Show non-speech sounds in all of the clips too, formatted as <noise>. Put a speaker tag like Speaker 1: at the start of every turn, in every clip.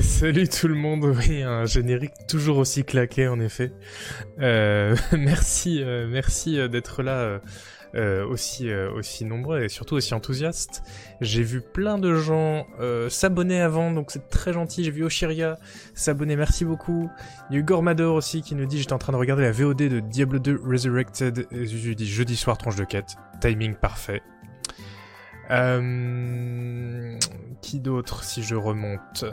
Speaker 1: <laughs> Salut tout le monde, oui, un générique toujours aussi claqué en effet. Euh, <laughs> merci, euh, merci euh, d'être là aussi, nombreux et surtout aussi enthousiastes. J'ai vu plein de gens s'abonner avant, donc c'est très gentil. J'ai vu Oshiria s'abonner, merci beaucoup. Il y a eu Gormador aussi qui nous dit j'étais en train de regarder la VOD de Diablo 2 Resurrected et je dis jeudi soir tranche de quête. Timing parfait. Qui d'autre si je remonte?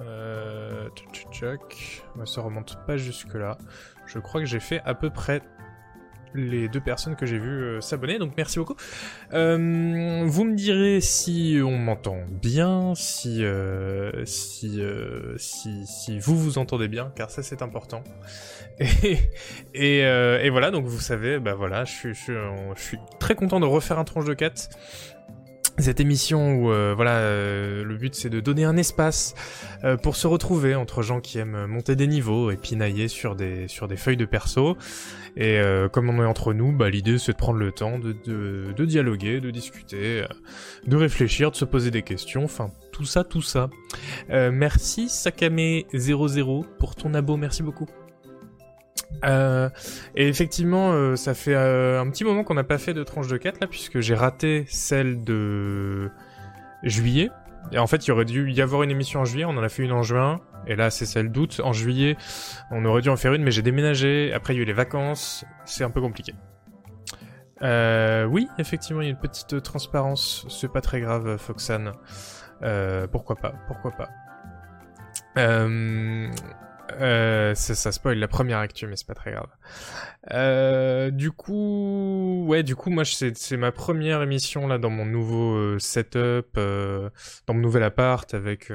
Speaker 1: Euh, Moi, ça remonte pas jusque là. Je crois que j'ai fait à peu près les deux personnes que j'ai vues euh, s'abonner, donc merci beaucoup. Euh, vous me direz si on m'entend bien, si, euh, si, si, si, vous vous entendez bien, car ça c'est important. Et, et, et, voilà, donc vous savez, bah voilà, je suis, je, je suis très content de refaire un tranche de 4 cette émission où euh, voilà euh, le but c'est de donner un espace euh, pour se retrouver entre gens qui aiment monter des niveaux et pinailler sur des sur des feuilles de perso. Et comme on est entre nous bah l'idée c'est de prendre le temps de, de, de dialoguer de discuter de réfléchir de se poser des questions. Enfin tout ça tout ça. Merci Sakame00 pour ton abo. Merci beaucoup euh, et effectivement, euh, ça fait euh, un petit moment qu'on n'a pas fait de tranche de 4 là, puisque j'ai raté celle de juillet. Et en fait, il aurait dû y avoir une émission en juillet, on en a fait une en juin, et là c'est celle d'août. En juillet, on aurait dû en faire une, mais j'ai déménagé, après il y a eu les vacances, c'est un peu compliqué. oui, effectivement, il y a une petite transparence, c'est pas très grave, Foxan. pourquoi pas, pourquoi pas. Euh, ça, spoil la première actu, mais c'est pas très grave. Euh, du coup, ouais, du coup, moi, c'est ma première émission là dans mon nouveau euh, setup, euh, dans mon nouvel appart avec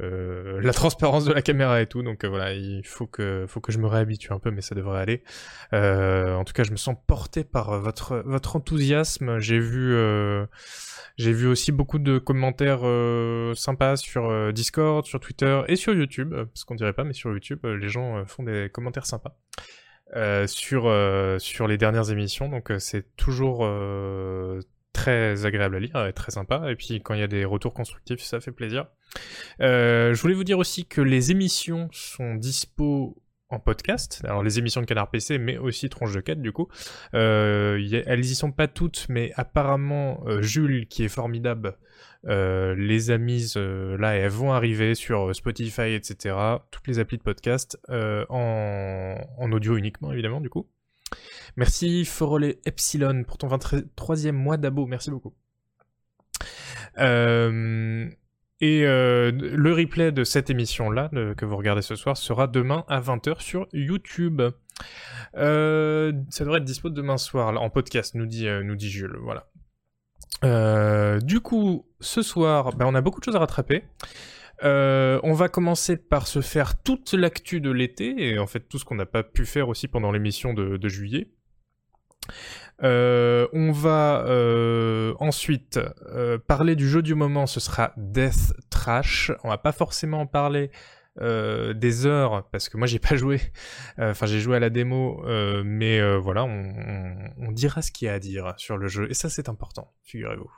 Speaker 1: euh, la transparence de la caméra et tout. Donc voilà, il faut que, faut que je me réhabitue un peu, mais ça devrait aller. en tout cas, je me sens porté par votre, votre enthousiasme. J'ai vu j'ai vu aussi beaucoup de commentaires euh, sympas sur euh, Discord, sur Twitter et sur YouTube, euh, parce qu'on dirait pas, mais sur YouTube, les gens font des commentaires sympas sur, sur les dernières émissions, donc c'est toujours très agréable à lire et très sympa. Et puis quand il y a des retours constructifs, ça fait plaisir. je voulais vous dire aussi que les émissions sont dispo en podcast. Alors les émissions de Canard PC, mais aussi Tronche de 4 du coup. Euh, elles y sont pas toutes, mais apparemment euh, Jules, qui est formidable, euh, les a mises là et elles vont arriver sur Spotify, etc. Toutes les applis de podcast en, audio uniquement évidemment du coup. Merci Forolé Epsilon pour ton 23e mois d'abo, merci beaucoup. Euh, et euh, le replay de cette émission-là, que vous regardez ce soir, sera demain à 20h sur YouTube. Euh, ça devrait être dispo demain soir, en podcast, nous dit, nous dit Jules. Voilà. du coup, ce soir, ben, on a beaucoup de choses à rattraper. on va commencer par se faire toute l'actu de l'été, et en fait tout ce qu'on n'a pas pu faire aussi pendant l'émission de juillet. Euh, on va euh, ensuite euh, parler du jeu du moment, ce sera Death Trash. On va pas forcément parler des heures parce que moi j'ai pas <laughs> joué. Enfin j'ai joué à la démo, mais voilà, on, dira ce qu'il y a à dire sur le jeu et ça c'est important, figurez-vous.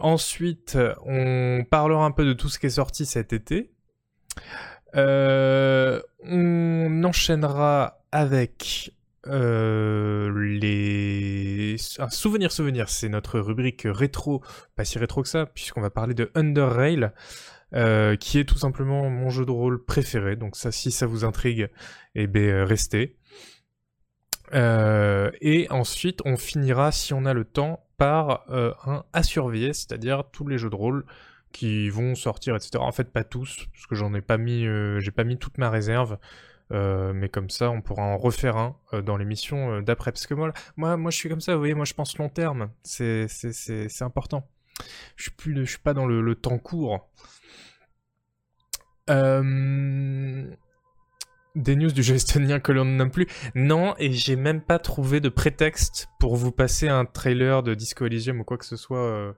Speaker 1: ensuite, on parlera un peu de tout ce qui est sorti cet été. on enchaînera avec euh, les... Un souvenir souvenir, c'est notre rubrique rétro, pas si rétro que ça, puisqu'on va parler de Underrail, euh, qui est tout simplement mon jeu de rôle préféré. Donc ça, si ça vous intrigue, eh ben euh, restez. Et ensuite, on finira, si on a le temps, par un à surveiller, c'est-à-dire tous les jeux de rôle qui vont sortir, etc. En fait, pas tous, parce que j'en ai pas mis, j'ai pas mis toute ma réserve. Euh, mais comme ça, on pourra en refaire un euh, dans l'émission euh, d'après. Parce que moi, moi, moi, je suis comme ça, vous voyez, moi, je pense long terme. C'est, important. Je suis suis pas dans le, le temps court. Des news du jeu estonien que l'on ne nomme plus. Non, et j'ai même pas trouvé de prétexte pour vous passer un trailer de Disco Elysium ou quoi que ce soit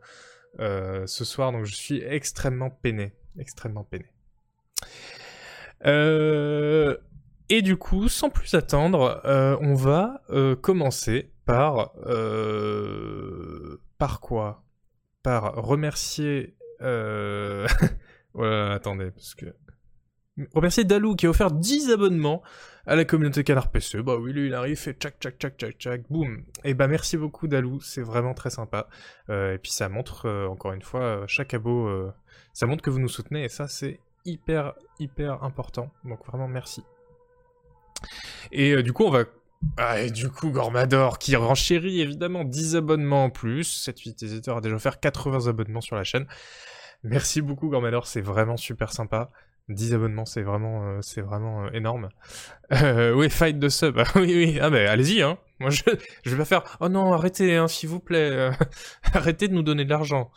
Speaker 1: ce soir. Donc je suis extrêmement peiné. Extrêmement peiné. Euh, et du coup, sans plus attendre, euh, on va euh, commencer par... Euh, par quoi? Par remercier <laughs> voilà, attendez, parce que... Remercier Dalou qui a offert 10 abonnements à la communauté Canard PC. Bah oui, lui il arrive, fait tchac tchac tchac tchac tchac, boum. Et bah merci beaucoup Dalou, c'est vraiment très sympa. Et puis ça montre, encore une fois, chaque abo, ça montre que vous nous soutenez et ça c'est hyper hyper important. Donc vraiment merci. Et du coup on va... Ah, et du coup Gormador qui renchérit évidemment 10 abonnements en plus. Cette utilisateur a déjà offert 80 abonnements sur la chaîne. Merci beaucoup Gormador, c'est vraiment super sympa. 10 abonnements, c'est vraiment, euh, c'est vraiment euh, énorme. <laughs> Euh, oui, fight de sub. <laughs> oui, oui. Ah, ben, allez-y, hein. Moi, je, je vais pas faire. Oh non, arrêtez, hein, s'il vous plaît. <laughs> arrêtez de nous donner de l'argent.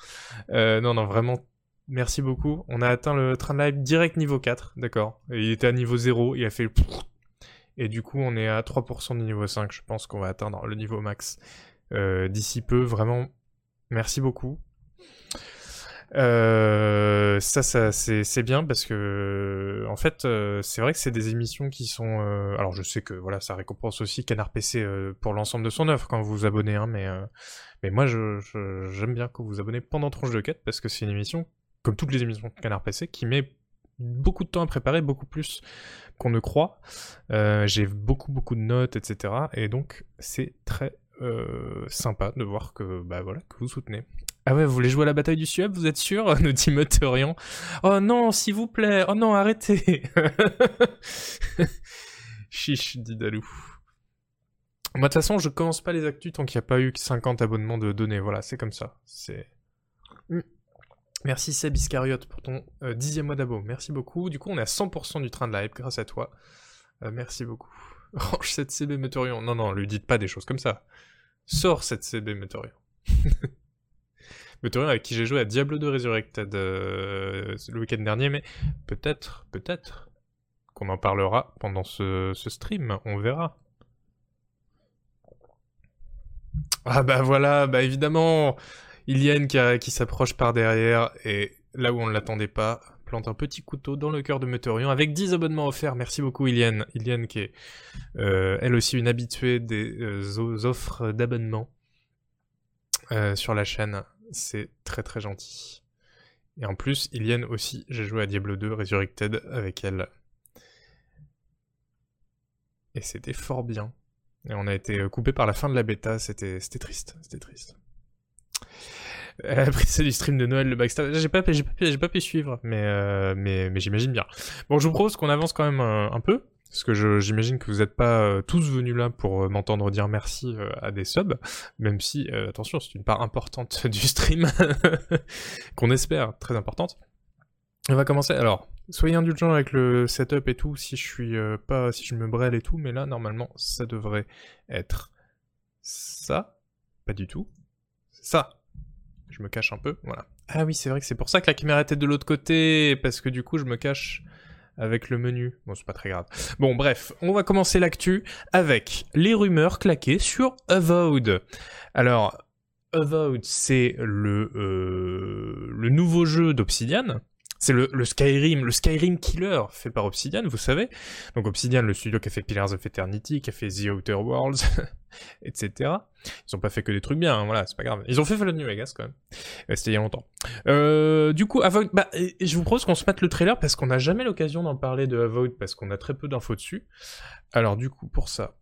Speaker 1: non, non, vraiment. Merci beaucoup. On a atteint le train live direct niveau 4, d'accord. Il était à niveau 0, il a fait Et du coup, on est à 3% du niveau 5. Je pense qu'on va atteindre le niveau max d'ici peu. Vraiment, merci beaucoup. Euh, ça, ça c'est bien parce que en fait, euh, c'est vrai que c'est des émissions qui sont. Euh, alors, je sais que voilà, ça récompense aussi Canard PC euh, pour l'ensemble de son œuvre quand vous vous abonnez, hein, mais mais moi, j'aime bien que vous vous abonnez pendant Tronche de quête parce que c'est une émission, comme toutes les émissions Canard PC, qui met beaucoup de temps à préparer, beaucoup plus qu'on ne croit. J'ai beaucoup beaucoup de notes, etc. Et donc, c'est très sympa de voir que bah voilà que vous soutenez. Ah ouais, vous voulez jouer à la bataille du Sueb, vous êtes sûr <laughs> nous dit. Oh non, s'il vous plaît. Oh non, arrêtez. <laughs> Chiche, dit Dalou. Moi, de toute façon, je commence pas les actus tant qu'il n'y a pas eu 50 abonnements de données. Voilà, c'est comme ça. C'est... Merci Seb Iscariote pour ton euh, dixième mois d'abo. Merci beaucoup. Du coup, on est à 100% du train de live grâce à toi. Euh, merci beaucoup. <laughs> Range cette CB Meteorion. Non, non, lui dites pas des choses comme ça. Sors cette CB Meteorion. <laughs> Meteorion avec qui j'ai joué à Diablo 2 Resurrected euh, le week-end dernier, mais peut-être, peut-être qu'on en parlera pendant ce, stream, on verra. Ah bah voilà, bah évidemment, Iliane qui, s'approche par derrière, et là où on ne l'attendait pas, plante un petit couteau dans le cœur de Meteorion avec 10 abonnements offerts. Merci beaucoup Iliane. Iliane qui est euh, elle aussi une habituée des euh, offres d'abonnement sur la chaîne c'est très très gentil. Et en plus, Iliane aussi, j'ai joué à Diablo 2 Resurrected avec elle. Et c'était fort bien. Et on a été coupé par la fin de la bêta, c'était triste, c'était triste. <laughs> Après, c'est du stream de Noël, le backstab. J'ai pas, pas, pas, pu suivre, mais, euh, mais, j'imagine bien. Bon, je vous propose qu'on avance quand même un peu. Parce que j'imagine que vous n'êtes pas euh, tous venus là pour euh, m'entendre dire merci euh, à des subs, même si, attention, c'est une part importante <laughs> du stream, <laughs> qu'on espère très importante. On va commencer. Alors, soyez indulgents avec le setup et tout, si je suis pas, si je me brêle et tout, mais là, normalement, ça devrait être ça. Pas du tout. Ça. Je me cache un peu, voilà. Ah oui, c'est vrai que c'est pour ça que la caméra était de l'autre côté, parce que du coup, je me cache avec le menu. Bon, c'est pas très grave. Bon, bref, on va commencer l'actu avec les rumeurs claquées sur Avowed. Alors, Avowed, c'est le, euh, le nouveau jeu d'Obsidian. C'est le, Skyrim, le Skyrim Killer fait par Obsidian, vous savez. Donc Obsidian, le studio qui a fait Pillars of Eternity, qui a fait The Outer Worlds, <laughs> etc. Ils ont pas fait que des trucs bien, hein, voilà, c'est pas grave. Ils ont fait Fallout New Vegas quand même. Euh, c'était il y a longtemps. Euh, du coup, Avowed, bah, je vous propose qu'on se mette le trailer parce qu'on n'a jamais l'occasion d'en parler de Avowed parce qu'on a très peu d'infos dessus. Alors du coup, pour ça,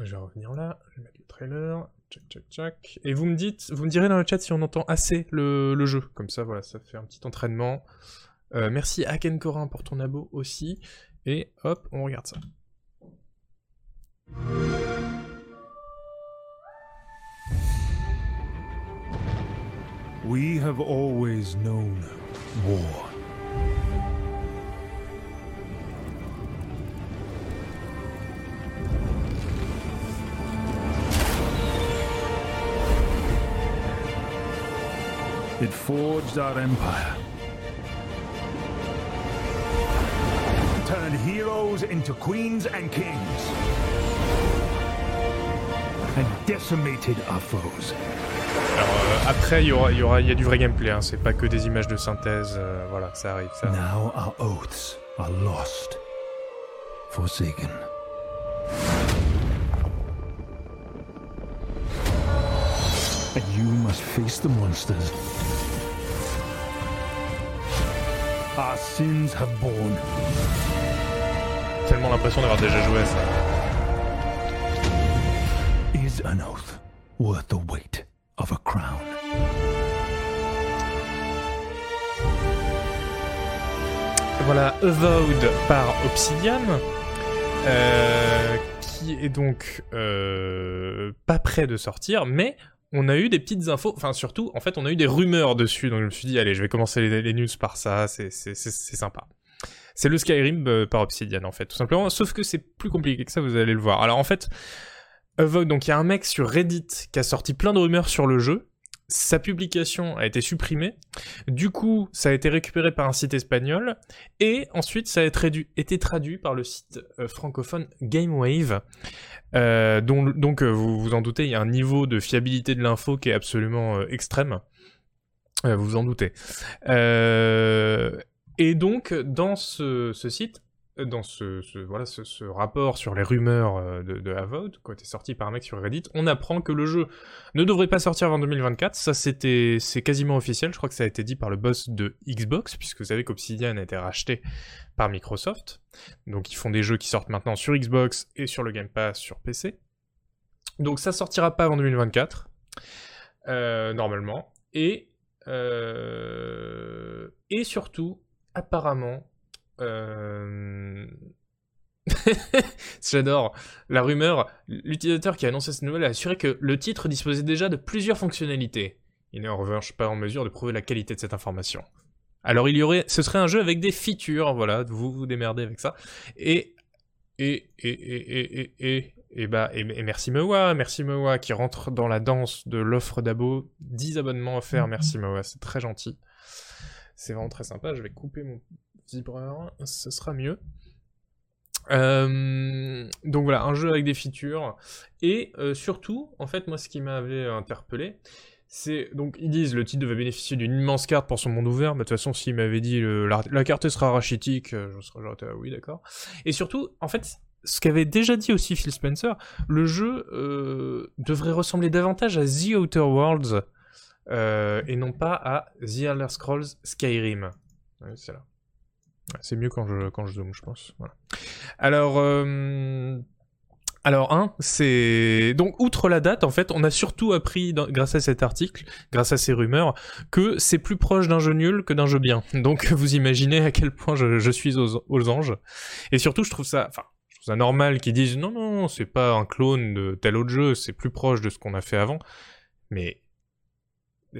Speaker 1: je vais revenir là, je vais mettre le trailer. Et vous me dites, vous me direz dans le chat si on entend assez le, jeu. Comme ça, voilà, ça fait un petit entraînement. Euh, merci à Ken Corin pour ton abo aussi. Et hop, on regarde ça. We have always known. It forged our empire. Turned heroes into queens and kings. And decimated our foes. Alors, euh, après, il y aura, y aura, y a du vrai gameplay. Hein. C'est pas que des images de synthèse. Euh, voilà, ça arrive. Ça. Now our oaths are lost, forsaken. Must face the monsters
Speaker 2: our sins have borne.
Speaker 1: Tellement l'impression d'avoir déjà joué à ça.
Speaker 2: Is an oath worth the weight of a crown?
Speaker 1: Voilà, Avowed par Obsidian, euh, qui est donc euh, pas prêt de sortir, mais on a eu des petites infos, enfin surtout, en fait, on a eu des rumeurs dessus, donc je me suis dit, allez, je vais commencer les, news par ça, c'est sympa. C'est le Skyrim euh, par Obsidian, en fait, tout simplement, sauf que c'est plus compliqué que ça, vous allez le voir. Alors en fait, Avowed, donc il y a un mec sur Reddit qui a sorti plein de rumeurs sur le jeu, sa publication a été supprimée. Du coup, ça a été récupéré par un site espagnol. Et ensuite, ça a été traduit par le site euh, francophone GameWave. Euh, donc, euh, vous vous en doutez, il y a un niveau de fiabilité de l'info qui est absolument extrême. vous vous en doutez. et donc, dans ce site, dans ce, voilà, ce, rapport sur les rumeurs euh, de, de Avowed, qui a été sorti par un mec sur Reddit, on apprend que le jeu ne devrait pas sortir avant 2024. Ça, c'était, c'est quasiment officiel. Je crois que ça a été dit par le boss de Xbox, puisque vous savez qu'Obsidian a été racheté par Microsoft. Donc, ils font des jeux qui sortent maintenant sur Xbox et sur le Game Pass sur PC. Donc, ça sortira pas avant 2024, euh, normalement. Et, euh, et surtout, apparemment, euh, <laughs> j'adore la rumeur. L'utilisateur qui a annoncé cette nouvelle a assuré que le titre disposait déjà de plusieurs fonctionnalités. Il n'est en revanche pas en mesure de prouver la qualité de cette information. Alors il y aurait, ce serait un jeu avec des features, voilà, vous vous démerdez avec ça. Et et et et et et et, bah et, merci Mewa, merci Mewa qui rentre dans la danse de l'offre d'abo, 10 abonnements offerts, merci Mewa, c'est très gentil. C'est vraiment très sympa, je vais couper mon vibreur, ce sera mieux. Euh, donc voilà, un jeu avec des features. Et euh, surtout, en fait, moi, ce qui m'avait interpellé, c'est donc ils disent le titre devait bénéficier d'une immense carte pour son monde ouvert. Mais de toute façon, s'il m'avait dit la, carte sera rachitique, euh, je serais genre oui, d'accord. Et surtout, en fait, ce qu'avait déjà dit aussi Phil Spencer, le jeu devrait ressembler davantage à The Outer Worlds et non pas à The Elder Scrolls Skyrim. c'est là c'est mieux quand je, quand je zoome, je pense. Alors, euh, alors, un, c'est... Donc, outre la date, en fait, on a surtout appris, grâce à cet article, grâce à ces rumeurs, que c'est plus proche d'un jeu nul que d'un jeu bien. Donc, vous imaginez à quel point je, suis aux, aux, anges. Et surtout, je trouve ça... Enfin, je trouve ça normal qu'ils disent « Non, non, c'est pas un clone de tel autre jeu, c'est plus proche de ce qu'on a fait avant. » Mais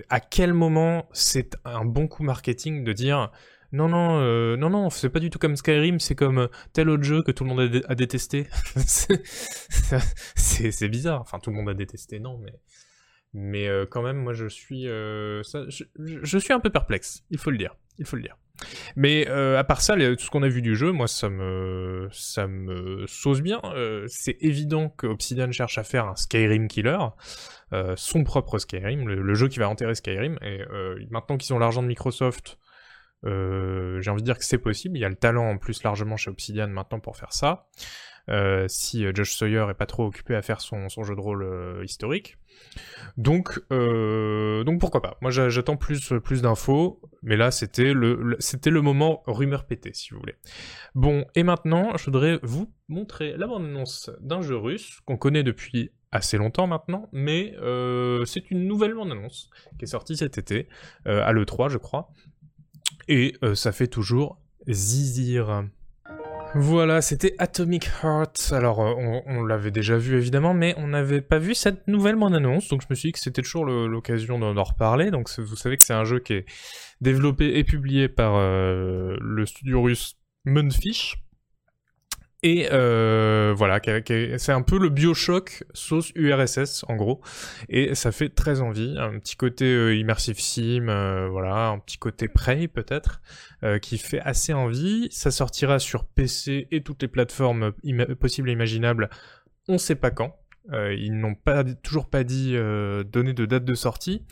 Speaker 1: à quel moment c'est un bon coup marketing de dire non, non, euh, non, non, c'est pas du tout comme Skyrim, c'est comme euh, tel autre jeu que tout le monde a, détesté. <laughs> c'est bizarre. Enfin, tout le monde a détesté, non, mais. Mais euh, quand même, moi, je suis. je, suis un peu perplexe, il faut le dire. Il faut le dire. Mais à part ça, tout ce qu'on a vu du jeu, moi, ça me, ça me sauce bien. c'est évident que Obsidian cherche à faire un Skyrim killer, son propre Skyrim, le, jeu qui va enterrer Skyrim. Et maintenant qu'ils ont l'argent de Microsoft, euh, j'ai envie de dire que c'est possible. Il y a le talent en plus largement chez Obsidian maintenant pour faire ça. Euh, si euh, Josh Sawyer est pas trop occupé à faire son, jeu de rôle historique. Donc, donc pourquoi pas. Moi j'attends plus, plus d'infos, mais là c'était le, le moment rumeur pété si vous voulez. Bon, et maintenant je voudrais vous montrer la bande-annonce d'un jeu russe qu'on connaît depuis assez longtemps maintenant, mais c'est une nouvelle bande-annonce qui est sortie cet été, à l'E3 je crois, et euh, ça fait toujours zizir. Voilà, c'était Atomic Heart. Alors, euh, on, l'avait déjà vu évidemment, mais on n'avait pas vu cette nouvelle bande-annonce, donc je me suis dit que c'était toujours l'occasion d'en reparler. Donc, vous savez que c'est un jeu qui est développé et publié par euh, le studio russe Munfish. Et euh, voilà, c'est un peu le Bioshock sauce URSS en gros, et ça fait très envie. Un petit côté euh, immersive sim, euh, voilà, un petit côté Prey peut-être, qui fait assez envie. Ça sortira sur PC et toutes les plateformes possibles et imaginables. On sait pas quand. ils n'ont toujours pas dit donné de date de sortie.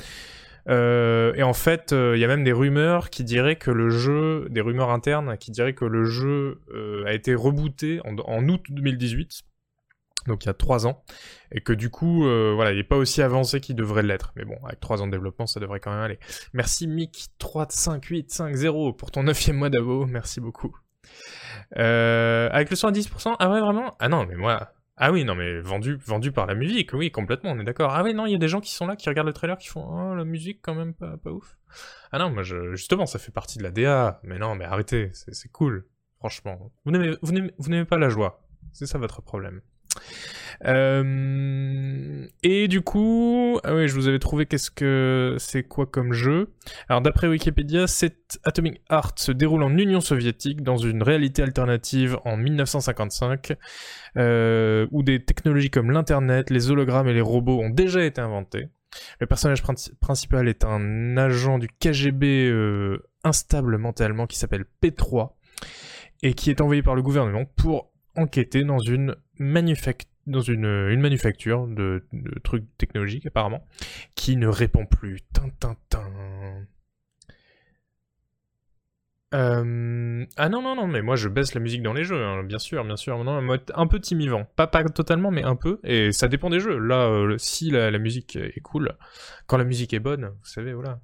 Speaker 1: Euh, et en fait, euh, il y a même des rumeurs qui diraient que le jeu, des rumeurs internes qui diraient que le jeu euh, a été rebooté en, août 2018 donc il y a 3 ans, et que du coup, euh, voilà, il n'est pas aussi avancé qu'il devrait l'être. Mais bon, avec 3 ans de développement, ça devrait quand même aller. Merci Mick35850 pour ton 9 mois d'abo, merci beaucoup. Euh, avec le son à 10%, ah ouais, vraiment? Ah non, mais moi... Ah oui, non, mais vendu, vendu par la musique, oui, complètement, on est d'accord. Ah oui, non, il y a des gens qui sont là, qui regardent le trailer, qui font « Oh, la musique, quand même, pas, pas ouf. » Ah non, moi, justement, ça fait partie de la DA. Mais non, mais arrêtez, c'est cool, franchement. Vous n'aimez pas la joie, c'est ça votre problème. Euh, et du coup, ah oui, je vous avais trouvé qu'est-ce que c'est quoi comme jeu. Alors d'après Wikipédia, cet Atomic Heart se déroule en Union soviétique dans une réalité alternative en 1955, euh, où des technologies comme l'internet, les hologrammes et les robots ont déjà été inventés. Le personnage principal est un agent du KGB euh, instable mentalement qui s'appelle P3 et qui est envoyé par le gouvernement pour enquêter dans une manufacture de, trucs technologiques apparemment, qui ne répond plus. Euh... Ah non, non, non, mais moi je baisse la musique dans les jeux, hein, bien sûr, bien sûr. Non, un peu timivant. Pas, pas totalement, mais un peu. Et ça dépend des jeux. Là, euh, si la, musique est cool, quand la musique est bonne, vous savez, voilà.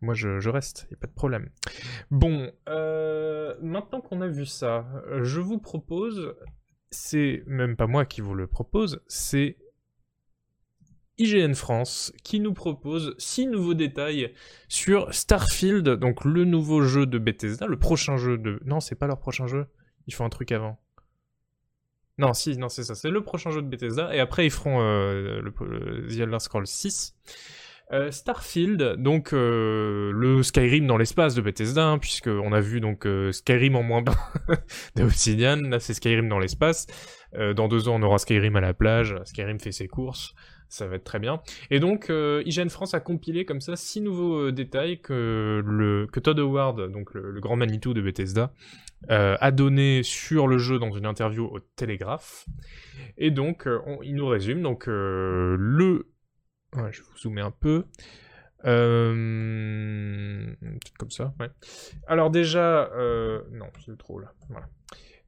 Speaker 1: Moi je, reste, y a pas de problème. Bon, euh, maintenant qu'on a vu ça, je vous propose c'est même pas moi qui vous le propose, c'est IGN France qui nous propose six nouveaux détails sur Starfield, donc le nouveau jeu de Bethesda, le prochain jeu de... Non, c'est pas leur prochain jeu, ils font un truc avant. Non, si, non, c'est ça, c'est le prochain jeu de Bethesda, et après ils feront euh, le, le, The Elder Scrolls 6. Euh, Starfield, donc euh, le Skyrim dans l'espace de Bethesda, hein, puisque on a vu donc euh, Skyrim en moins bien <laughs> d'Obsidian, là c'est Skyrim dans l'espace. dans deux ans on aura Skyrim à la plage, Skyrim fait ses courses, ça va être très bien. Et donc IGN France a compilé comme ça six nouveaux détails que le que Todd Howard, donc le, grand Manitou de Bethesda, a donné sur le jeu dans une interview au Télégraphe. Et donc il nous résume donc le Je vous zoomer un peu. Euh... Comme ça. Alors déjà, euh... non, c'est trop là.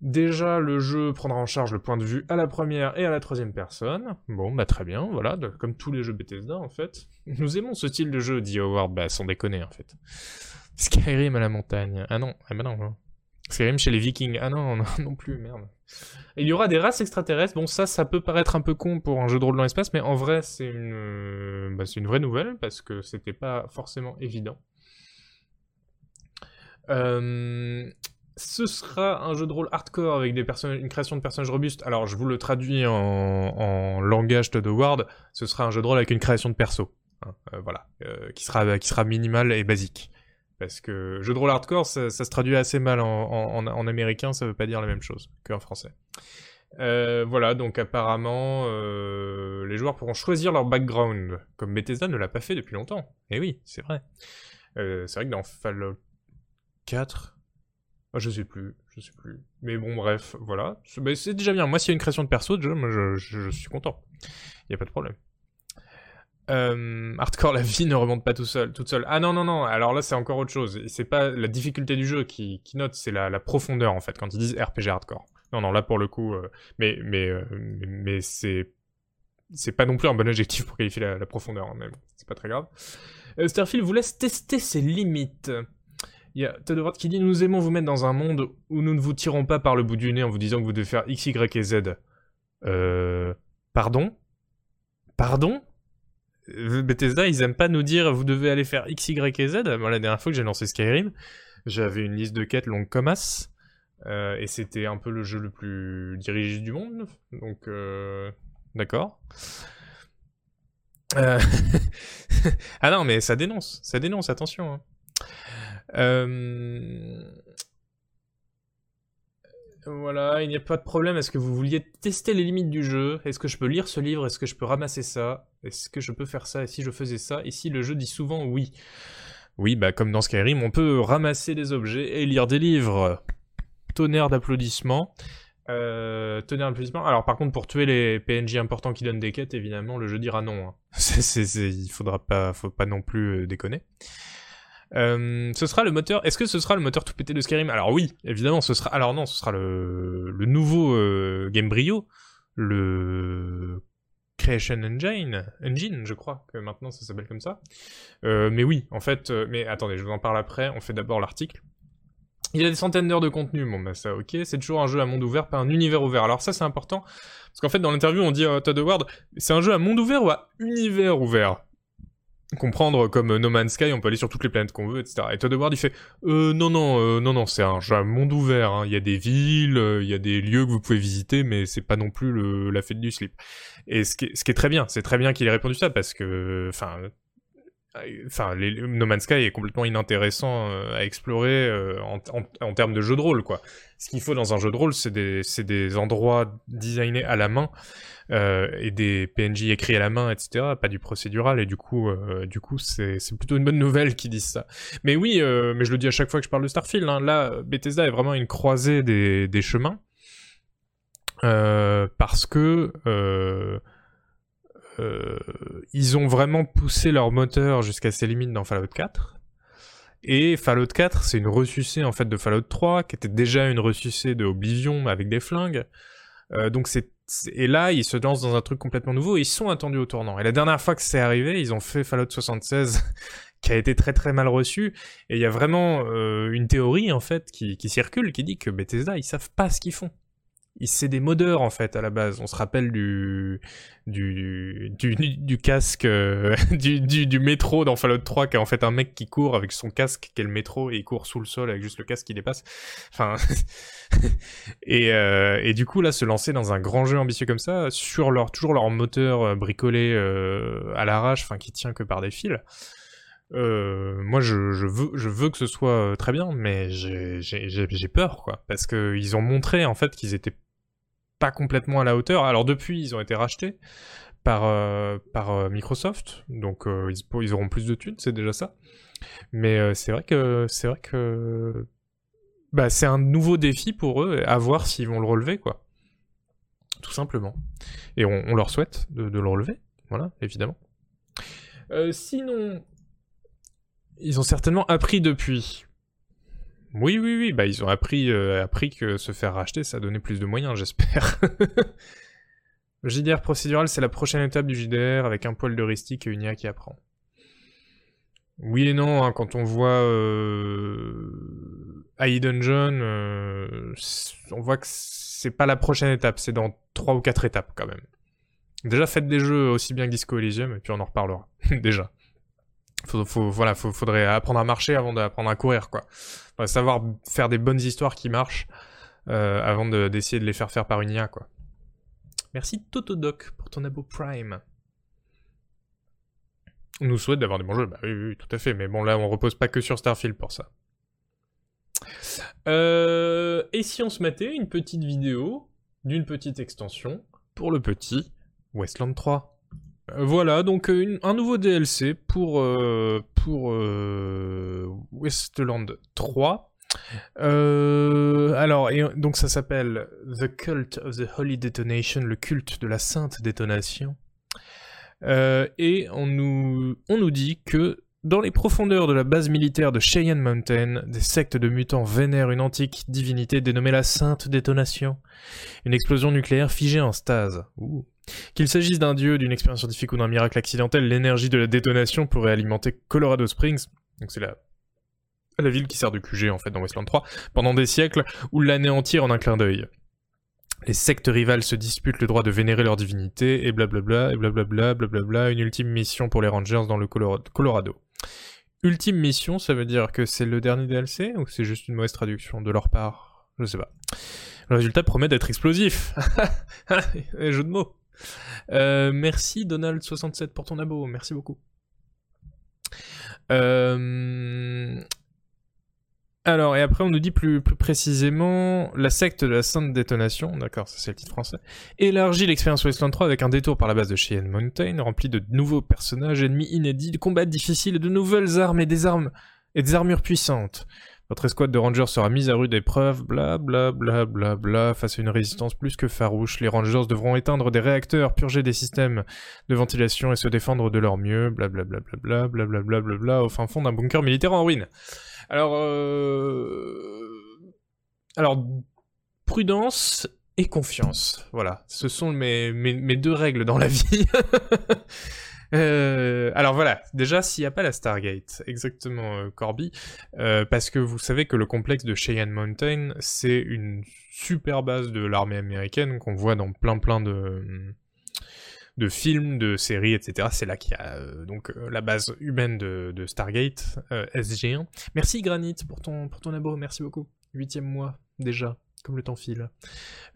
Speaker 1: Déjà, le jeu prendra en charge le point de vue à la première et à la troisième personne. Bon, bah très bien, voilà, comme tous les jeux Bethesda en fait. Nous aimons ce style de jeu, dit Howard, bah sans déconner en fait. Skyrim à la montagne. Ah non, ah bah non. non. Skyrim chez les Vikings. Ah non, <laughs> non, plus, merde. Il y aura des races extraterrestres. Bon, ça, ça peut paraître un peu con pour un jeu de rôle dans l'espace, mais en vrai, c'est une, euh, bah, une vraie nouvelle parce que c'était pas forcément évident. Euh, ce sera un jeu de rôle hardcore avec des une création de personnages robustes. Alors, je vous le traduis en, langage de Word. Ce sera un jeu de rôle avec une création de perso. Hein, euh, voilà, qui sera qui sera minimal et basique. Parce que jeu de rôle hardcore, ça, se traduit assez mal en, américain, ça veut pas dire la même chose qu'en français. Euh, voilà, donc apparemment, euh, les joueurs pourront choisir leur background, comme Bethesda ne l'a pas fait depuis longtemps. Et eh oui, c'est vrai. Euh, c'est vrai que dans Fallout 4, ah, je sais plus, je sais plus. Mais bon, bref, voilà. C'est déjà bien. Moi, s'il y a une création de perso je suis content. Il n'y a pas de problème. Euh, hardcore, la vie ne remonte pas tout seul, toute seule. Ah non, non, non, alors là c'est encore autre chose. C'est pas la difficulté du jeu qui, note, c'est la, la, profondeur en fait, quand ils disent RPG hardcore. Non, non, là pour le coup, euh, mais, mais, euh, mais, c'est c'est pas non plus un bon objectif pour qualifier la, profondeur, hein, mais c'est pas très grave. Starfield vous laisse tester ses limites. Il y a Todd qui dit Nous aimons vous mettre dans un monde où nous ne vous tirons pas par le bout du nez en vous disant que vous devez faire X, Y et Z. Euh. Pardon? Pardon? Bethesda, ils aiment pas nous dire vous devez aller faire X, Y et Z. Moi, la dernière fois que j'ai lancé Skyrim, j'avais une liste de quêtes longue comme as. Euh, et c'était un peu le jeu le plus dirigé du monde. Donc, euh, d'accord. Euh... <laughs> ah non, mais ça dénonce. Ça dénonce, attention. Hein. Voilà, il n'y a pas de problème. Est-ce que vous vouliez tester les limites du jeu? Est-ce que je peux lire ce livre? Est-ce que je peux ramasser ça? Est-ce que je peux faire ça? Et si je faisais ça? Ici, le jeu dit souvent oui? Oui, bah comme dans Skyrim, on peut ramasser des objets et lire des livres. Tonnerre d'applaudissements. Euh, d'applaudissements. Alors par contre, pour tuer les PNJ importants qui donnent des quêtes, évidemment, le jeu dira non. Hein. <laughs> il faudra pas non plus euh, déconner. Euh, ce sera le moteur. Est-ce que ce sera le moteur tout pété de Skyrim? Alors oui, évidemment, ce sera. Alors non, ce sera le, nouveau euh, Game Brio. le Creation Engine, Engine, je crois que maintenant ça s'appelle comme ça. Euh, mais oui, en fait, euh, mais attendez, je vous en parle après, on fait d'abord l'article. Il y a des centaines d'heures de contenu, bon bah ça ok, c'est toujours un jeu à monde ouvert, pas un univers ouvert. Alors ça c'est important, parce qu'en fait dans l'interview on dit à Todd Howard, c'est un jeu à monde ouvert ou à univers ouvert? Comprendre comme No Man's Sky, on peut aller sur toutes les planètes qu'on veut, etc. Et Todd Howard il fait euh, non non euh, non non c'est un à monde ouvert. Hein. Il y a des villes, euh, il y a des lieux que vous pouvez visiter, mais c'est pas non plus le, la fête du slip. Et ce qui est, ce qui est très bien, c'est très bien qu'il ait répondu ça parce que enfin enfin No Man's Sky est complètement inintéressant euh, à explorer euh, en, en, termes de jeu de rôle quoi. Ce qu'il faut dans un jeu de rôle, c'est des, des endroits designés à la main euh, et des PNJ écrits à la main, etc. Pas du procédural et du coup, du coup, c'est plutôt une bonne nouvelle qu'ils disent ça. Mais oui, mais je le dis à chaque fois que je parle de Starfield. Hein, là, Bethesda est vraiment une croisée des, des chemins parce que euh, ils ont vraiment poussé leur moteur jusqu'à ses limites dans Fallout 4. Et Fallout 4, c'est une ressucée en fait de Fallout 3, qui était déjà une ressucée de Oblivion avec des flingues. Euh, donc c'est et là, ils se lancent dans un truc complètement nouveau et ils sont attendus au tournant. Et la dernière fois que c'est arrivé, ils ont fait Fallout 76 <laughs> qui a été très très mal reçu. Et il y a vraiment euh, une théorie en fait qui, qui, circule qui dit que Bethesda ils savent pas ce qu'ils font c'est des modeurs en fait à la base. On se rappelle du du du, du casque euh, <laughs> du, du, du métro dans Fallout 3 qui est en fait un mec qui court avec son casque qui est le métro et il court sous le sol avec juste le casque qui dépasse. Enfin <laughs> et euh, et du coup là se lancer dans un grand jeu ambitieux comme ça sur leur toujours leur moteur euh, bricolé à l'arrache, enfin qui tient que par des fils. Euh, moi, je, veux, que ce soit très bien, mais j'ai peur, quoi, parce que ils ont montré en fait qu'ils étaient pas complètement à la hauteur. Alors depuis, ils ont été rachetés par, euh, par euh, Microsoft, donc euh, ils, auront plus de thunes, c'est déjà ça. Mais c'est vrai que c'est vrai que bah, c'est un nouveau défi pour eux, à voir s'ils vont le relever, quoi. Tout simplement. Et on, leur souhaite de, le relever, voilà, évidemment. sinon, ils ont certainement appris depuis. Oui, oui, oui, bah ils ont appris, euh, appris que se faire racheter, ça donnait plus de moyens, j'espère. le <laughs> JDR procédural, c'est la prochaine étape du JDR avec un poil d'heuristique et une IA qui apprend. Oui et non, hein, quand on voit euh, Dungeon, euh, on voit que c'est pas la prochaine étape, c'est dans trois ou quatre étapes quand même. Déjà, faites des jeux aussi bien que Disco Elysium, et puis on en reparlera. <laughs> Déjà. Faut, voilà, faudrait apprendre à marcher avant d'apprendre à courir, quoi. savoir faire des bonnes histoires qui marchent euh, avant d'essayer de, les faire faire par une IA, quoi. Merci Totodoc pour ton abo Prime. On nous souhaite d'avoir des bons jeux, bah oui, oui, tout à fait, mais bon là on repose pas que sur Starfield pour ça. Euh, et si on se mettait une petite vidéo d'une petite extension pour le petit Westland 3 euh, voilà, donc euh, un nouveau DLC pour, euh, Westland 3. alors, donc ça s'appelle The Cult of the Holy Detonation, le culte de la sainte détonation. et on nous, on nous dit que dans les profondeurs de la base militaire de Cheyenne Mountain, des sectes de mutants vénèrent une antique divinité dénommée la Sainte Détonation. Une explosion nucléaire figée en stase. Qu'il s'agisse d'un dieu, d'une expérience scientifique ou d'un miracle accidentel, l'énergie de la détonation pourrait alimenter Colorado Springs, donc c'est la, ville qui sert de QG en fait dans Westland 3, pendant des siècles, ou l'anéantir en un clin d'œil. Les sectes rivales se disputent le droit de vénérer leur divinité, et blablabla, et blablabla, blablabla, une ultime mission pour les Rangers dans le Colorado. Ultime mission, ça veut dire que c'est le dernier DLC, ou c'est juste une mauvaise traduction de leur part? Je sais pas. Le résultat promet d'être explosif. <laughs> Jeu de mots. Euh, merci Donald67 pour ton abo, merci beaucoup. Euh, alors, et après on nous dit plus, plus précisément, la secte de la Sainte Détonation, d'accord, ça c'est le titre français, élargit l'expérience Wasteland 3 avec un détour par la base de Cheyenne Mountain, rempli de nouveaux personnages, ennemis inédits, de combats difficiles, de nouvelles armes et armes et des armures puissantes. Votre escouade de rangers sera mise à rude épreuve, bla bla bla bla bla, face à une résistance plus que farouche. Les rangers devront éteindre des réacteurs, purger des systèmes de ventilation et se défendre de leur mieux, bla bla bla bla bla bla bla bla bla au fin fond d'un bunker militaire en ruine. Alors, euh... alors, prudence et confiance. Voilà, ce sont mes, mes deux règles dans la vie. Euh, alors voilà, déjà s'il n'y a pas la Stargate, exactement euh, Corby, euh, parce que vous savez que le complexe de Cheyenne Mountain, c'est une super base de l'armée américaine qu'on voit dans plein plein de films, de séries, etc. C'est là qu'il y a donc la base humaine de, Stargate, euh, SG1. Merci Granit pour ton, pour abo, merci beaucoup. Huitième mois déjà, comme le temps file.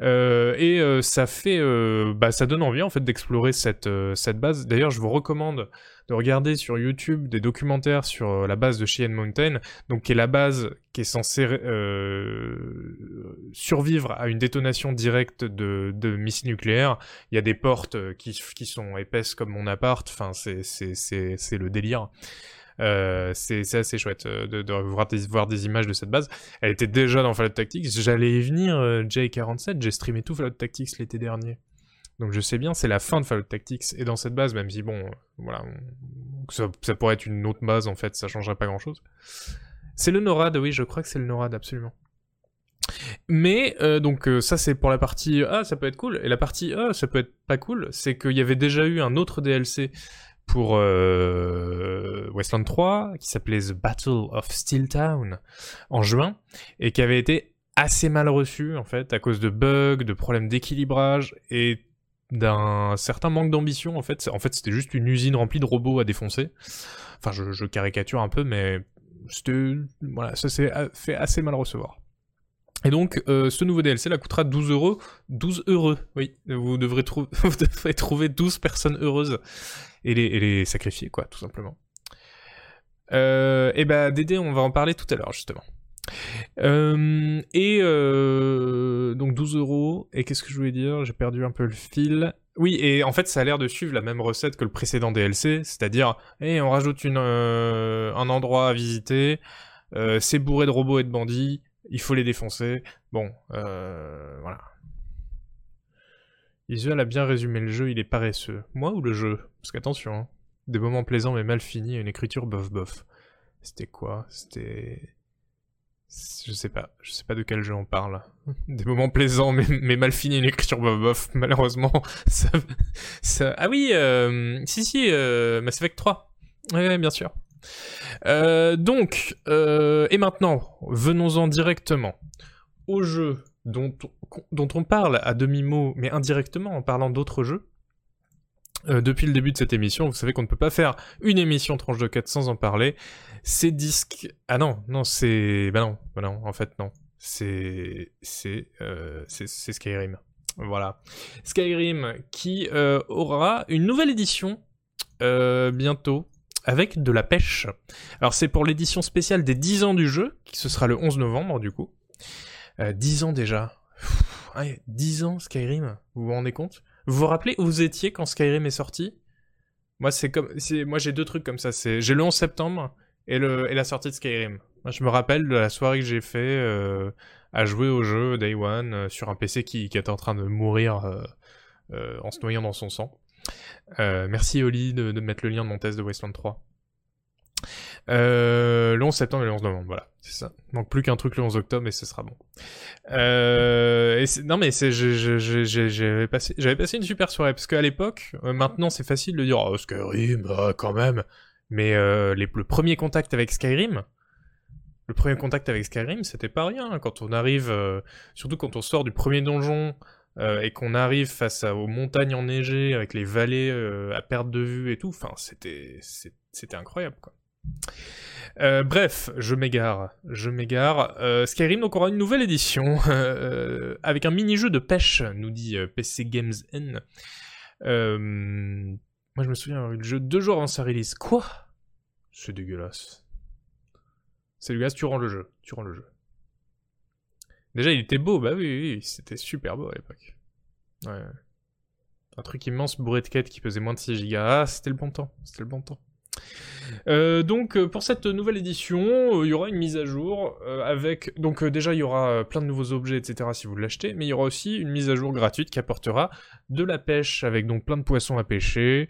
Speaker 1: Euh, et euh, ça fait, euh, bah, ça donne envie en fait d'explorer cette, cette base. D'ailleurs, je vous recommande de regarder sur YouTube des documentaires sur la base de Cheyenne Mountain, donc qui est la base qui est censée survivre à une détonation directe de, de missiles nucléaires. Il y a des portes qui, qui sont épaisses comme mon appart. Enfin, c'est le délire. Euh, c'est assez chouette euh, de, voir, des, images de cette base. Elle était déjà dans Fallout Tactics. J'allais y venir, euh, J47. J'ai streamé tout Fallout Tactics l'été dernier. Donc je sais bien, c'est la fin de Fallout Tactics. Et dans cette base, même si bon, voilà, ça, pourrait être une autre base en fait, ça changerait pas grand chose. C'est le NORAD, oui, je crois que c'est le NORAD, absolument. Mais donc ça c'est pour la partie A, ça peut être cool. Et la partie A, ça peut être pas cool. C'est qu'il y avait déjà eu un autre DLC pour euh, Westland 3 qui s'appelait The Battle of Steeltown en juin et qui avait été assez mal reçu en fait à cause de bugs, de problèmes d'équilibrage et d'un certain manque d'ambition en fait. En fait c'était juste une usine remplie de robots à défoncer. Enfin je, caricature un peu mais voilà ça s'est fait assez mal recevoir. Et donc, euh, ce nouveau DLC là coûtera 12 euros. 12 heureux, oui. Vous devrez <laughs> trouver 12 personnes heureuses et les, sacrifier, quoi, tout simplement. Euh, et bah, Dédé, on va en parler tout à l'heure, justement. Euh, et euh, donc 12 euros. Et qu'est-ce que je voulais dire? J'ai perdu un peu le fil. Oui, et en fait, ça a l'air de suivre la même recette que le précédent DLC, c'est-à-dire, eh, on rajoute une, euh, un endroit à visiter, c'est bourré de robots et de bandits, il faut les défoncer. Bon, voilà. Isuel a bien résumé le jeu, il est paresseux. Moi ou le jeu? Parce qu'attention, hein, des moments plaisants mais mal finis une écriture bof bof. C'était quoi? C'était... Je sais pas, je sais pas de quel jeu on parle. <laughs> Des moments plaisants mais, mal finis une écriture bof bof. <laughs> Malheureusement. <laughs> Ah oui, euh, si si, euh, Mass Effect 3. Ouais, ouais, bien sûr. Euh, donc, euh, et maintenant, venons-en directement au jeu dont, dont on parle à demi-mot, mais indirectement en parlant d'autres jeux. Euh, depuis le début de cette émission, vous savez qu'on ne peut pas faire une émission tranche de 4 sans en parler. C'est disque... Ah non, non, c'est... Bah non, bah non, en fait non. C'est... C'est... Euh, c'est Skyrim. Voilà. Skyrim qui euh, aura une nouvelle édition bientôt avec de la pêche. Alors c'est pour l'édition spéciale des 10 ans du jeu, qui ce sera le 11 novembre du coup. Euh, 10 ans déjà. Pff, ouais, 10 ans Skyrim, vous vous rendez compte? Vous vous rappelez où vous étiez quand Skyrim est sorti? Moi c'est comme moi j'ai deux trucs comme ça, j'ai le 11 septembre et la sortie de Skyrim. Je me rappelle de la soirée que j'ai fait euh, à jouer au jeu Day One euh, sur un PC qui, qui était en train de mourir euh, en se noyant dans son sang. Merci Oli de, de mettre le lien de mon test de Wasteland 3. Euh, le 11 septembre et le 11 novembre, voilà, c'est ça. Il manque plus qu'un truc le 11 octobre et ce sera bon. Euh, et non mais c'est, j'avais passé, j'avais passé une super soirée parce qu'à l'époque, euh, maintenant c'est facile de dire oh, Skyrim, bah, quand même, mais euh, les, le premier contact avec Skyrim, le premier contact avec Skyrim, c'était pas rien. Quand on arrive, surtout quand on sort du premier donjon et qu'on arrive face aux montagnes enneigées avec les vallées à perte de vue et tout, enfin c'était c'était incroyable quoi. Euh, bref, je m'égare, je m'égare. Euh, Skyrim donc aura une nouvelle édition <laughs> euh, avec un mini-jeu de pêche, nous dit PC Games N. Moi je me souviens avoir eu le jeu deux jours avant sa release. Quoi? C'est dégueulasse. C'est dégueulasse, tu rends le jeu, tu rends le jeu. Déjà il était beau, bah oui, oui, c'était super beau à l'époque. Un truc immense bourré de quêtes qui pesait moins de 6 gigas. Ah, c'était le bon temps, c'était le bon temps. Euh, donc euh, pour cette nouvelle édition, euh, il y aura une mise à jour avec donc déjà il y aura plein de nouveaux objets etc si vous l'achetez, mais il y aura aussi une mise à jour gratuite qui apportera de la pêche avec donc plein de poissons à pêcher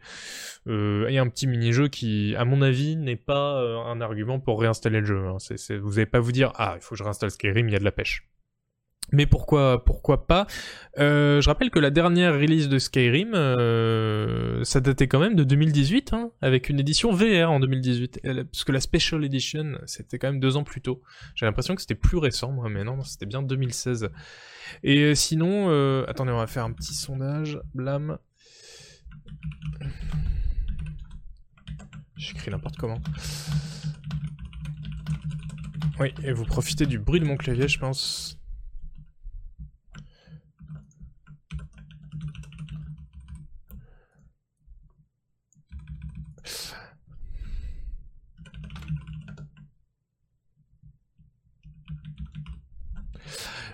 Speaker 1: et un petit mini-jeu qui à mon avis n'est pas un argument pour réinstaller le jeu. Hein. Vous n'allez pas vous dire ah il faut que je réinstalle Skyrim, il y a de la pêche. Mais pourquoi, pourquoi pas? Euh, Je rappelle que la dernière release de Skyrim, euh, ça datait quand même de 2018, hein, avec une édition VR en 2018. Parce que la Special Edition, c'était quand même deux ans plus tôt. J'ai l'impression que c'était plus récent, moi, mais non, c'était bien 2016. Et euh, sinon, attendez, on va faire un petit sondage. Blam. J'écris n'importe comment. Oui, et vous profitez du bruit de mon clavier, je pense.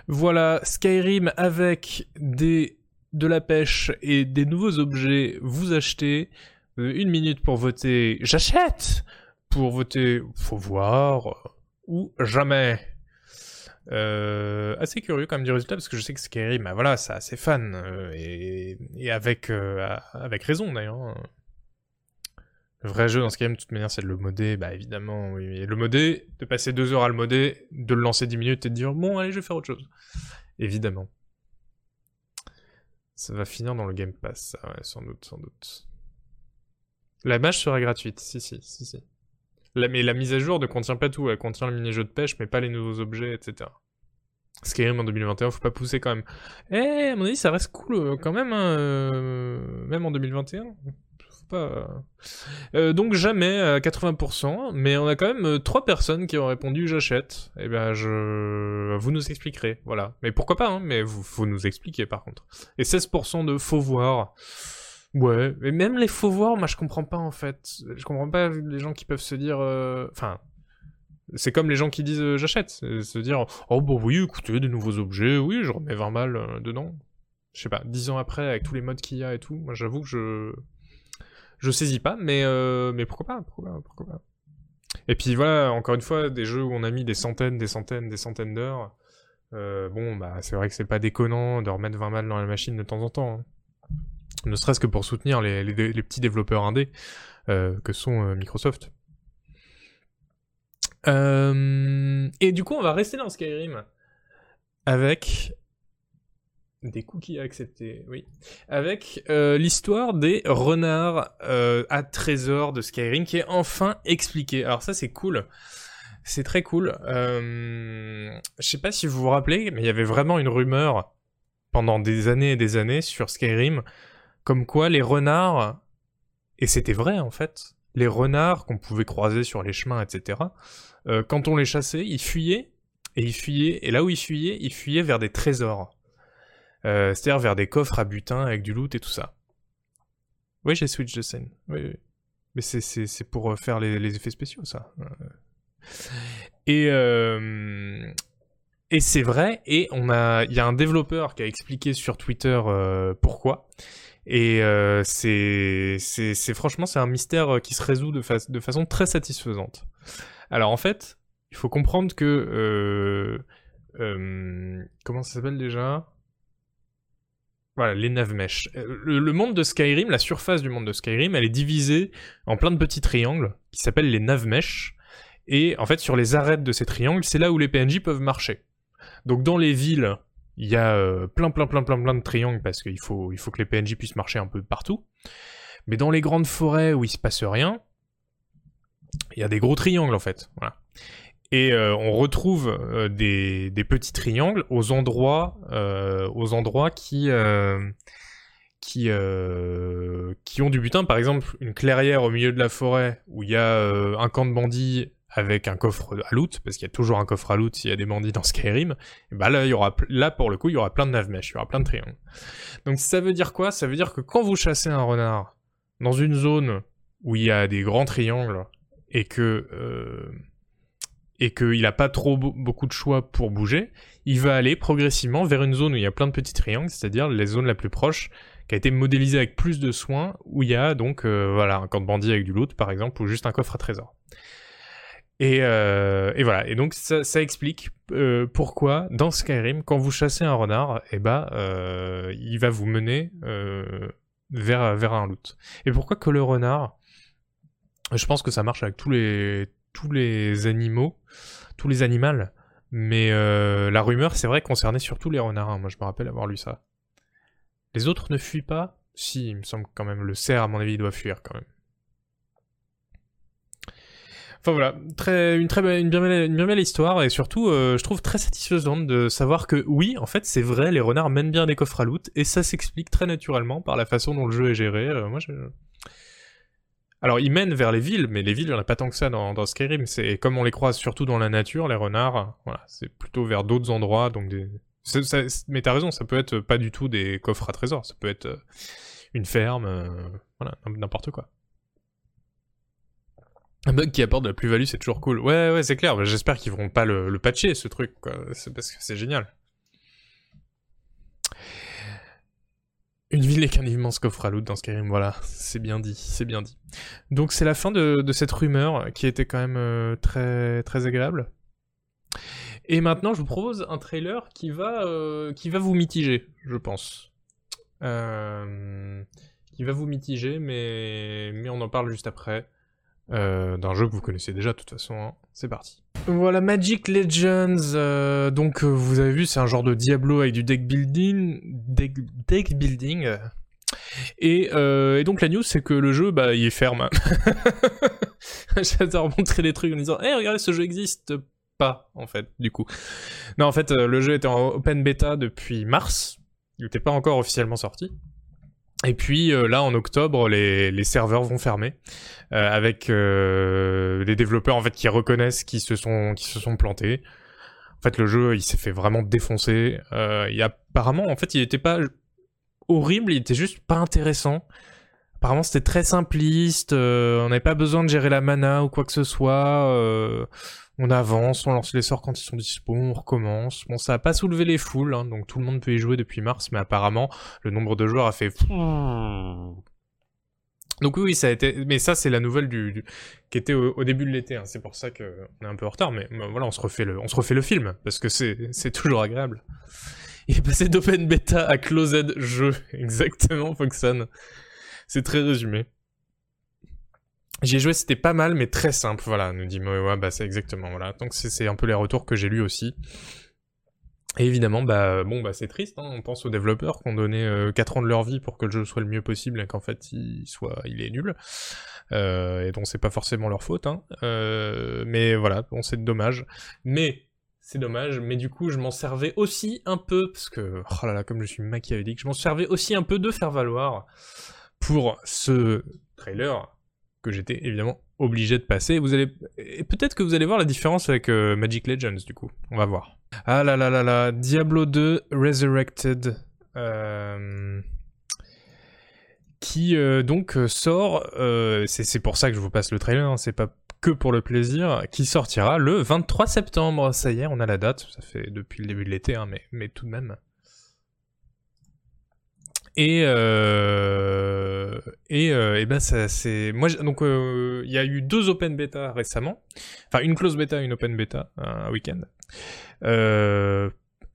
Speaker 1: Voilà, Skyrim avec des de la pêche et des nouveaux objets, vous achetez. Euh, une minute pour voter j'achète Pour voter faut voir ou jamais. Euh, assez curieux quand même du résultat parce que je sais que Skyrim, bah voilà, ça a ses fans euh, et, avec, avec raison d'ailleurs. Le vrai jeu dans Skyrim, de toute manière, c'est de le modder, bah évidemment, oui. Et le modder, de passer deux heures à le modder, de le lancer 10 minutes et de dire bon, allez, je vais faire autre chose. Évidemment. Ça va finir dans le Game Pass, ça, ouais, sans doute, sans doute. La mâche sera gratuite, si, si, si, si. mais la mise à jour ne contient pas tout, elle contient le mini-jeu de pêche, mais pas les nouveaux objets, etc. Skyrim en 2021, faut pas pousser quand même. Eh, à mon avis, ça reste cool euh, quand même, hein, euh, même en 2021. Euh, donc jamais à 80%, mais on a quand même euh, trois personnes qui ont répondu j'achète. Eh ben je, vous nous expliquerez, voilà. Mais pourquoi pas, hein, mais vous nous expliquer par contre. Et 16% de faux voir. Ouais, mais même les faux voir, moi je comprends pas en fait. Je comprends pas les gens qui peuvent se dire, euh, enfin. C'est comme les gens qui disent j'achète, se dire oh bon oui écoutez des nouveaux objets, oui je remets 20 balles dedans. Je sais pas, 10 ans après avec tous les modes qu'il y a et tout, moi j'avoue que je je saisis pas, mais, euh, mais pourquoi pas. Et puis voilà, encore une fois, des jeux où on a mis des centaines, des centaines, des centaines d'heures. Euh, bon, bah c'est vrai que c'est pas déconnant de remettre 20 balles dans la machine de temps en temps. Hein. Ne serait-ce que pour soutenir les, les, petits développeurs indés euh, que sont Microsoft. et du coup, on va rester dans Skyrim avec des cookies acceptés, oui. Avec euh, l'histoire des renards euh, à trésor de Skyrim qui est enfin expliquée. Alors ça c'est cool. C'est très cool. Euh, je sais pas si vous vous rappelez, mais il y avait vraiment une rumeur pendant des années et des années sur Skyrim, comme quoi les renards, et c'était vrai en fait, les renards qu'on pouvait croiser sur les chemins, etc., quand on les chassait, ils fuyaient, et ils fuyaient, et là où ils fuyaient, ils fuyaient vers des trésors. Euh, c'est-à-dire vers des coffres à butin avec du loot et tout ça. Oui, j'ai switch de scène. Oui, oui. Mais c'est pour euh, faire les, effets spéciaux, ça. Euh. Et, et c'est vrai, et a, il y a un développeur qui a expliqué sur Twitter pourquoi. Et c'est, franchement, c'est un mystère qui se résout de, de façon très satisfaisante. Alors en fait, il faut comprendre que comment ça s'appelle déjà? Voilà, les navmèches. Euh, le, monde de Skyrim, la surface du monde de Skyrim, elle est divisée en plein de petits triangles qui s'appellent les navmèches. Et en fait, sur les arêtes de ces triangles, c'est là où les PNJ peuvent marcher. Donc dans les villes, il y a euh, plein, plein, plein, plein, plein de triangles parce qu'il faut, il faut que les PNJ puissent marcher un peu partout. Mais dans les grandes forêts où il se passe rien, il y a des gros triangles en fait. Et euh, on retrouve euh, des, petits triangles aux endroits, euh, aux endroits qui, qui, ont du butin. Par exemple, une clairière au milieu de la forêt où il y a un camp de bandits avec un coffre à loot, parce qu'il y a toujours un coffre à loot s'il y a des bandits dans Skyrim, et bah là, y aura, là, pour le coup, il y aura plein de navmèches, il y aura plein de triangles. Donc ça veut dire quoi? Ça veut dire que quand vous chassez un renard dans une zone où il y a des grands triangles, et que et qu'il n'a pas trop beaucoup de choix pour bouger, il va aller progressivement vers une zone où il y a plein de petits triangles, c'est-à-dire les zones la plus proche, qui a été modélisée avec plus de soins, où il y a donc euh, voilà un camp de bandits avec du loot par exemple, ou juste un coffre à trésor. Et, euh, et voilà, et donc ça, explique euh, pourquoi dans Skyrim, quand vous chassez un renard, eh ben, il va vous mener vers, un loot. Et pourquoi que le renard je pense que ça marche avec tous les animaux, tous les animaux, Mais euh, la rumeur, c'est vrai, concernait surtout les renards. hein. Moi, je me rappelle avoir lu ça. Les autres ne fuient pas? Si, il me semble quand même. Le cerf, à mon avis, doit fuir quand même. Enfin voilà, très, une très belle, une bien belle, une bien belle histoire et surtout, euh, je trouve très satisfaisante de savoir que oui, en fait, c'est vrai, les renards mènent bien des coffres à loot et ça s'explique très naturellement par la façon dont le jeu est géré. Euh, moi, je... Alors, ils mènent vers les villes, mais les villes, il n'y en a pas tant que ça dans, Skyrim. C'est comme on les croise surtout dans la nature, les renards. Voilà, c'est plutôt vers d'autres endroits, donc des. mais t'as raison, ça peut être pas du tout des coffres à trésors, ça peut être euh, une ferme, euh, voilà, n'importe quoi. Un bug qui apporte de la plus-value, c'est toujours cool. Ouais, ouais, c'est clair. J'espère qu'ils vont pas le, patcher, ce truc, quoi. Parce que c'est génial. Une ville n'est qu'un immense coffre à loot dans Skyrim, voilà. C'est bien dit, c'est bien dit. Donc c'est la fin de, cette rumeur qui était quand même euh, très, très agréable. Et maintenant, je vous propose un trailer qui va, euh, qui va vous mitiger, je pense. Euh, qui va vous mitiger, mais, mais on en parle juste après. Euh, d'un jeu que vous connaissez déjà de toute façon. hein. C'est parti. Voilà Magic Legends. euh, donc euh, vous avez vu, c'est un genre de Diablo avec du deck building, deck, building. Et, donc la news c'est que le jeu bah il est ferme. <laughs> J'adore montrer des trucs en disant, hé regardez ce jeu existe pas en fait du coup. Non en fait le jeu était en open beta depuis mars. Il n'était pas encore officiellement sorti. Et puis euh, là en octobre les, les serveurs vont fermer euh, avec euh, des développeurs en fait qui reconnaissent qu'ils se sont qui se sont plantés. En fait le jeu il s'est fait vraiment défoncer. Euh, il apparemment en fait il était pas horrible, il était juste pas intéressant. Apparemment c'était très simpliste, euh, on n'avait pas besoin de gérer la mana ou quoi que ce soit. On avance, on lance les sorts quand ils sont dispo, on recommence. Bon, ça a pas soulevé les foules, hein, donc tout le monde peut y jouer depuis mars, mais apparemment, le nombre de joueurs a fait... Donc oui, oui, ça a été... Mais ça, c'est la nouvelle du... du- qui était au, début de l'été, hein. c'est pour ça qu'on est un peu en retard, mais voilà, on se refait le, on se refait le film, parce que c'est c'est toujours agréable. Il est passé d'open beta à closed jeu, <laughs> exactement, Foxan. C'est très résumé. J'y ai joué, c'était pas mal, mais très simple, voilà, nous dit Moewa, bah c'est exactement, voilà. Donc c'est un peu les retours que j'ai lus aussi. Et évidemment, bah bon, bah c'est triste, hein. on pense aux développeurs qui ont donné euh, 4 ans de leur vie pour que le jeu soit le mieux possible et qu'en fait il soit, il est nul. Euh, et donc c'est pas forcément leur faute, hein. Euh, mais voilà, bon c'est dommage. Mais c'est dommage, mais du coup je m'en servais aussi un peu, parce que, oh là là, comme je suis machiavélique, je m'en servais aussi un peu de faire valoir pour ce trailer que j'étais évidemment obligé de passer. Vous allez et peut-être que vous allez voir la différence avec euh, Magic Legends du coup. On va voir. Ah là là là là, Diablo 2 Resurrected euh, qui euh, donc sort c'est pour ça que je vous passe le trailer, hein, c'est pas que pour le plaisir, qui sortira le 23 septembre. Ça y est, on a la date, ça fait depuis le début de l'été, hein, mais tout de même. Et euh, et, euh, et ben ça c'est moi donc euh, il y a eu deux open beta récemment, enfin une close beta, une open beta un week-end.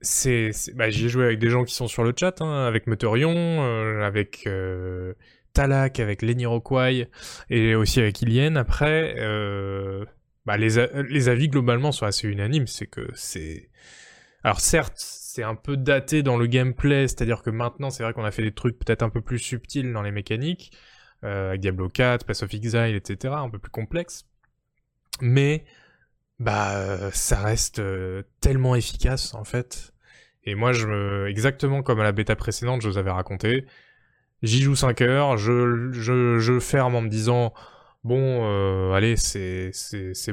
Speaker 1: C'est bah, j'y ai joué avec des gens qui sont sur le chat, hein, avec Meteorion, avec Talak, avec Lenny Rockway et aussi avec Ilian. Après, bah, les les avis globalement sont assez unanimes, c'est que c'est alors certes, c'est un peu daté dans le gameplay, c'est-à-dire que maintenant, c'est vrai qu'on a fait des trucs peut-être un peu plus subtils dans les mécaniques, euh, avec Diablo 4, Pass of Exile, etc., un peu plus complexe. Mais, bah, euh, ça reste euh, tellement efficace, en fait. Et moi, je me... exactement comme à la bêta précédente, je vous avais raconté, j'y joue 5 heures, je, ferme en me disant, bon, euh, allez, c'est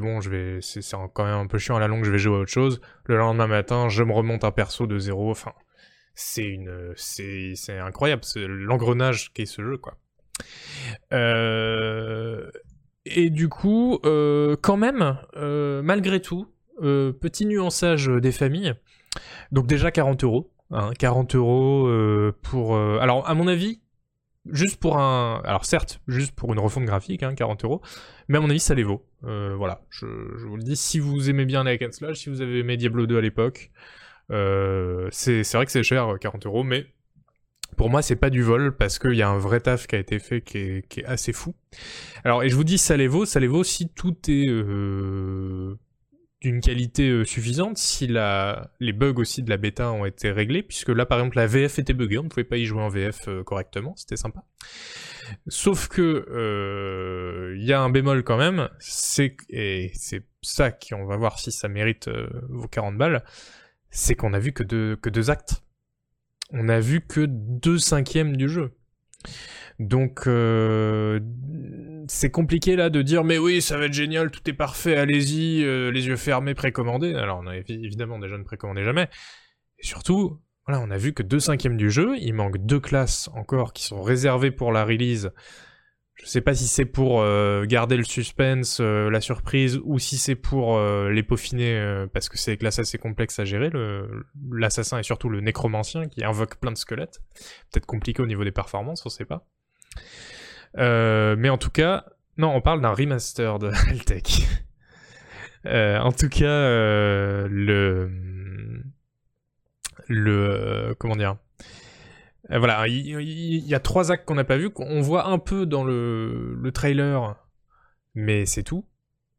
Speaker 1: bon, je vais, c'est quand même un peu chiant à la longue, je vais jouer à autre chose. Le lendemain matin, je me remonte un perso de zéro. Enfin, c'est une, c'est incroyable, c'est l'engrenage qu'est ce jeu, quoi. Euh, et du coup, euh, quand même, malgré tout, petit nuançage des familles. Donc déjà 40 euros, hein, 40 euros pour. alors à mon avis, juste pour un. Alors certes, juste pour une refonte graphique, hein, 40 euros, mais à mon avis, ça les vaut. Euh, voilà, je, vous le dis. Si vous aimez bien les si vous avez aimé Diablo 2 à l'époque, euh, c'est c'est vrai que c'est cher, 40 euros, mais pour moi, c'est pas du vol parce qu'il y a un vrai taf qui a été fait qui est, qui est assez fou. Alors, et je vous dis, ça les vaut, ça les vaut si tout est. euh, d'une qualité euh, suffisante si la, les bugs aussi de la bêta ont été réglés, puisque là par exemple la VF était buggée, on ne pouvait pas y jouer en VF euh, correctement, c'était sympa. Sauf que euh, il y a un bémol quand même, c'est et c'est ça qu'on va voir si ça mérite vos 40 balles, c'est qu'on a vu que deux, que deux actes. On a vu que deux cinquièmes du jeu. Donc euh, c'est compliqué là de dire mais oui ça va être génial, tout est parfait, allez-y, euh, les yeux fermés, précommandés. Alors on a évidemment déjà ne précommandez jamais. Et surtout, voilà, on a vu que deux cinquièmes du jeu, il manque deux classes encore qui sont réservées pour la release. Je sais pas si c'est pour euh, garder le suspense, la surprise, ou si c'est pour les peaufiner, parce que c'est des assez complexes à gérer, l'assassin et surtout le nécromancien qui invoque plein de squelettes. Peut-être compliqué au niveau des performances, on sait pas. Euh, mais en tout cas, non, on parle d'un remaster de <laughs> Altec. euh, en tout cas, euh, le le comment dire? Voilà, il, y, a trois actes qu'on n'a pas vu, qu'on voit un peu dans le, le trailer, mais c'est tout.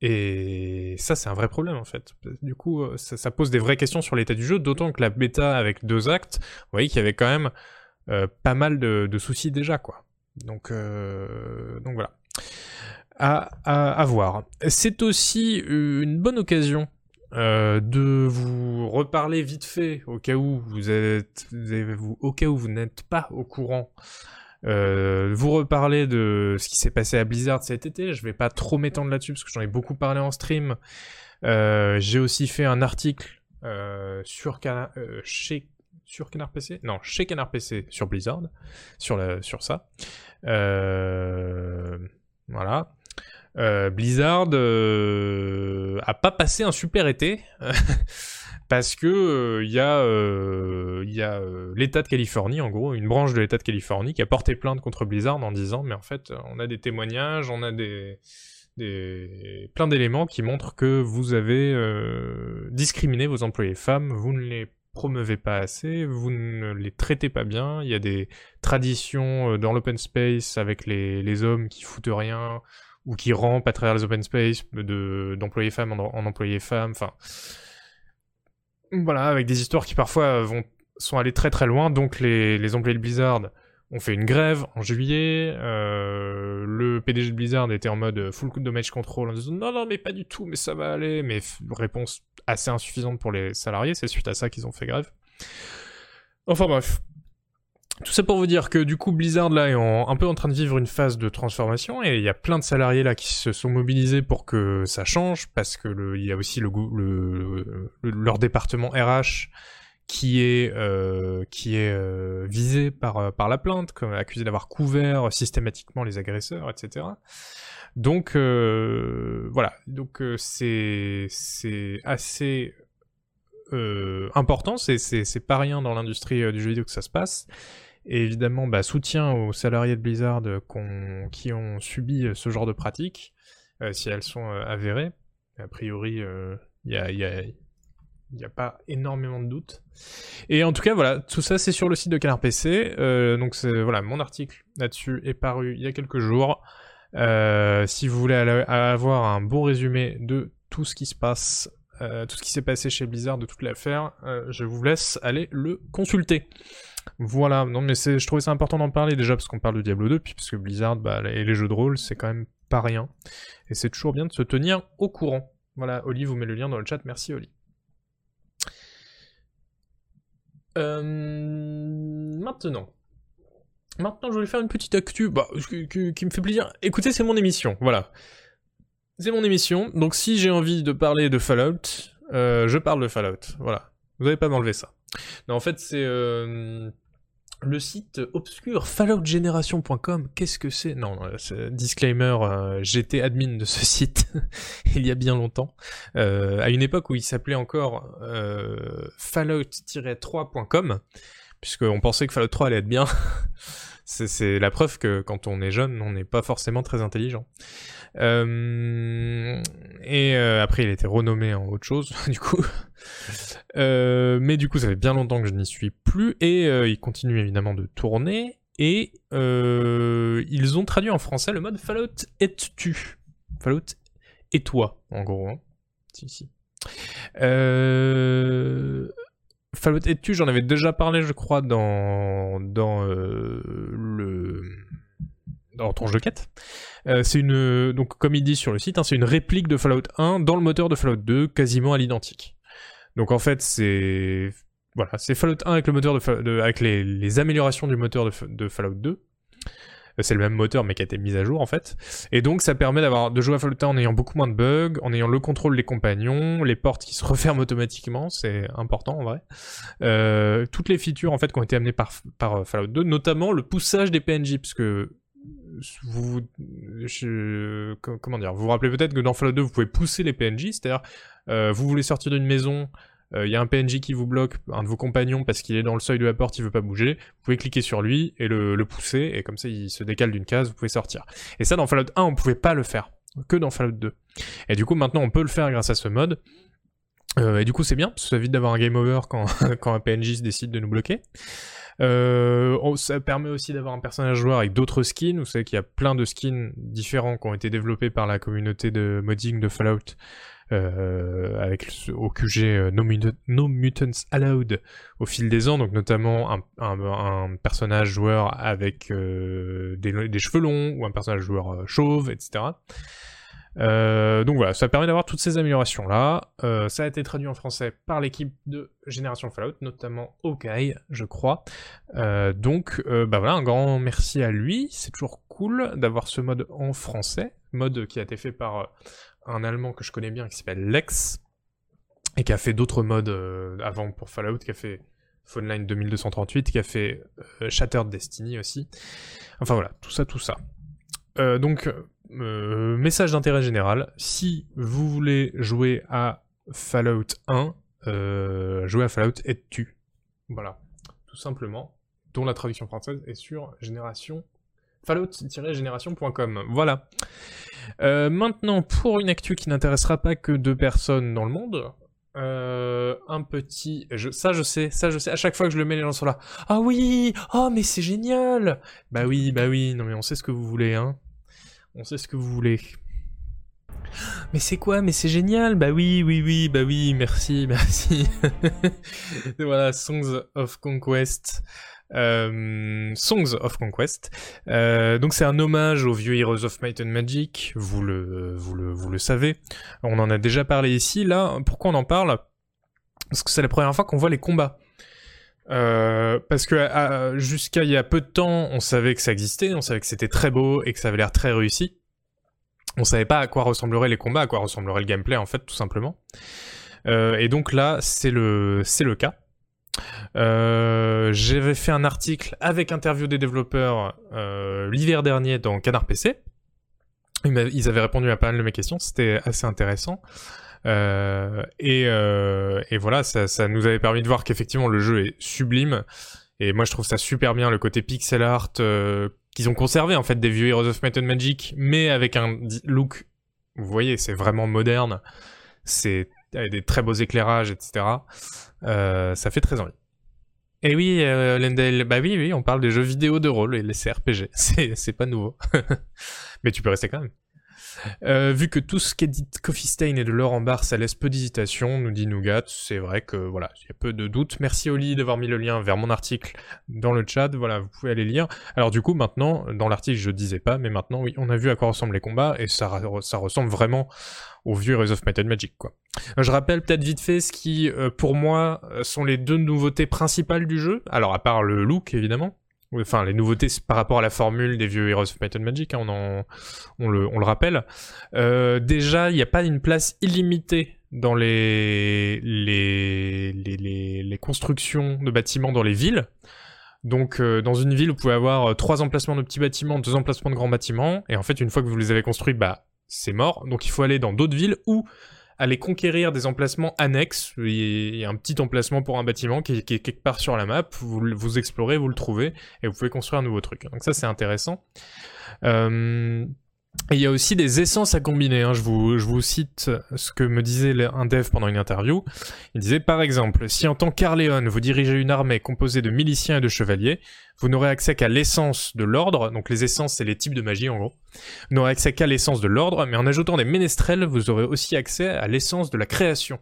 Speaker 1: Et ça, c'est un vrai problème en fait. Du coup, ça, pose des vraies questions sur l'état du jeu, d'autant que la bêta avec deux actes, vous voyez qu'il y avait quand même pas mal de, soucis déjà, quoi. Donc, euh, donc voilà. À, à, voir. C'est aussi une bonne occasion euh, de vous reparler vite fait au cas où vous êtes, vous, au cas où vous n'êtes pas au courant. Euh, vous reparler de ce qui s'est passé à Blizzard cet été. Je vais pas trop m'étendre là-dessus parce que j'en ai beaucoup parlé en stream. J'ai aussi fait un article sur chez sur Canard PC Non, chez Canard PC sur Blizzard, sur, la, sur ça. Euh, voilà. Euh, Blizzard euh, a pas passé un super été <laughs> parce que il y a, y a l'État de Californie, en gros, une branche de l'État de Californie qui a porté plainte contre Blizzard en disant mais en fait on a des témoignages, on a des, des plein d'éléments qui montrent que vous avez discriminé vos employés femmes, vous ne les promeuvez pas assez, vous ne les traitez pas bien, il y a des traditions euh, dans l'open space avec les, hommes qui foutent rien, ou qui rampent à travers les open space d'employés femmes en, employés femmes, enfin... Voilà, avec des histoires qui parfois sont allées très très loin, donc les, les employés de Blizzard ont fait une grève en juillet, euh, le PDG de Blizzard était en mode full damage control en disant non non mais pas du tout mais ça va aller, mais réponse assez insuffisante pour les salariés, c'est suite à ça qu'ils ont fait grève. Enfin bref. Tout ça pour vous dire que du coup Blizzard là est un peu en train de vivre une phase de transformation et il y a plein de salariés là qui se sont mobilisés pour que ça change parce que il y a aussi le, le, leur département RH qui est euh, qui est euh, visé par par la plainte comme accusé d'avoir couvert systématiquement les agresseurs etc. Donc euh, voilà, donc euh, c'est assez euh, important, c'est pas rien dans l'industrie du jeu vidéo que ça se passe. Et évidemment, bah, soutien aux salariés de Blizzard qui ont subi ce genre de pratiques, si elles sont avérées. A priori, il y, a, y, a, pas énormément de doutes. Et en tout cas, voilà, tout ça c'est sur le site de Canard PC. donc c'est voilà, mon article là-dessus est paru il y a quelques jours. Euh, si vous voulez avoir un bon résumé de tout ce qui se passe, euh, tout ce qui s'est passé chez Blizzard, de toute l'affaire, euh, je vous laisse aller le consulter. Voilà, non mais je trouvais ça important d'en parler déjà parce qu'on parle de Diablo 2, puis parce que Blizzard bah, et les jeux de rôle, c'est quand même pas rien. Et c'est toujours bien de se tenir au courant. Voilà, Oli vous met le lien dans le chat, merci Oli. Maintenant, Maintenant, je voulais faire une petite actu bah, qui, me fait plaisir. Écoutez, c'est mon émission, voilà. C'est mon émission, donc si j'ai envie de parler de Fallout, euh, je parle de Fallout, voilà. Vous n'allez pas m'enlever ça. Non, en fait, c'est euh, le site obscur falloutgeneration.com. Qu'est-ce que c'est? Non, euh, disclaimer, j'étais admin de ce <laughs> site il y a bien longtemps, à une époque où il s'appelait encore fallout-3.com, puisqu'on pensait que Fallout 3 allait être bien. <laughs> c'est la preuve que quand on est jeune, on n'est pas forcément très intelligent. Euh, et euh, après, il a été renommé en autre chose, <laughs> du coup. Euh, mais du coup, ça fait bien longtemps que je n'y suis plus, et il continue évidemment de tourner. Et ils ont traduit en français le mode Fallout et tu. Fallout et toi, en gros. Hein. Si, si. Fallout tu j'en avais déjà parlé, je crois, dans, dans euh, le dans ton jeu quête. Euh, c'est une donc comme il dit sur le site, hein, c'est une réplique de Fallout 1 dans le moteur de Fallout 2, quasiment à l'identique. Donc en fait, c'est voilà, c'est Fallout 1 avec le moteur de, avec les, les, améliorations du moteur de, de Fallout 2 c'est le même moteur mais qui a été mis à jour en fait. Et donc ça permet d'avoir de jouer à Fallout 1 en ayant beaucoup moins de bugs, en ayant le contrôle des compagnons, les portes qui se <laughs> referment automatiquement, c'est important en vrai. Euh, toutes les features en fait qui ont été amenées par, par euh, Fallout 2, notamment le poussage des PNJ, parce que vous, je, comment dire, vous vous rappelez peut-être que dans Fallout 2 vous pouvez pousser les PNJ, c'est-à-dire euh, vous voulez sortir d'une maison, il euh, y a un PNJ qui vous bloque, un de vos compagnons, parce qu'il est dans le seuil de la porte, il veut pas bouger, vous pouvez cliquer sur lui et le, pousser, et comme ça il se décale d'une case, vous pouvez sortir. Et ça dans Fallout 1 on pouvait pas le faire, que dans Fallout 2. Et du coup maintenant on peut le faire grâce à ce mode. Euh, et du coup c'est bien, parce que ça évite d'avoir un game over quand, <laughs> un PNJ décide de nous bloquer. Euh, ça permet aussi d'avoir un personnage joueur avec d'autres skins. Vous savez qu'il y a plein de skins différents qui ont été développés par la communauté de modding de Fallout avec au QG euh, no, Mutants Allowed au fil des ans, donc notamment un, personnage joueur avec euh, des, cheveux longs ou un personnage joueur chauve, etc. donc voilà, ça permet d'avoir toutes ces améliorations là. ça a été traduit en français par l'équipe de Génération Fallout, notamment Okai, je crois. donc bah voilà, un grand merci à lui. C'est toujours cool d'avoir ce mode en français, mode qui a été fait par un Allemand que je connais bien qui s'appelle Lex, et qui a fait d'autres modes euh, avant pour Fallout, qui a fait Phone Line 2238, qui a fait euh, Shattered Destiny aussi. Enfin voilà, tout ça, tout ça. Euh, donc, message d'intérêt général, si vous voulez jouer à Fallout 1, jouez à Fallout et tu. Voilà, tout simplement, dont la traduction française est sur Génération fallout-génération.com. Voilà. Euh, maintenant, pour une actu qui n'intéressera pas que deux personnes dans le monde, euh, un petit... Je, ça je sais, ça je sais, à chaque fois que je le mets les gens sont là. Ah oui Oh mais c'est génial Bah oui, bah oui, non mais on sait ce que vous voulez, hein. On sait ce que vous voulez. Mais c'est quoi? Mais c'est génial Bah oui, oui, oui, bah oui, merci, <laughs> merci. voilà, Songs of Conquest. Euh, Songs of Conquest. Euh, donc c'est un hommage aux vieux Heroes of Might and Magic, vous le, vous le, vous le savez. On en a déjà parlé ici. Là, pourquoi on en parle? Parce que c'est la première fois qu'on voit les combats. Euh, parce que jusqu'à il y a peu de temps, on savait que ça existait, on savait que c'était très beau et que ça avait l'air très réussi. On savait pas à quoi ressembleraient les combats, à quoi ressemblerait le gameplay en fait, tout simplement. et donc là, c'est le, c'est le cas. Euh, j'avais fait un article avec interview des développeurs euh, l'hiver dernier dans Canard PC. Ils avaient répondu à pas mal de mes questions, c'était assez intéressant. Euh, et, voilà, ça, ça, nous avait permis de voir qu'effectivement le jeu est sublime. Et moi je trouve ça super bien le côté pixel art qu'ils ont conservé en fait des vieux Heroes of Might and Magic, mais avec un look, vous voyez, c'est vraiment moderne. C'est avec des très beaux éclairages, etc. Euh, ça fait très envie. Et oui, euh, bah oui, oui, on parle des jeux vidéo de rôle et les CRPG. <laughs> C'est pas nouveau. <laughs> Mais tu peux rester quand même. Euh, vu que tout ce qu'édite Coffee Stain et de l'or en barre, ça laisse peu d'hésitation, nous dit Nougat, c'est vrai que voilà, il y a peu de doutes. Merci Oli d'avoir mis le lien vers mon article dans le chat, voilà, vous pouvez aller lire. Alors du coup, maintenant, dans l'article, je disais pas, mais maintenant, oui, on a vu à quoi ressemblent les combats, et ça, ça ressemble vraiment au vieux Rise of Might Magic, quoi. Je rappelle peut-être vite fait ce qui, euh, pour moi, sont les deux nouveautés principales du jeu, alors à part le look, évidemment, enfin les nouveautés par rapport à la formule des vieux Heroes of Might and Magic, hein, on, le, rappelle. Euh, déjà, il n'y a pas une place illimitée dans les, constructions de bâtiments dans les villes. Donc euh, dans une ville, vous pouvez avoir euh, trois emplacements de petits bâtiments, deux emplacements de grands bâtiments, et en fait une fois que vous les avez construits, bah c'est mort. Donc il faut aller dans d'autres villes où aller conquérir des emplacements annexes. Il un petit emplacement pour un bâtiment qui, est quelque part sur la map. Vous, vous explorez, vous le trouvez, et vous pouvez construire un nouveau truc. Donc ça, c'est intéressant. Euh, il y a aussi des essences à combiner. Hein. Je, vous, cite ce que me disait un dev pendant une interview. Il disait par exemple, si en tant qu'Arléon vous dirigez une armée composée de miliciens et de chevaliers, vous n'aurez accès qu'à l'essence de l'ordre. Donc les essences, c'est les types de magie en gros. Vous n'aurez accès qu'à l'essence de l'ordre, mais en ajoutant des ménestrels, vous aurez aussi accès à l'essence de la création.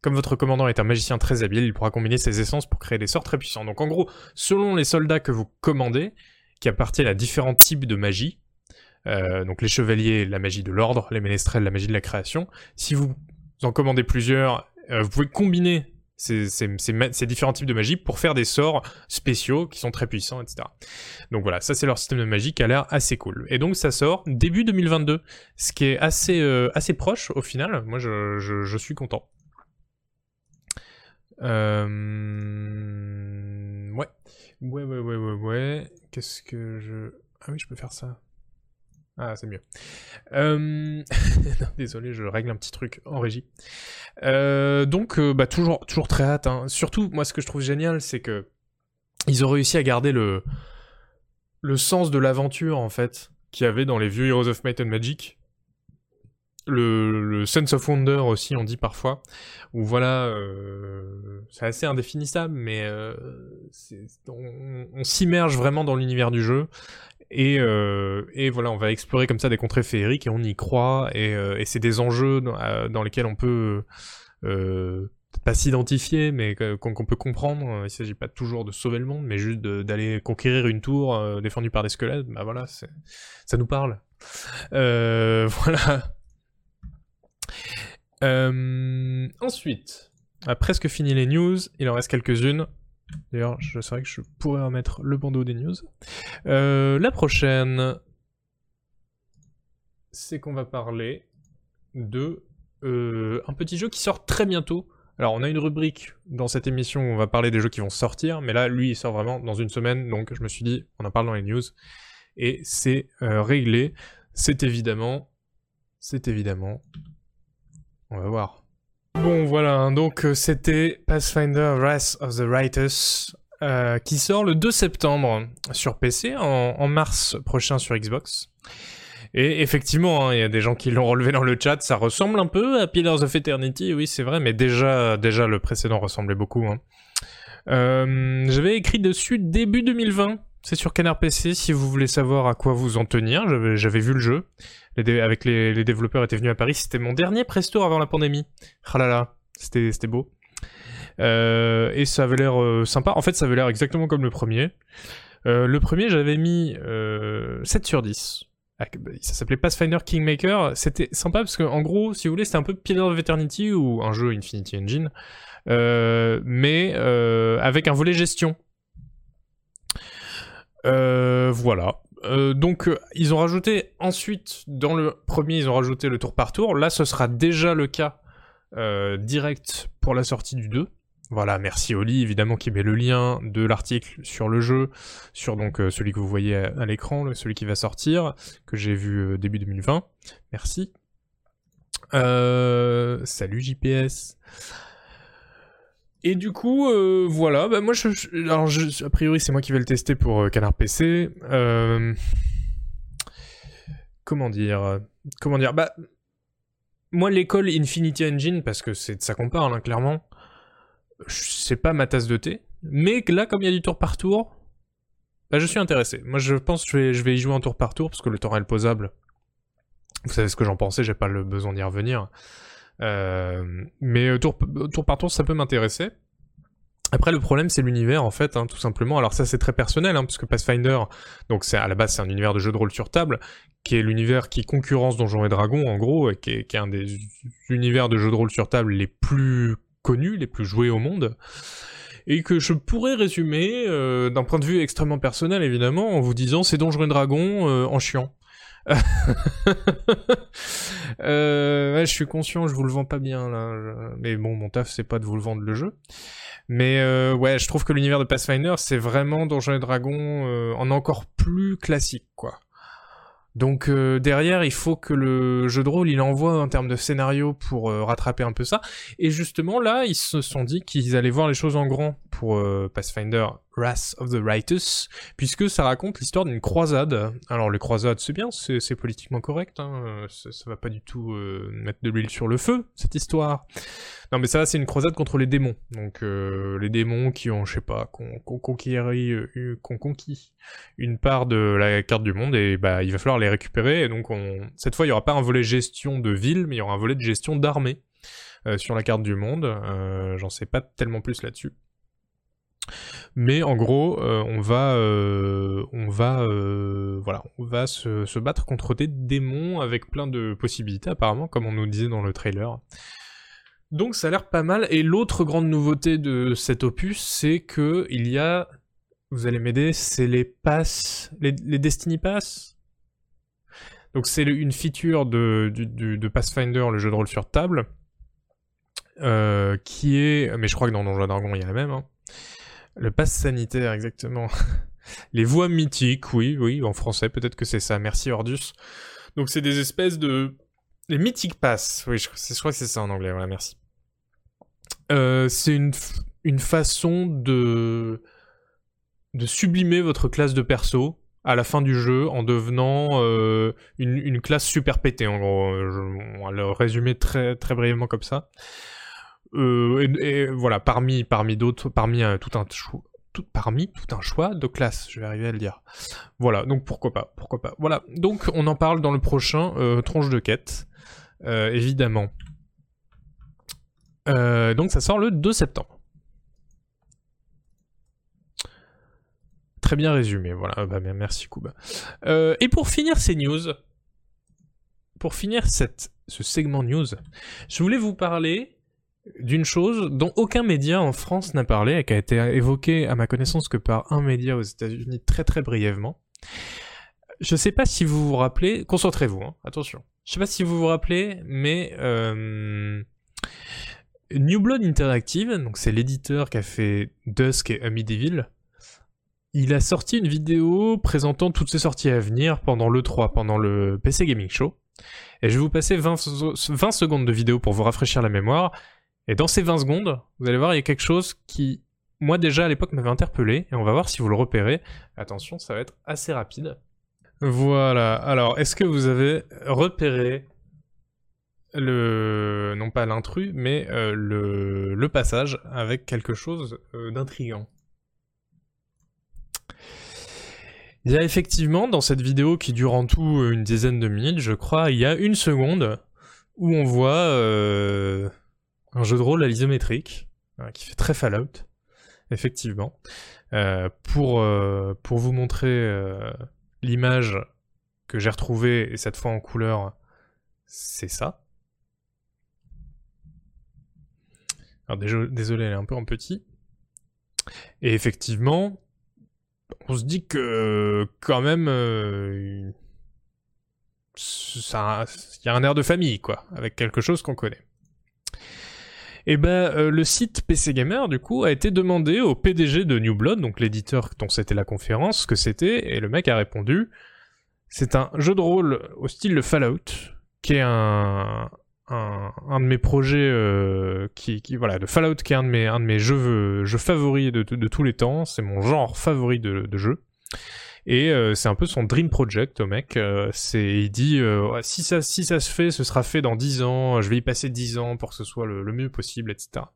Speaker 1: Comme votre commandant est un magicien très habile, il pourra combiner ses essences pour créer des sorts très puissants. Donc en gros, selon les soldats que vous commandez, qui appartiennent à différents types de magie, euh, donc les chevaliers, la magie de l'ordre, les ménestrels, la magie de la création, si vous en commandez plusieurs, euh, vous pouvez combiner ces, différents types de magie pour faire des sorts spéciaux qui sont très puissants, etc. Donc voilà, ça c'est leur système de magie qui a l'air assez cool. Et donc ça sort début 2022, ce qui est assez, euh, assez proche au final. Moi je, suis content. Ouais, ouais, ouais, ouais, ouais. Qu'est-ce que je... Ah oui, je peux faire ça. Ah, c'est mieux. Euh... <laughs> désolé, je règle un petit truc en régie. Euh, donc, euh, bah, toujours, très hâte. Hein. Surtout, moi, ce que je trouve génial, c'est que ils ont réussi à garder le, le sens de l'aventure, en fait, qu'il y avait dans les vieux Heroes of Might and Magic le, sense of wonder aussi, on dit parfois, où voilà, euh, c'est assez indéfinissable, mais euh, on, s'immerge vraiment dans l'univers du jeu. Et, euh, et, voilà, on va explorer comme ça des contrées féeriques et on y croit. Et, et c'est des enjeux dans, lesquels on peut pas s'identifier, mais qu'on peut comprendre. Il s'agit pas toujours de sauver le monde, mais juste d'aller conquérir une tour défendue par des squelettes. Bah voilà, ça nous parle. <laughs> voilà. Euh, ensuite, on a presque fini les news, il en reste quelques-unes. D'ailleurs, je vrai que je pourrais remettre le bandeau des news. Euh, la prochaine, c'est qu'on va parler de euh, un petit jeu qui sort très bientôt. Alors, on a une rubrique dans cette émission où on va parler des jeux qui vont sortir, mais là, lui, il sort vraiment dans une semaine, donc je me suis dit, on en parle dans les news. Et c'est réglé. C'est évidemment, c'est évidemment on va voir. Bon voilà, hein, donc euh, c'était Pathfinder Wrath of the Writers euh, qui sort le 2 septembre sur PC, en, mars prochain sur Xbox. Et effectivement, hein, il y a des gens qui l'ont relevé dans le chat, ça ressemble un peu à Pillars of Eternity, oui c'est vrai, mais déjà, déjà le précédent ressemblait beaucoup. Hein. Euh, j'avais écrit dessus début 2020, c'est sur Canard PC si vous voulez savoir à quoi vous en tenir, j'avais vu le jeu avec les, développeurs étaient venus à Paris. C'était mon dernier press tour avant la pandémie. Ah là, c'était beau. Euh, et ça avait l'air euh, sympa. En fait, ça avait l'air exactement comme le premier. Euh, le premier, j'avais mis 7 sur 10. Ah, bah, ça s'appelait Pathfinder Kingmaker. C'était sympa parce que, en gros, si vous voulez, c'était un peu Pillar of Eternity ou un jeu Infinity Engine, mais avec un volet gestion. voilà. Euh, donc euh, ils ont rajouté ensuite dans le premier ils ont rajouté le tour par tour. Là ce sera déjà le cas euh, direct pour la sortie du 2. Voilà, merci Oli évidemment qui met le lien de l'article sur le jeu, sur donc celui que vous voyez à, l'écran, celui qui va sortir, que j'ai vu début 2020. Merci. salut JPS. Et du coup, euh, voilà, bah moi, je, alors a priori, c'est moi qui vais le tester pour euh, Canard PC. Euh, comment dire Comment dire Bah, moi, l'école Infinity Engine, parce que c'est de ça qu'on parle, hein, clairement, c'est pas ma tasse de thé. Mais là, comme il y a du tour par tour, bah, je suis intéressé. Moi, je pense que je vais, je vais y jouer un tour par tour, parce que le temps est posable. Vous savez ce que j'en pensais, j'ai pas le besoin d'y revenir. Euh, mais euh, tour, tour par tour, ça peut m'intéresser. Après, le problème, c'est l'univers, en fait, hein, tout simplement. Alors ça, c'est très personnel, hein, puisque Pathfinder, donc c'est à la base, c'est un univers de jeu de rôle sur table, qui est l'univers qui concurrence Donjons et Dragons, en gros, et qui est, un des univers de jeu de rôle sur table les plus connus, les plus joués au monde et que je pourrais résumer euh, d'un point de vue extrêmement personnel évidemment en vous disant c'est Donjons et Dragons en chiant. <laughs> euh, je suis conscient, je vous le vends pas bien là. Mais bon, mon taf c'est pas de vous le vendre le jeu. Mais euh, ouais, je trouve que l'univers de Pathfinder c'est vraiment Donjons et Dragons euh, en encore plus classique quoi. Donc derrière, il faut que le jeu de rôle il envoie en termes de scénario pour rattraper un peu ça. Et justement là, ils se sont dit qu'ils allaient voir les choses en grand pour euh, Pathfinder Wrath of the Righteous, puisque ça raconte l'histoire d'une croisade. Alors les croisades, c'est bien, c'est politiquement correct, hein, ça, va pas du tout mettre de l'huile sur le feu cette histoire. Non, mais ça, c'est une croisade contre les démons. Donc, euh, les démons qui ont, je sais pas, qu'on conquis, euh, conquis une part de la carte du monde, et bah, il va falloir les récupérer. Et donc, on... cette fois, il y aura pas un volet gestion de ville, mais il y aura un volet de gestion d'armée. sur la carte du monde. J'en sais pas tellement plus là-dessus. Mais en gros, on va, on va, on va se, battre contre des démons avec plein de possibilités apparemment, comme on nous disait dans le trailer. Donc ça a l'air pas mal. Et l'autre grande nouveauté de cet opus, c'est que il y a, vous allez m'aider, c'est les passes, les, Destiny Pass. Donc c'est une feature de, de, Pathfinder, le jeu de rôle sur table, euh, qui est, mais je crois que dans Donjon Dragon il y a la même. Hein. Le pass sanitaire, exactement. <laughs> les voix mythiques, oui, oui, en français peut-être que c'est ça. Merci Ordus. Donc c'est des espèces de les Mythic Pass, oui, je, crois que c'est ça en anglais, voilà, merci. Euh, c'est une, une façon de, de sublimer votre classe de perso à la fin du jeu en devenant euh, une, classe super pétée, en gros. Je, on va le résumer très, très brièvement comme ça. Euh, et, voilà, parmi, parmi d'autres, parmi tout un tout, parmi tout un choix de classes, je vais arriver à le dire. Voilà, donc pourquoi pas, pourquoi pas. Voilà, donc on en parle dans le prochain tronche de quête. Euh, évidemment. Euh, donc ça sort le 2 septembre. Très bien résumé, voilà. Bah, merci Kuba. Euh, et pour finir ces news, pour finir cette, ce segment news, je voulais vous parler d'une chose dont aucun média en France n'a parlé et qui a été évoqué à ma connaissance que par un média aux États-Unis très très brièvement. Je sais pas si vous vous rappelez, concentrez-vous, hein, attention. Je sais pas si vous vous rappelez, mais euh, New Blood Interactive, donc c'est l'éditeur qui a fait Dusk et Amityville, il a sorti une vidéo présentant toutes ses sorties à venir pendant l'E3, pendant le PC Gaming Show. Et je vais vous passer 20, 20 secondes de vidéo pour vous rafraîchir la mémoire. Et dans ces 20 secondes, vous allez voir, il y a quelque chose qui, moi déjà à l'époque, m'avait interpellé. Et on va voir si vous le repérez. Attention, ça va être assez rapide. Voilà. Alors, est-ce que vous avez repéré le non pas l'intrus, mais euh, le, passage avec quelque chose euh, d'intrigant? Il y a effectivement dans cette vidéo qui dure en tout une dizaine de minutes, je crois, il y a une seconde où on voit euh, un jeu de rôle à l'isométrique qui fait très Fallout, effectivement, pour pour vous montrer l'image que j'ai retrouvée, et cette fois en couleur, c'est ça. Alors désolé, elle est un peu en petit. Et effectivement, on se dit que quand même, euh, il y a un air de famille, quoi, avec quelque chose qu'on connaît. Et eh ben, euh, le site PC Gamer, du coup, a été demandé au PDG de New Blood, donc l'éditeur dont c'était la conférence, ce que c'était, et le mec a répondu c'est un jeu de rôle au style de Fallout, qui est un, un, de mes projets euh, qui, voilà de Fallout qui est un de mes un de mes jeux favoris de, tous les temps c'est mon genre favori de jeu et euh, c'est un peu son dream project au mec euh, il dit si ça si ça se fait ce sera fait dans 10 ans je vais y passer 10 ans pour que ce soit le, mieux possible etc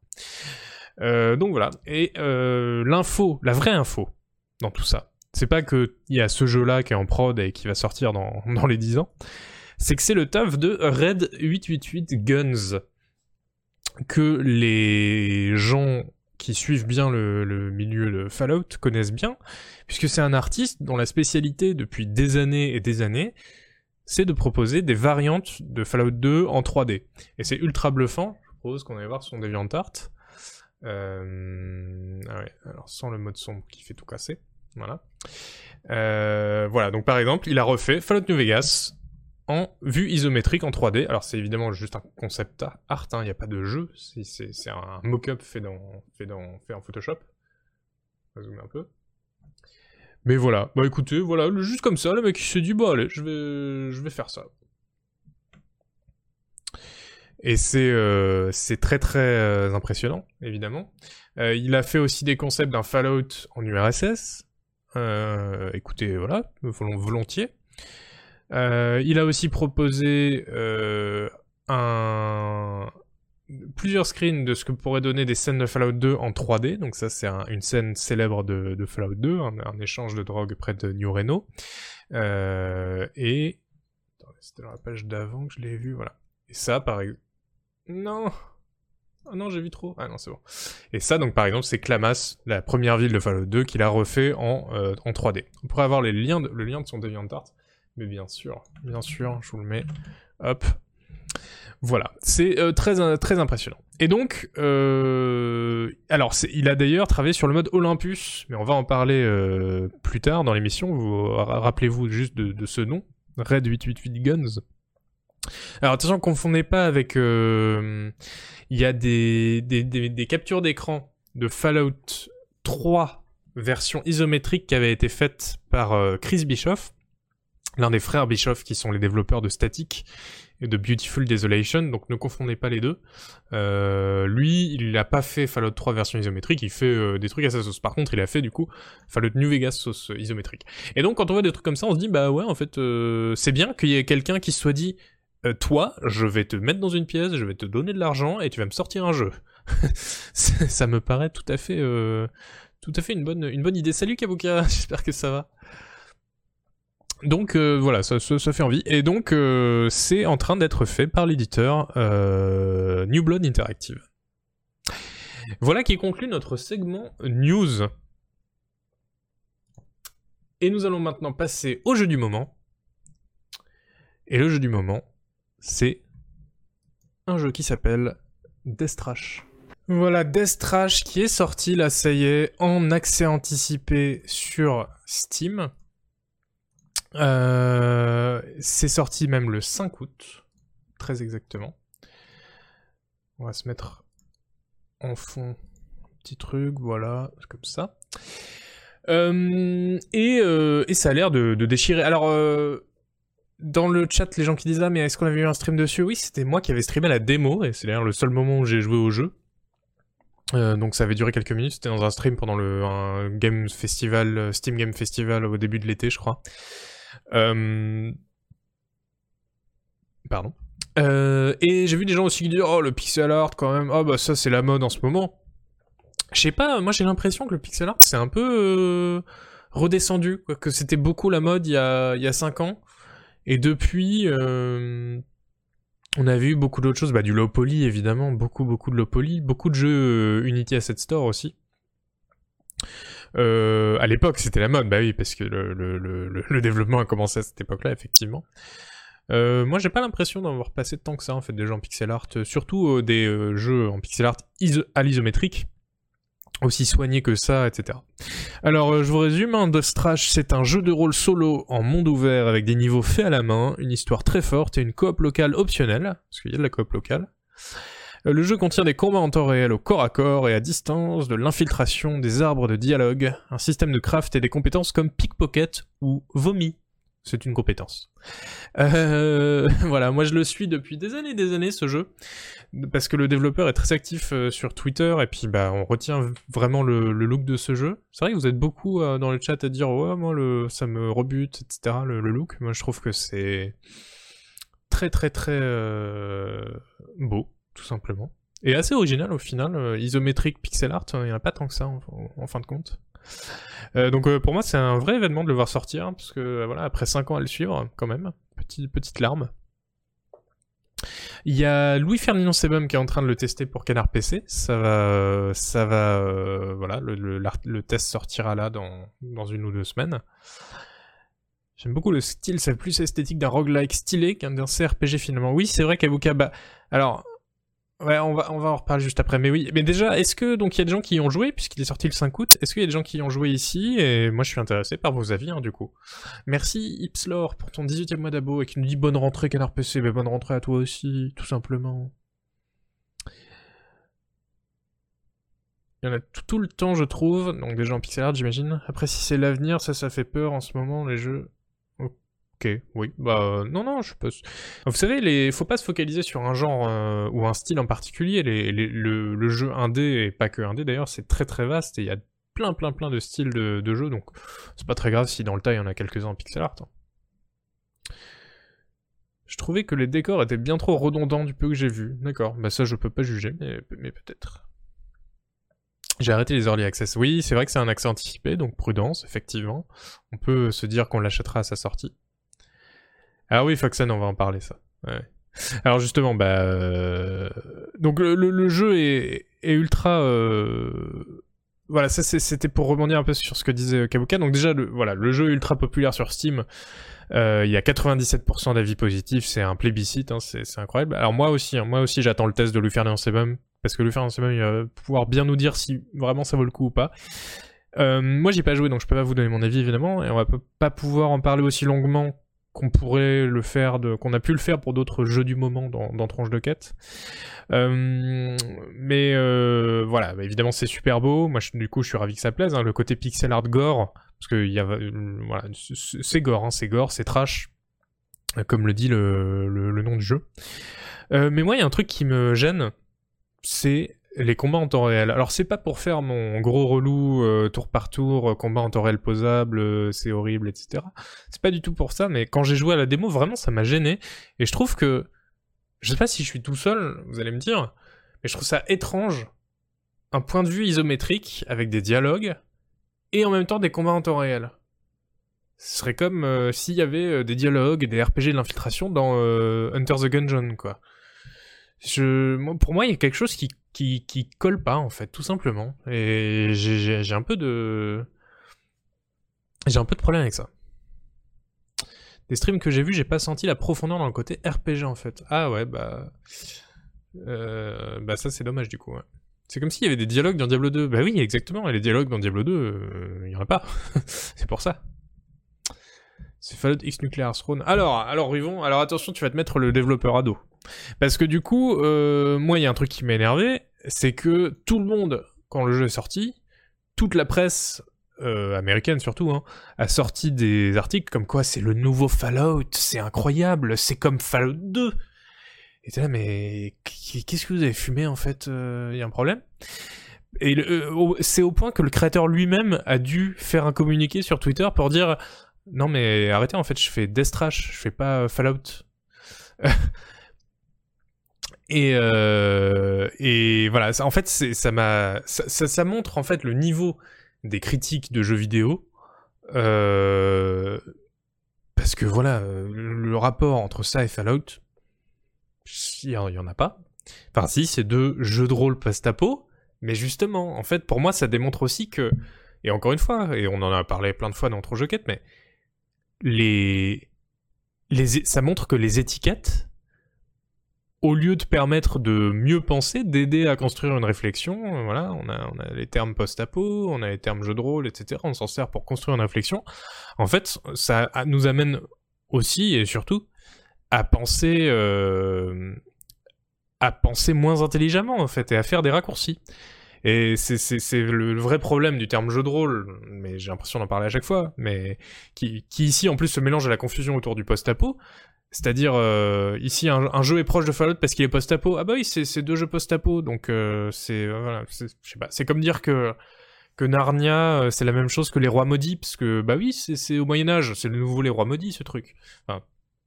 Speaker 1: donc voilà et l'info la vraie info dans tout ça c'est pas que il y a ce jeu-là qui est en prod et qui va sortir dans, <laughs> dans les 10 ans. C'est que c'est le taf de Red 888 Guns. Que les gens qui suivent bien le, milieu de Fallout connaissent bien, puisque c'est un artiste dont la spécialité depuis des années et des années, c'est de proposer des variantes de Fallout 2 en 3D. Et c'est ultra bluffant, je propose qu'on aille voir son DeviantArt. Euh... Ah alors sans le mode sombre qui fait tout casser. Voilà. Euh, voilà, donc par exemple, il a refait Fallout New Vegas en vue isométrique en 3D. Alors c'est évidemment juste un concept art, il hein, n'y a pas de jeu, c'est un mock-up fait, dans, fait, dans, fait en Photoshop. On va zoomer un peu. Mais voilà, bah écoutez, voilà, juste comme ça, le mec s'est dit, bah allez, je vais, je vais faire ça. Et c'est euh, très très euh, impressionnant, évidemment. Euh, il a fait aussi des concepts d'un Fallout en URSS, écoutez, voilà, volontiers. Euh, il a aussi proposé euh, plusieurs screens de ce que pourrait donner des scènes de Fallout 2 en 3D. Donc ça, c'est une scène célèbre de, Fallout 2, un, échange de drogue près de New Reno. et... C'était dans la page d'avant que je l'ai vu, voilà. Et ça, par exemple... Non Ah non, j'ai vu trop. Ah non, c'est bon. Et ça, donc par exemple, c'est Clamas, la première ville de Fallout 2, qu'il a refait en, euh, en 3D. On pourrait avoir le lien de son DeviantArt, mais bien sûr, bien sûr, je vous le mets. Hop. Voilà, c'est euh, très, très impressionnant. Et donc, euh, alors, il a d'ailleurs travaillé sur le mode Olympus, mais on va en parler euh, plus tard dans l'émission. Vous rappelez-vous juste de, ce nom, Red 888 Guns. Alors attention, confondez pas avec. Il y a des, des, des captures d'écran de Fallout 3 version isométrique qui avait été faite par Chris Bischoff, l'un des frères Bischoff qui sont les développeurs de Static de Beautiful Desolation, donc ne confondez pas les deux. Euh, lui, il n'a pas fait Fallout 3 version isométrique, il fait euh, des trucs à sa sauce. Par contre, il a fait du coup Fallout New Vegas sauce euh, isométrique. Et donc, quand on voit des trucs comme ça, on se dit, bah ouais, en fait, c'est bien qu'il y ait quelqu'un qui soit dit, toi, je vais te mettre dans une pièce, je vais te donner de l'argent et tu vas me sortir un jeu. <laughs> ça me paraît tout à fait, tout à fait une bonne, une bonne idée. Salut Kabuka, <laughs> j'espère que ça va. Donc euh, voilà, ça, fait envie. Et donc euh, c'est en train d'être fait par l'éditeur euh, New Blood Interactive. Voilà qui conclut notre segment news. Et nous allons maintenant passer au jeu du moment. Et le jeu du moment, c'est un jeu qui s'appelle Death Voilà, Death qui est sorti, là ça y est, en accès anticipé sur Steam. Euh, c'est sorti même le 5 août, très exactement. On va se mettre en fond, petit truc, voilà, comme ça. Euh, euh, et, ça a l'air de, déchirer. Alors, dans le chat, les gens qui disent ah mais est-ce qu'on avait eu un stream dessus? Oui, c'était moi qui avais streamé la démo et c'est d'ailleurs le seul moment où j'ai joué au jeu. donc ça avait duré quelques minutes, c'était dans un stream pendant le Game Festival, Steam Game Festival au début de l'été je crois. Euh, pardon. Euh, et j'ai vu des gens aussi qui disent Oh, le pixel art, quand même, oh, bah ça, c'est la mode en ce moment. Je sais pas, moi j'ai l'impression que le pixel art, c'est un peu euh, redescendu, que c'était beaucoup la mode il y a, y a 5 ans. Et depuis, on a vu beaucoup d'autres choses, bah, du low poly évidemment, beaucoup, beaucoup de low poly, beaucoup de jeux Unity Asset Store aussi. Euh, à l'époque, c'était la mode, bah oui, parce que le, le, le, développement a commencé à cette époque-là, effectivement. Euh, moi, j'ai pas l'impression d'en avoir passé tant que ça, en fait, des en pixel art, surtout euh, des euh, jeux en pixel art à l'isométrique, aussi soignés que ça, etc. Alors, euh, je vous résume, hein, Dust Trash, c'est un jeu de rôle solo en monde ouvert avec des niveaux faits à la main, une histoire très forte et une coop locale optionnelle, parce qu'il y a de la coop locale. Euh, le jeu contient des combats en temps réel au corps à corps et à distance, de l'infiltration, des arbres de dialogue, un système de craft et des compétences comme pickpocket ou vomi. C'est une compétence. Euh, <laughs> voilà, moi je le suis depuis des années et des années ce jeu, parce que le développeur est très actif euh, sur Twitter et puis bah on retient vraiment le, look de ce jeu. C'est vrai que vous êtes beaucoup dans le chat à dire ouais moi le ça me rebute etc le look. Moi je trouve que c'est très très très beau tout simplement. Et assez original au final, euh, isométrique pixel art, il n'y en a pas tant que ça en, fin de compte. Euh, donc euh, pour moi c'est un vrai événement de le voir sortir, parce que voilà, après 5 ans à le suivre, quand même, petite, petite larme. Il y a Louis Ferdinand Sebum qui est en train de le tester pour Canard PC. Ça va, ça va, voilà, le, le, test sortira là dans, dans une ou deux semaines. J'aime beaucoup le style, c'est plus esthétique d'un roguelike stylé qu'un CRPG finalement. Oui, c'est vrai qu'Abuka, bah, alors, Ouais, on va, en reparler juste après. Mais oui, mais déjà, est-ce que, donc, il y a des gens qui y ont joué, puisqu'il est sorti le 5 août, est-ce qu'il y a des gens qui y ont joué ici? Et moi, je suis intéressé par vos avis, hein, du coup. Merci, Ipslore, pour ton 18ème mois d'abo, et qui nous dit bonne rentrée, Canard PC. Mais bonne rentrée à toi aussi, tout simplement. Il y en a tout, le temps, je trouve. Donc, déjà en pixel art, j'imagine. Après, si c'est l'avenir, ça, ça fait peur en ce moment, les jeux. Ok, oui. Bah non, non, je pense. Vous savez, les... faut pas se focaliser sur un genre euh, ou un style en particulier. Le, le, jeu indé, et pas que indé d'ailleurs, c'est très très vaste et il y a plein plein plein de styles de, de jeux, donc c'est pas très grave si dans le tas il y en a quelques-uns en pixel art. Hein. Je trouvais que les décors étaient bien trop redondants du peu que j'ai vu. D'accord, bah ça je peux pas juger, mais, mais peut-être. J'ai arrêté les early access. Oui, c'est vrai que c'est un accès anticipé, donc prudence, effectivement. On peut se dire qu'on l'achètera à sa sortie. Ah oui, Foxen, on va en parler, ça. Alors justement, bah, euh, donc le, jeu est, ultra. euh, Voilà, ça c'était pour rebondir un peu sur ce que disait Kabuka. Donc déjà, le, voilà, le jeu est ultra populaire sur Steam. Euh, Il y a 97% d'avis positifs, c'est un plébiscite, hein, c'est incroyable. Alors moi aussi, hein, moi aussi j'attends le test de Lufernian Sebum, parce que Lufernian Sebum il va pouvoir bien nous dire si vraiment ça vaut le coup ou pas. Euh, moi j'ai pas joué, donc je peux pas vous donner mon avis évidemment, et on va pas pouvoir en parler aussi longuement qu'on pourrait le faire, qu'on a pu le faire pour d'autres jeux du moment dans, dans Tronche de quête. Euh, mais euh, voilà, bah, évidemment c'est super beau. Moi du coup je suis ravi que ça plaise. hein. Le côté pixel art gore, parce que y euh, voilà, c'est gore, hein, c'est gore, c'est trash, comme le dit le, nom du jeu. Mais moi il y a un truc qui me gêne, c'est les combats en temps réel. Alors c'est pas pour faire mon gros relou euh, tour par tour, euh, combat en temps réel posable, euh, c'est horrible, etc. C'est pas du tout pour ça, mais quand j'ai joué à la démo, vraiment ça m'a gêné. Et je trouve que, je sais pas si je suis tout seul, vous allez me dire, mais je trouve ça étrange, un point de vue isométrique avec des dialogues et en même temps des combats en temps réel. Ce serait comme s'il y avait des dialogues et des RPG de l'infiltration dans Hunter the Gungeon, quoi. Je, pour moi, il y a quelque chose qui, qui, qui colle pas, en fait, tout simplement. Et j'ai- un peu de. J'ai un peu de problème avec ça. Des streams que j'ai vus, j'ai pas senti la profondeur dans le côté RPG, en fait. Ah ouais, bah. Euh, bah, ça, c'est dommage, du coup, ouais. C'est comme s'il y avait des dialogues dans Diablo 2. Bah oui, exactement, et les dialogues dans Diablo 2, euh, il y en a pas. <laughs> c'est pour ça. C'est Fallout X Nuclear Throne. Alors, alors Yvon, alors attention, tu vas te mettre le développeur à dos. Parce que du coup, euh, moi, il y a un truc qui m'a énervé, c'est que tout le monde, quand le jeu est sorti, toute la presse euh, américaine surtout, hein, a sorti des articles comme quoi c'est le nouveau Fallout, c'est incroyable, c'est comme Fallout 2. Et t'es là, mais qu'est-ce que vous avez fumé en fait Il y a un problème? Et euh, c'est au point que le créateur lui-même a dû faire un communiqué sur Twitter pour dire non mais arrêtez en fait, je fais Death Trash, je fais pas euh, Fallout. <laughs> Et, euh, et voilà, ça- en fait, ça ça, ça, montre en fait le niveau des critiques de jeux vidéo, euh, parce que voilà, le rapport entre ça et Fallout, il y, en a pas. Enfin, si, c'est deux jeux de rôle post-apo, mais justement, en fait, pour moi, ça démontre aussi que, et encore une fois, et on en a parlé plein de fois dans Trop Jeu Quête, mais les, les, ça montre que les étiquettes au lieu de permettre de mieux penser, d'aider à construire une réflexion, euh, voilà, on a, on a les termes post-apo, on a les termes jeu de rôle, etc. On s'en sert pour construire une réflexion. En fait, ça nous amène aussi et surtout à penser, euh, à penser moins intelligemment en fait et à faire des raccourcis. Et c'est le, le vrai problème du terme jeu de rôle, mais j'ai l'impression d'en parler à chaque fois, mais qui, qui ici en plus se mélange à la confusion autour du post-apo. C'est-à-dire, euh, ici, un, jeu est proche de Fallout parce qu'il est post-apo. Ah bah oui, c'est deux jeux post-apo, donc euh, c'est euh, voilà, je sais pas. C'est comme dire que que Narnia, c'est la même chose que les rois maudits, parce que bah oui, c'est c'est au Moyen Âge, c'est le nouveau les rois maudits, ce truc. Enfin,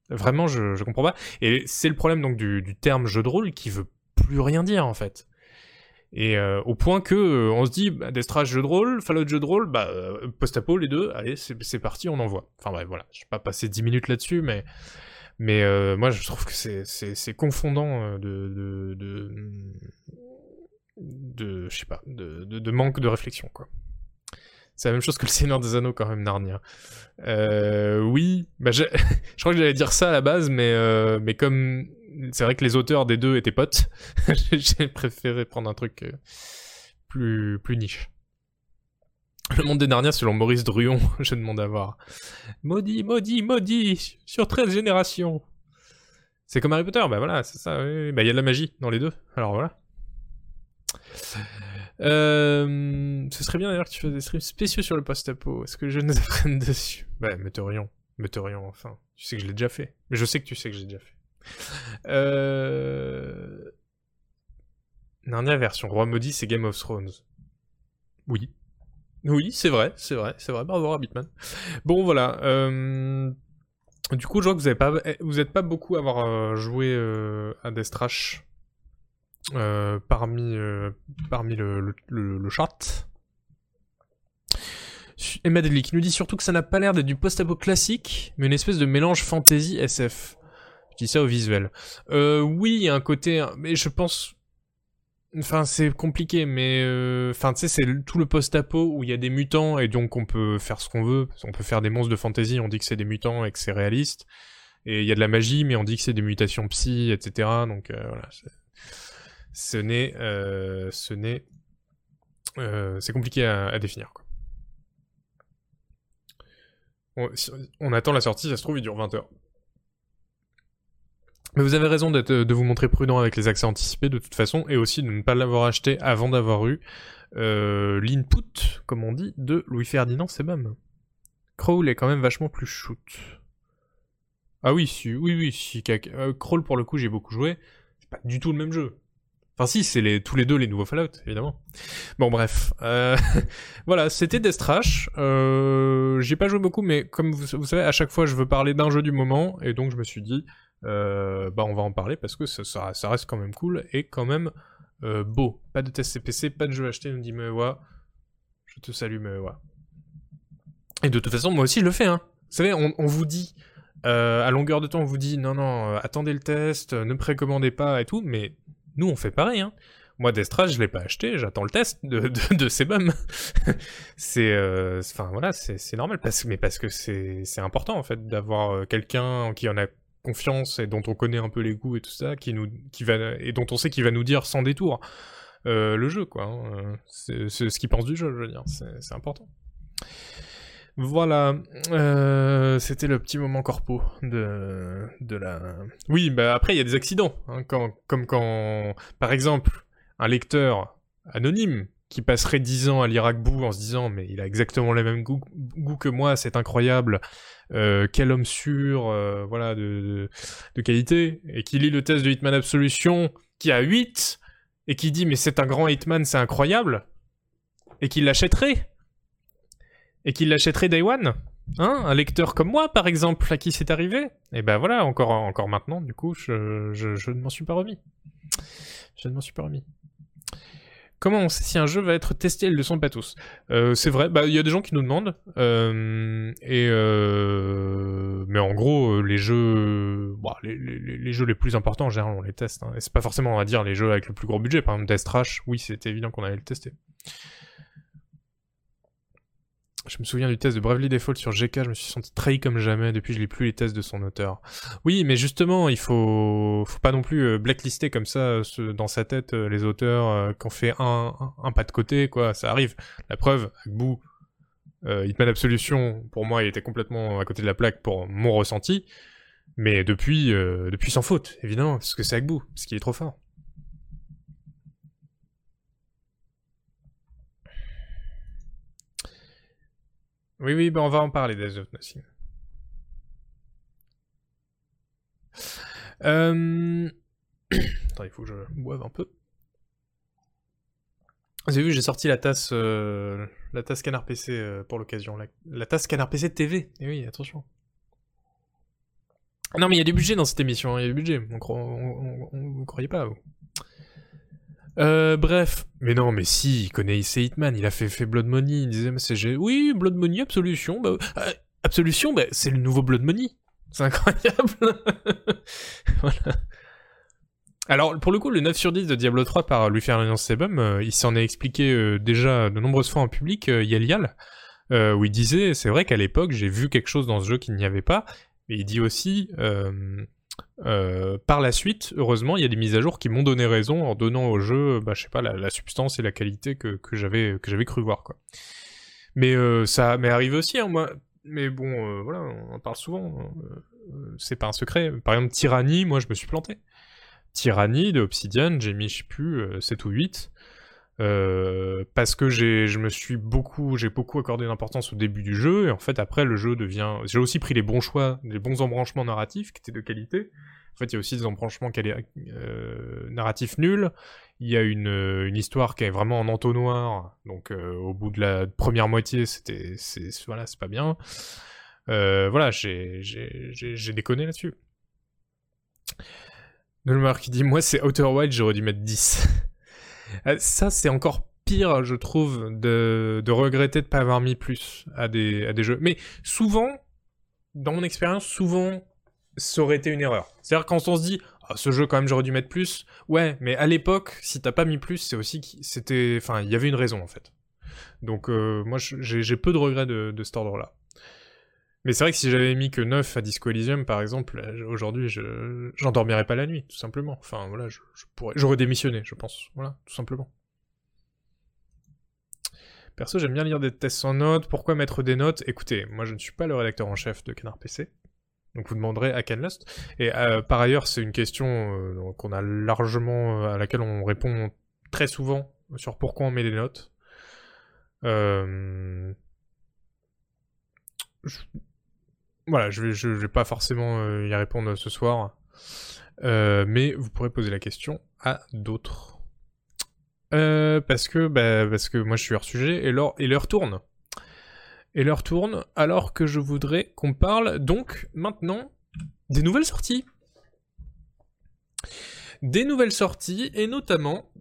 Speaker 1: vraiment, je je comprends pas. Et c'est le problème donc du, du terme jeu de rôle qui veut plus rien dire en fait. Et euh, au point que euh, on se dit, bah, Death jeu de rôle, Fallout jeu de rôle, bah euh, post-apo les deux, allez, c'est parti, on envoie. Enfin bref, voilà, je vais pas passer 10 minutes là-dessus, mais mais euh, moi, je trouve que c'est confondant de de de, de sais pas de, manque de réflexion quoi. C'est la même chose que le Seigneur des Anneaux quand même Narnia. Oui, bah je, <laughs> je crois que j'allais dire ça à la base, mais mais comme c'est vrai que les auteurs des deux étaient potes, <laughs> j'ai préféré prendre un truc euh, plus plus niche. Le monde des Narnia selon Maurice Druon, <laughs> je demande à voir. Maudit, maudit, maudit Sur 13 générations C'est comme Harry Potter, bah voilà, c'est ça, oui, oui. Bah il y a de la magie dans les deux, alors voilà. Euh, ce serait bien d'ailleurs que tu fasses des streams spéciaux sur le post-apo. Est-ce que je nous apprenne <laughs> dessus? Bah, Meteorion. Meteorion, enfin. Tu sais que je l'ai déjà fait. Mais je sais que tu sais que j'ai déjà fait. <laughs> Euh... Narnia version Roi Maudit, c'est Game of Thrones. Oui. Oui, c'est vrai, c'est vrai, c'est vrai. Bravo, Rabbitman. Bon, voilà. euh, Du coup, je vois que vous n'êtes pas, vous êtes pas beaucoup à avoir euh, joué euh, à Death Trash euh, parmi, parmi le, le, le- le chat. Emma Deadly qui nous dit surtout que ça n'a pas l'air d'être du post-apo classique, mais une espèce de mélange fantasy SF. Je dis ça au visuel. Euh, oui, il y a un côté, mais je pense Enfin, c'est compliqué, mais euh, enfin, tu sais, c'est tout le post-apo où il y a des mutants et donc on peut faire ce qu'on veut. On peut faire des monstres de fantasy, on dit que c'est des mutants et que c'est réaliste. Et il y a de la magie, mais on dit que c'est des mutations psy, etc. Donc euh, voilà, ce n'est, ce n'est, c'est compliqué à, définir. Quoi. On, on, attend la sortie, ça se trouve, il dure 20 heures. Mais vous avez raison de vous montrer prudent avec les accès anticipés de toute façon, et aussi de ne pas l'avoir acheté avant d'avoir eu euh, l'input, comme on dit, de Louis-Ferdinand Sebum. Crawl est quand même vachement plus shoot. Ah oui, si, oui, oui, si, euh, Crawl pour le coup j'ai beaucoup joué, c'est pas du tout le même jeu. Enfin si, c'est tous les deux les nouveaux Fallout, évidemment. Bon bref, euh, <laughs> voilà, c'était Death Trash. Euh, j'ai pas joué beaucoup, mais comme vous, savez, à chaque fois je veux parler d'un jeu du moment, et donc je me suis dit, euh, bah on va en parler parce que ça, ça, reste quand même cool et quand même euh, beau. Pas de test CPC, pas de jeu acheté, nous dit Mewa. Je te salue Mewa. Et de toute façon, moi aussi je le fais. Hein. Vous savez, on, vous dit, euh, à longueur de temps, on vous dit non, non, attendez le test, ne précommandez pas et tout, mais nous on fait pareil. Hein. Moi, Destra, je l'ai pas acheté, j'attends le test de, de, de Sebum. <laughs> c'est, voilà, normal, mais parce que c'est important en fait d'avoir quelqu'un qui en a confiance et dont on connaît un peu les goûts et tout ça, qui nous, qui va, et dont on sait qu'il va nous dire sans détour euh, le jeu, quoi. Hein. C'est ce qu'il pense du jeu, je veux dire. C'est important. Voilà, euh, c'était le petit moment corpo de, de la... Oui, bah après il y a des accidents, hein, quand, comme quand, par exemple, un lecteur anonyme qui passerait 10 ans à lire Agbu en se disant mais il a exactement le même goût, goût que moi, c'est incroyable, euh, quel homme sûr, euh, voilà, de, de, qualité, et qui lit le test de Hitman Absolution, qui a 8, et qui dit mais c'est un grand Hitman, c'est incroyable, et qui l'achèterait, et qui l'achèterait Day One, hein, un lecteur comme moi par exemple, à qui c'est arrivé, et ben voilà, encore, encore maintenant, du coup, je, je, je ne m'en suis pas remis. Je ne m'en suis pas remis. Comment on sait si un jeu va être testé Ils le sont pas tous. Euh, c'est vrai, bah il y a des gens qui nous demandent. Euh, euh, mais en gros, les jeux, bah, les, jeux les plus importants en général on les teste. Hein. Et c'est pas forcément on va dire les jeux avec le plus gros budget. Par exemple Death Trash, oui c'était évident qu'on allait le tester. Je me souviens du test de Bravely Default sur GK, je me suis senti trahi comme jamais, depuis je lis plus les tests de son auteur. Oui, mais justement, il faut, faut pas non plus euh, blacklister comme ça dans sa tête euh, les auteurs euh, qui ont fait un, pas de côté, quoi, ça arrive. La preuve, Agbu, euh, Hitman Absolution, pour moi, il était complètement à côté de la plaque pour mon ressenti, mais depuis, depuis sans faute, évidemment, parce que c'est Agbu, parce qu'il est trop fort. Oui, oui, ben on va en parler des of Nothing. Attends, il faut que je boive un peu. Vous avez vu, j'ai sorti la tasse, euh, la tasse Canard PC euh, pour l'occasion. La, tasse Canard PC TV. Et eh oui, attention. Non, mais il y a du budget dans cette émission. Hein, il y a du budget. vous croyez pas, vous euh, bref. Mais non, mais si, il connaît Hitman, il a fait, fait Blood Money, il disait, mais c'est... Oui, Blood Money, Absolution, bah... Euh, Absolution, bah, c'est le nouveau Blood Money. C'est incroyable. <laughs> voilà. Alors, pour le coup, le 9 sur 10 de Diablo 3 par Louis Ferdinand Sebum, euh, il s'en est expliqué euh, déjà de nombreuses fois en public, Yel Yal, où il disait, c'est vrai qu'à l'époque, j'ai vu quelque chose dans ce jeu qu'il n'y avait pas, mais il dit aussi, euh, par la suite, heureusement, il y a des mises à jour qui m'ont donné raison en donnant au jeu, bah, je sais pas, la, substance et la qualité que, que j'avais que j'avais cru voir, quoi. Mais euh, ça m'est arrivé aussi, hein, moi. Mais bon, euh, voilà, on en parle souvent. Hein. c'est pas un secret. Par exemple, Tyranny, moi, je me suis planté. Tyranny de Obsidian, j'ai mis, je sais plus, 7 ou 8. Euh, parce que j'ai, je me suis beaucoup, j'ai beaucoup accordé d'importance au début du jeu, et en fait après le jeu devient, j'ai aussi pris les bons choix, les bons embranchements narratifs qui étaient de qualité. En fait, il y a aussi des embranchements euh, narratifs nuls. Il y a une, une, histoire qui est vraiment en entonnoir, donc euh, au bout de la première moitié, c'était, voilà, c'est pas bien. Euh, voilà, j'ai déconné là-dessus. Nolmar qui dit, moi c'est Outer Wild, j'aurais dû mettre 10. Euh, ça, c'est encore pire, je trouve, de, regretter de pas avoir mis plus à des, à des jeux. Mais souvent, dans mon expérience, souvent, ça aurait été une erreur. C'est-à-dire quand on se dit, ah, ce jeu quand même j'aurais dû mettre plus, ouais, mais à l'époque, si t'as pas mis plus, c'est aussi c'était, enfin, il y avait une raison en fait. Donc euh, moi, j'ai peu de regrets de, de cet ordre-là. Mais c'est vrai que si j'avais mis que 9 à Disco Elysium, par exemple, euh, aujourd'hui, je j'endormirais pas la nuit, tout simplement. Enfin, voilà, je, pourrais... j'aurais démissionné, je pense. Voilà, tout simplement. Perso, j'aime bien lire des tests sans notes. Pourquoi mettre des notes? Écoutez, moi, je ne suis pas le rédacteur en chef de Canard PC. Donc vous demanderez à Canlust. Et euh, par ailleurs, c'est une question euh, qu'on a largement, à laquelle on répond très souvent sur pourquoi on met des notes. Voilà, je vais, vais pas forcément euh, y répondre ce soir, euh, mais vous pourrez poser la question à d'autres. Euh, parce que, bah, parce que moi je suis hors sujet et l'heure, et l'heure tourne. Et l'heure tourne alors que je voudrais qu'on parle donc maintenant des nouvelles sorties. Des nouvelles sorties et notamment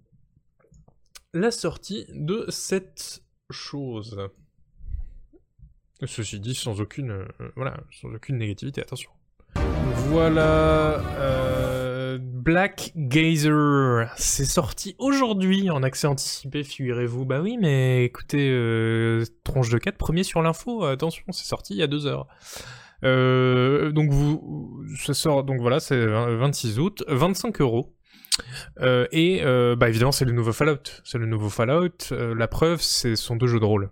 Speaker 1: la sortie de cette chose. Ceci dit, sans aucune, euh, voilà, sans aucune négativité, attention. Voilà, euh, Black Gazer, c'est sorti aujourd'hui en accès anticipé, figurez-vous. Bah oui, mais écoutez, euh, tronche de 4, premier sur l'info, attention, c'est sorti il y a deux heures. donc vous, ça sort, donc voilà, c'est 26 août, 25 euros. et bah évidemment c'est le nouveau Fallout, c'est le nouveau Fallout. la preuve, c'est son deux jeux de rôle.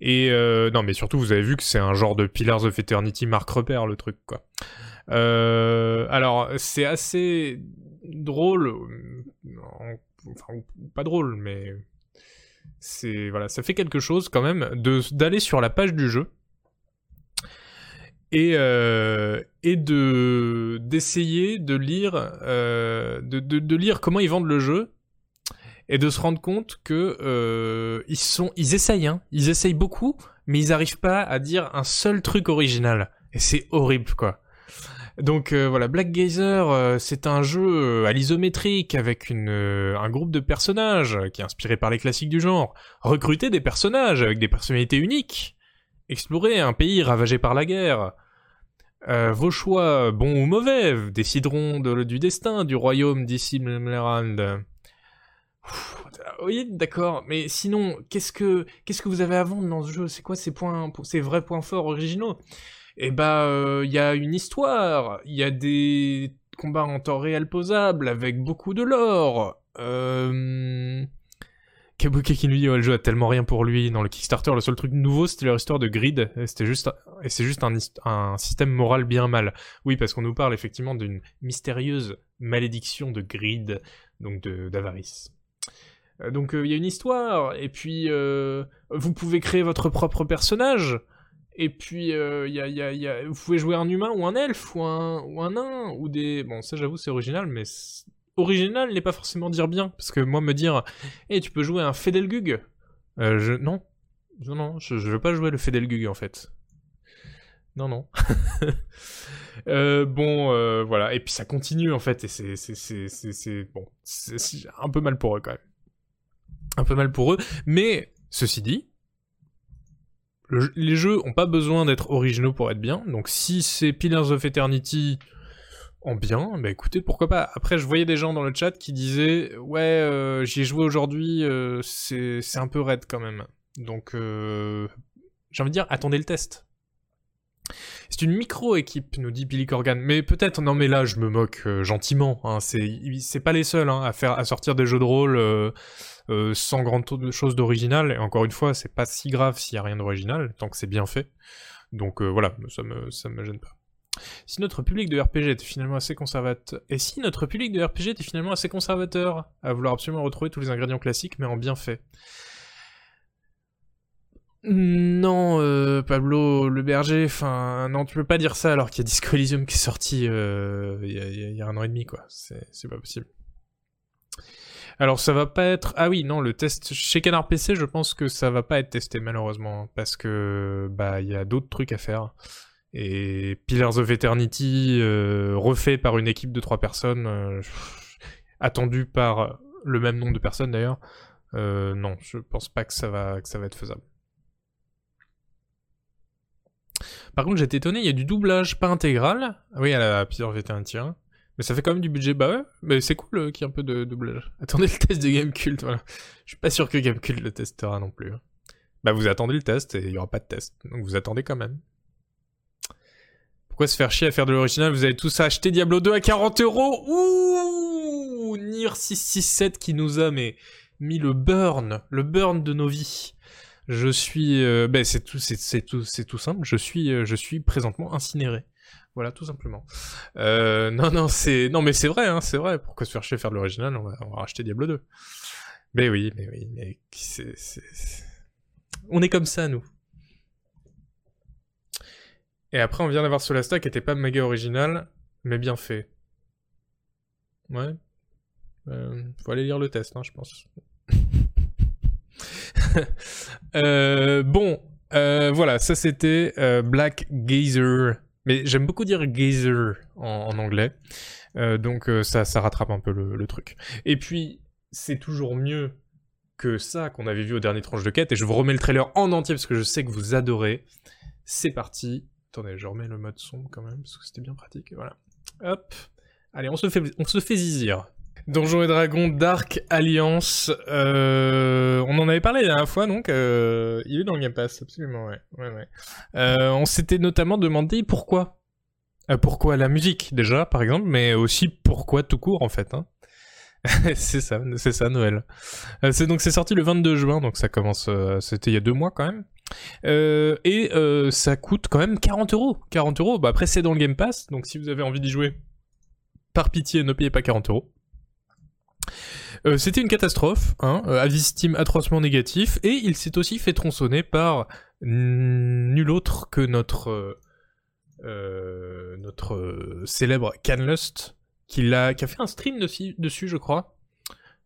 Speaker 1: Et euh, non, mais surtout, vous avez vu que c'est un genre de Pillars of Eternity Mark Repère, le truc, quoi. Euh, alors, c'est assez drôle, enfin, pas drôle, mais c'est voilà, ça fait quelque chose quand même d'aller sur la page du jeu et euh, et de d'essayer de lire de, de, lire comment ils vendent le jeu et de se rendre compte que euh, ils sont, ils essayent, hein, ils essayent beaucoup, mais ils n'arrivent pas à dire un seul truc original. Et c'est horrible, quoi. Donc euh, voilà, Black Gazer, euh, c'est un jeu à l'isométrique avec une, un groupe de personnages qui est inspiré par les classiques du genre. Recruter des personnages avec des personnalités uniques. Explorer un pays ravagé par la guerre. vos choix, bons ou mauvais, décideront du destin du royaume d'ici oui, d'accord, mais sinon, qu'est-ce que qu'est-ce que vous avez à vendre dans ce jeu? C'est quoi ces points, ces vrais points forts originaux? Eh bah, il y a une histoire, il y a des combats en temps réel posables avec beaucoup de lore. Euh... Kabuki qui nous dit le jeu a tellement rien pour lui dans le Kickstarter. Le seul truc nouveau, c'était leur histoire de grid. C'était juste et c'est juste un, un système moral bien mal. Oui, parce qu'on nous parle effectivement d'une mystérieuse malédiction de grid, donc d'avarice. Euh, donc euh, il y a une histoire, et puis euh, vous pouvez créer votre propre personnage, et puis il y a, y a, vous pouvez jouer un humain ou un elfe ou un, ou un nain, ou des... Bon ça j'avoue c'est original, mais original n'est pas forcément dire bien, parce que moi me dire, hé tu peux jouer un Fedelgug, non, non, je, je veux pas jouer le Fedelgug en fait. Non, non. <laughs> bon, voilà. Et puis ça continue en fait, et c'est, bon, c'est un peu mal pour eux quand même un peu mal pour eux. Mais ceci dit, les jeux ont pas besoin d'être originaux pour être bien. Donc si c'est Pillars of Eternity en bien, bah écoutez, pourquoi pas. Après, je voyais des gens dans le chat qui disaient ouais, euh, j'y ai joué aujourd'hui, euh, c'est un peu raide quand même. Donc euh, j'ai envie de dire, attendez le test. C'est une micro-équipe, nous dit Billy Corgan. Mais peut-être, non mais là, je me moque gentiment. Hein. C'est pas les seuls hein, à, faire, à sortir des jeux de rôle sans grande chose d'original. Et encore une fois, c'est pas si grave s'il y a rien d'original, tant que c'est bien fait. Donc euh, voilà, ça me, ça me gêne pas. Si notre public de RPG était finalement assez conservateur, et si notre public de RPG était finalement assez conservateur, à vouloir absolument retrouver tous les ingrédients classiques, mais en bien fait? Non, euh, Pablo Le Berger, enfin, non, tu peux pas dire ça alors qu'il y a Disco Elysium qui est sorti il y, y, a un an et demi, quoi. C'est pas possible. Alors ça va pas être... Ah oui, non, le test chez Canard PC, je pense que ça va pas être testé malheureusement, parce que bah il y a d'autres trucs à faire. Et Pillars of Eternity, euh, refait par une équipe de trois personnes, euh, attendu par le même nombre de personnes d'ailleurs, euh, non, je pense pas que ça va, être faisable. Par contre, j'étais étonné, il y a du doublage, pas intégral. Ah Oui, à la Pire VT1 Mais ça fait quand même du budget. Bah ouais, mais c'est cool euh, qu'il y ait un peu de doublage. <laughs> Attendez le test de Gamecult, voilà. Je suis pas sûr que Gamecult le testera non plus. hein. Bah vous attendez le test et il y aura pas de test. Donc vous attendez quand même. Pourquoi se faire chier à faire de l'original? Vous avez tous acheté Diablo 2 à 40 euros? Ouh Nier 667 qui nous a mis le burn, le burn de nos vies. Je suis, euh, ben c'est tout, c'est tout, c'est tout simple. Je suis, euh, je suis présentement incinéré. Voilà, tout simplement. Euh, non, non, c'est, non, mais c'est vrai, hein, c'est vrai. Pourquoi se faire chier faire de l'original on va, racheter Diablo 2. Mais oui, mais oui, mais c'est, c'est- c'est- on est comme ça, nous. Et après, on vient d'avoir Solasta qui était pas méga original, mais bien fait. Ouais. Euh, faut aller lire le test, hein, je pense. <laughs> Euh, bon, euh, voilà, ça c'était Black Gazer. Mais j'aime beaucoup dire Gazer en, anglais. Euh, donc euh, ça, rattrape un peu le, truc. Et puis, c'est toujours mieux que ça qu'on avait vu au dernier tranche de quête. Et je vous remets le trailer en entier parce que je sais que vous adorez. C'est parti. Attendez, je remets le mode sombre quand même parce que c'était bien pratique. Voilà. Hop. Allez, on se fait, on se fait zizir. Donjons et Dragons Dark Alliance. Euh, on en avait parlé la dernière fois, donc euh, il est dans le Game Pass, absolument, ouais. Euh, on s'était notamment demandé pourquoi. Pourquoi la musique, déjà, par exemple, mais aussi pourquoi tout court, en fait. Hein. <laughs> c'est ça, c'est ça, Noël. C'est donc c'est sorti le 22 juin, donc ça commence. C'était il y a deux mois quand même. Et ça coûte quand même 40 euros. 40 euros. Bah après c'est dans le Game Pass, donc si vous avez envie d'y jouer, par pitié, ne payez pas 40 euros. Euh, C'était une catastrophe, hein, euh, avis Steam atrocement négatif, et il s'est aussi fait tronçonner par nul autre que notre euh, notre célèbre Canlust, qui, l'a, qui a fait un stream dessus, dessus je crois.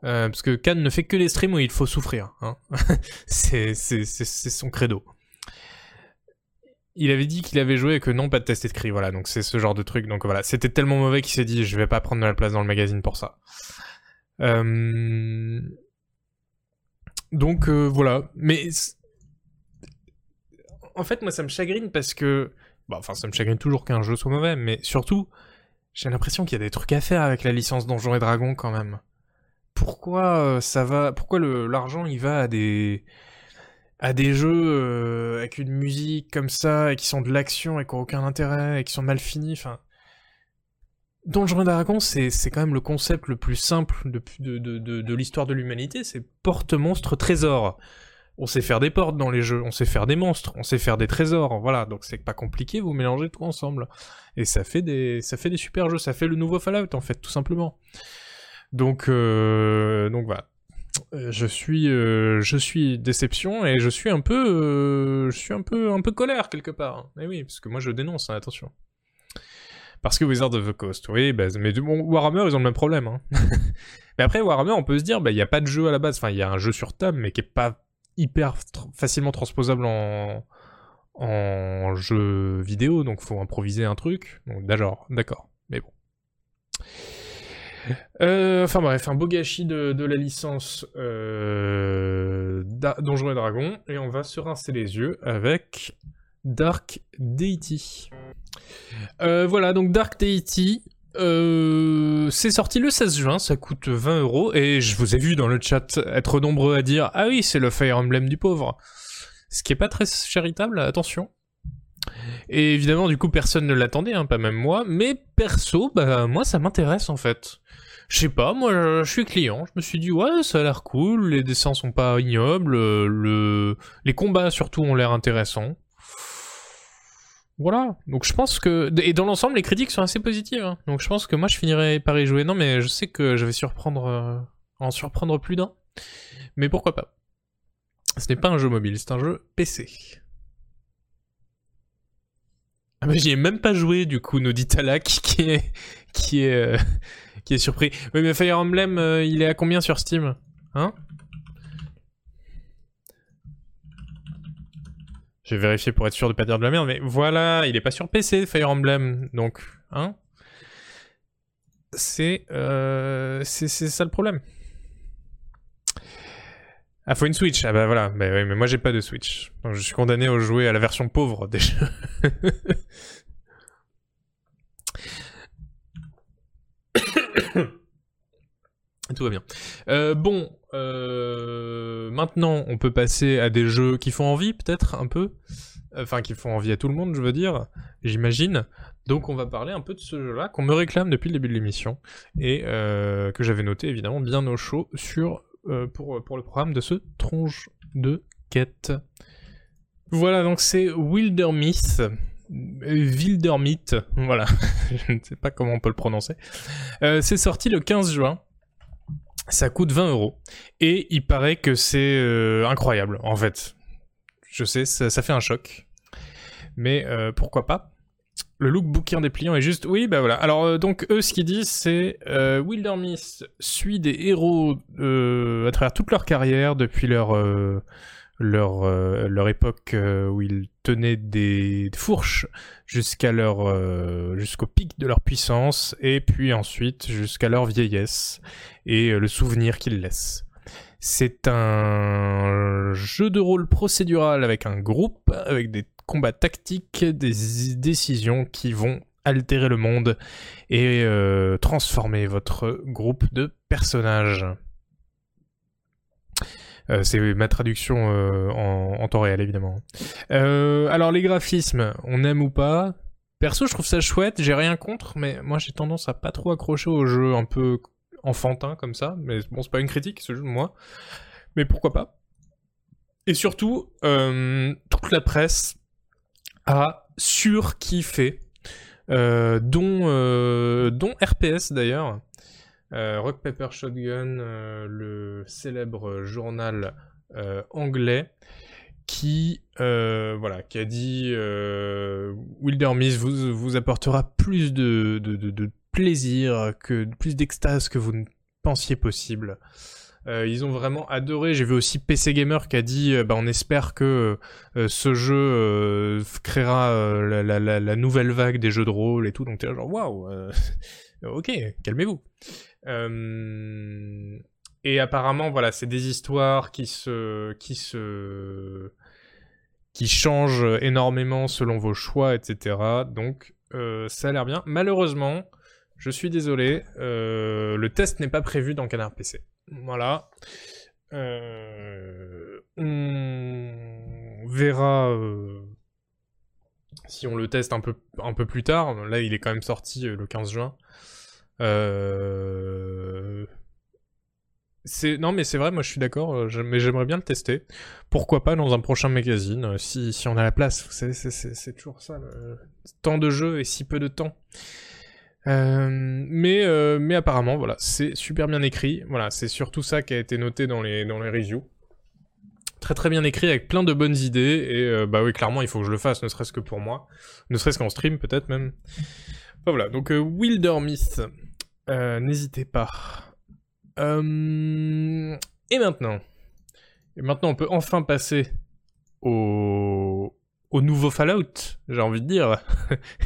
Speaker 1: Parce que Can ne fait que les streams où il faut souffrir. Hein. <laughs> c'est son credo. Il avait dit qu'il avait joué et que non, pas de test écrit. Voilà, donc c'est ce genre de truc. Donc voilà, c'était tellement mauvais qu'il s'est dit je vais pas prendre de la place dans le magazine pour ça. Euh... Donc euh, voilà, mais en fait moi ça me chagrine parce que, bon, enfin ça me chagrine toujours qu'un jeu soit mauvais, mais surtout j'ai l'impression qu'il y a des trucs à faire avec la licence Donjons et Dragons quand même. Pourquoi euh, ça va, pourquoi l'argent il va à des à des jeux avec une musique comme ça et qui sont de l'action et qui ont aucun intérêt et qui sont mal finis, enfin. Donjons et Dragons, c'est, quand même le concept le plus simple de, de, de, de, l'histoire de l'humanité, c'est porte-monstre trésor. On sait faire des portes dans les jeux, on sait faire des monstres, on sait faire des trésors, voilà, donc c'est pas compliqué, vous mélangez tout ensemble. Et ça fait des, ça fait des super jeux, ça fait le nouveau Fallout en fait, tout simplement. Donc, euh, donc voilà. Euh, Je suis, euh, je suis déception et je suis un peu, je suis un peu, un peu colère quelque part. Mais oui, parce que moi je dénonce, hein, attention. Parce que Wizard of the Coast, oui, bah, mais bon, Warhammer, ils ont le même problème. Hein. <laughs> mais après, Warhammer, on peut se dire, bah, il n'y a pas de jeu à la base. Enfin, il y a un jeu sur table, mais qui est pas hyper facilement transposable en, en jeu vidéo, donc faut improviser un truc. Donc, d'accord, mais bon. Euh, enfin bref, un beau gâchis de, la licence euh, Donjons et Dragons, et on va se rincer les yeux avec Dark Deity. Euh, voilà, donc Dark Deity, euh, c'est sorti le 16 juin, ça coûte 20 euros, et je vous ai vu dans le chat être nombreux à dire Ah oui, c'est le Fire Emblem du pauvre. Ce qui est pas très charitable, attention. Et évidemment, du coup, personne ne l'attendait, hein, pas même moi, mais perso, bah, moi, ça m'intéresse en fait. Je sais pas, moi, je, suis client, je me suis dit, ouais, ça a l'air cool, les dessins sont pas ignobles, euh, le... les combats surtout ont l'air intéressants. Voilà, donc je pense que... Et dans l'ensemble, les critiques sont assez positives, hein. donc je pense que moi je finirai par y jouer. Non, mais je sais que je vais surprendre... euh, en surprendre plus d'un, mais pourquoi pas. Ce n'est pas un jeu mobile, c'est un jeu PC. Ah bah j'y ai même pas joué du coup, nous dit Talak, <laughs> qui est... qui est... euh, qui est surpris. Oui mais Fire Emblem, euh, il est à combien sur Steam? Hein? Je vais vérifier pour être sûr de pas dire de la merde, mais voilà, il est pas sur PC, Fire Emblem, donc, hein C'est, euh, c'est, ça le problème. Ah, faut une Switch. Ah bah voilà. Mais, oui, mais moi j'ai pas de Switch. Donc je suis condamné à jouer à la version pauvre <laughs> des jeux. Tout va bien. Euh, bon, euh, maintenant on peut passer à des jeux qui font envie, peut-être un peu. Enfin, qui font envie à tout le monde, je veux dire, j'imagine. Donc on va parler un peu de ce jeu-là qu'on me réclame depuis le début de l'émission et euh, que j'avais noté évidemment bien au chaud sur pour, le programme de ce tronche de quête. Voilà, donc c'est Wildermyth. Wildermyth, voilà, <laughs> je ne sais pas comment on peut le prononcer. C'est sorti le 15 juin. Ça coûte 20 euros. Et il paraît que c'est euh, incroyable, en fait. Je sais, ça, fait un choc. Mais euh, pourquoi pas? Le look bouquin dépliant est juste... Oui, bah voilà. Alors, euh, donc, eux, ce qu'ils disent, c'est... Euh, Wildermyth suit des héros à travers toute leur carrière, depuis leur... leur, euh, leur époque euh, où ils tenaient des fourches jusqu'à leur euh, jusqu'au pic de leur puissance et puis ensuite jusqu'à leur vieillesse et le souvenir qu'ils laissent. C'est un jeu de rôle procédural avec un groupe, avec des combats tactiques, des décisions qui vont altérer le monde et transformer votre groupe de personnages. Euh, c'est ma traduction euh, en, temps réel, évidemment. Euh, alors, les graphismes, on aime ou pas? Perso, je trouve ça chouette, j'ai rien contre, mais moi j'ai tendance à pas trop accrocher aux jeux un peu enfantins comme ça. Mais bon, c'est pas une critique, c'est juste moi. Mais pourquoi pas? Et surtout, toute la presse a surkiffé, dont, dont RPS d'ailleurs. Euh, Rock Paper Shotgun, euh, le célèbre journal euh, anglais, qui voilà, qui a dit euh, vous, vous apportera plus de, de, plaisir, que plus d'extase que vous ne pensiez possible. Ils ont vraiment adoré. J'ai vu aussi PC Gamer qui a dit bah, on espère que ce jeu créera la, nouvelle vague des jeux de rôle et tout. Donc t'es genre waouh, <laughs> ok, calmez-vous. Euh, et apparemment, voilà, c'est des histoires qui se, qui se, qui changent énormément selon vos choix, etc. Donc, euh, ça a l'air bien. Malheureusement, je suis désolé, euh, le test n'est pas prévu dans Canard PC. Voilà. On verra si on le teste un peu, un peu plus tard. Là, il est quand même sorti le 15 juin. Euh... Non mais c'est vrai, moi je suis d'accord, euh, mais j'aimerais bien le tester. Pourquoi pas dans un prochain magazine, euh, si, si on a la place. Vous savez, c'est- toujours ça, tant de jeux et si peu de temps. Mais mais apparemment voilà, c'est super bien écrit. Voilà, c'est surtout ça qui a été noté dans les dans les reviews. Très très bien écrit avec plein de bonnes idées et bah oui clairement il faut que je le fasse, ne serait-ce que pour moi, ne serait-ce qu'en stream peut-être même. Voilà, donc euh, Wildermyth, euh, n'hésitez pas. Euh, et maintenant maintenant, on peut enfin passer au, au nouveau Fallout, j'ai envie de dire.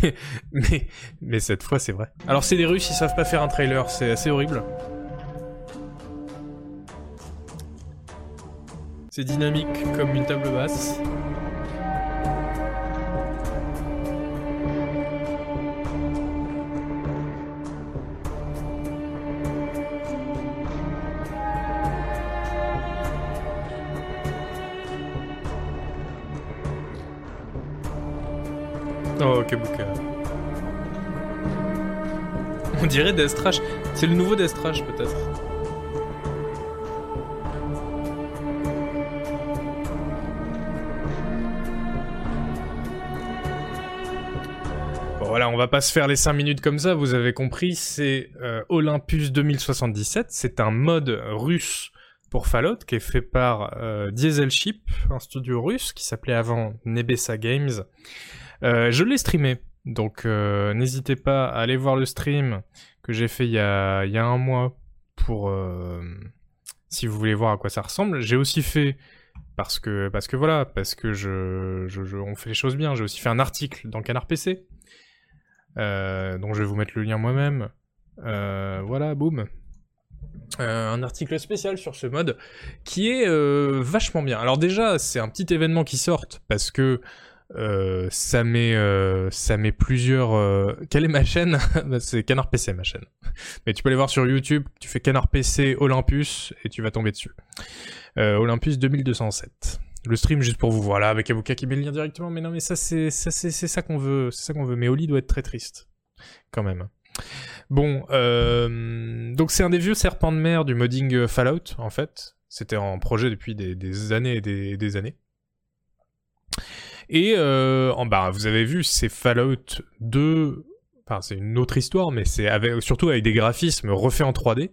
Speaker 1: <laughs> mais, mais cette fois, c'est vrai. Alors, c'est des Russes, ils savent pas faire un trailer, c'est assez horrible. C'est dynamique comme une table basse. Kabuka. On dirait Death Trash. C'est le nouveau Death Trash, peut-être. Bon, voilà, on va pas se faire les 5 minutes comme ça, vous avez compris. C'est euh, Olympus 2077. C'est un mode russe pour Fallout qui est fait par euh, Diesel Ship, un studio russe qui s'appelait avant Nebesa Games. Euh, je l'ai streamé, donc euh, n'hésitez pas à aller voir le stream que j'ai fait il y a, un mois pour euh, si vous voulez voir à quoi ça ressemble. J'ai aussi fait parce que parce que voilà parce que je, on fait les choses bien. J'ai aussi fait un article dans Canard PC, dont je vais vous mettre le lien moi-même. Voilà, boum. un article spécial sur ce mode qui est vachement bien. Alors déjà, c'est un petit événement qui sort parce que euh, ça met ça met plusieurs. Quelle est ma chaîne? <laughs> C'est Canard PC ma chaîne. Mais tu peux aller voir sur YouTube. Tu fais Canard PC Olympus et tu vas tomber dessus. Olympus 2207 le stream juste pour vous voir là avec Abuka qui met le lien directement mais non mais ça c'est ça c'est ça qu'on veut c'est ça qu'on veut mais Oli doit être très triste quand même Bon, euh, donc c'est un des vieux serpents de mer du modding Fallout, en fait. C'était en projet depuis des, années et des, années. Et euh, en, bah, vous avez vu, c'est Fallout 2. Enfin, c'est une autre histoire, mais c'est surtout avec des graphismes refaits en 3D.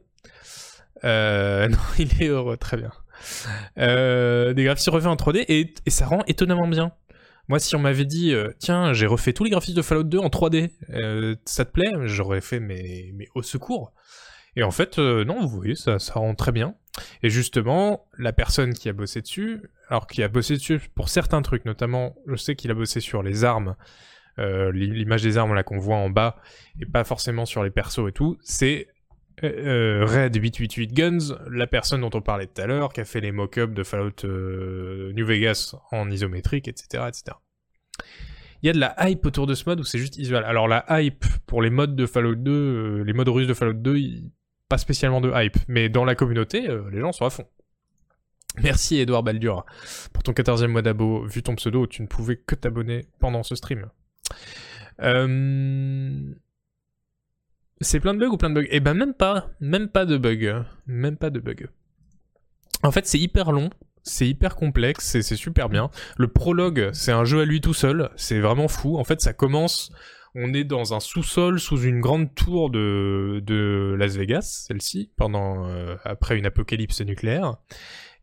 Speaker 1: Euh, <laughs> non, il est heureux, très bien. des graphismes refaits en 3D et ça rend étonnamment bien. Moi, si on m'avait dit, euh, tiens, j'ai refait tous les graphismes de Fallout 2 en 3D, euh, ça te plaît? J'aurais fait mes, mes au secours. Et en fait, euh, non, vous voyez, ça, ça rend très bien. Et justement, la personne qui a bossé dessus, alors qui a bossé dessus pour certains trucs, notamment, je sais qu'il a bossé sur les armes, l'image des armes là qu'on voit en bas, et pas forcément sur les persos et tout, c'est Red 888 Guns, la personne dont on parlait tout à l'heure, qui a fait les mock-ups de Fallout New Vegas en isométrique, etc., etc il y a de la hype autour de ce mode ou c'est juste visual. Alors la hype pour les modes de Fallout 2, euh, les modes russes de Fallout 2, pas spécialement de hype, mais dans la communauté, euh, les gens sont à fond. Merci Edouard Baldur pour ton 14e mois d'abo. Vu ton pseudo, tu ne pouvais que t'abonner pendant ce stream. Euh, c'est plein de bugs ou plein de bugs? Eh ben même pas, même pas de bugs, même pas de bugs. En fait, c'est hyper long c'est hyper complexe, et c'est super bien. Le prologue, c'est un jeu à lui tout seul, c'est vraiment fou. En fait, ça commence, on est dans un sous-sol sous une grande tour de, Las Vegas, celle-ci, pendant euh, après une apocalypse nucléaire,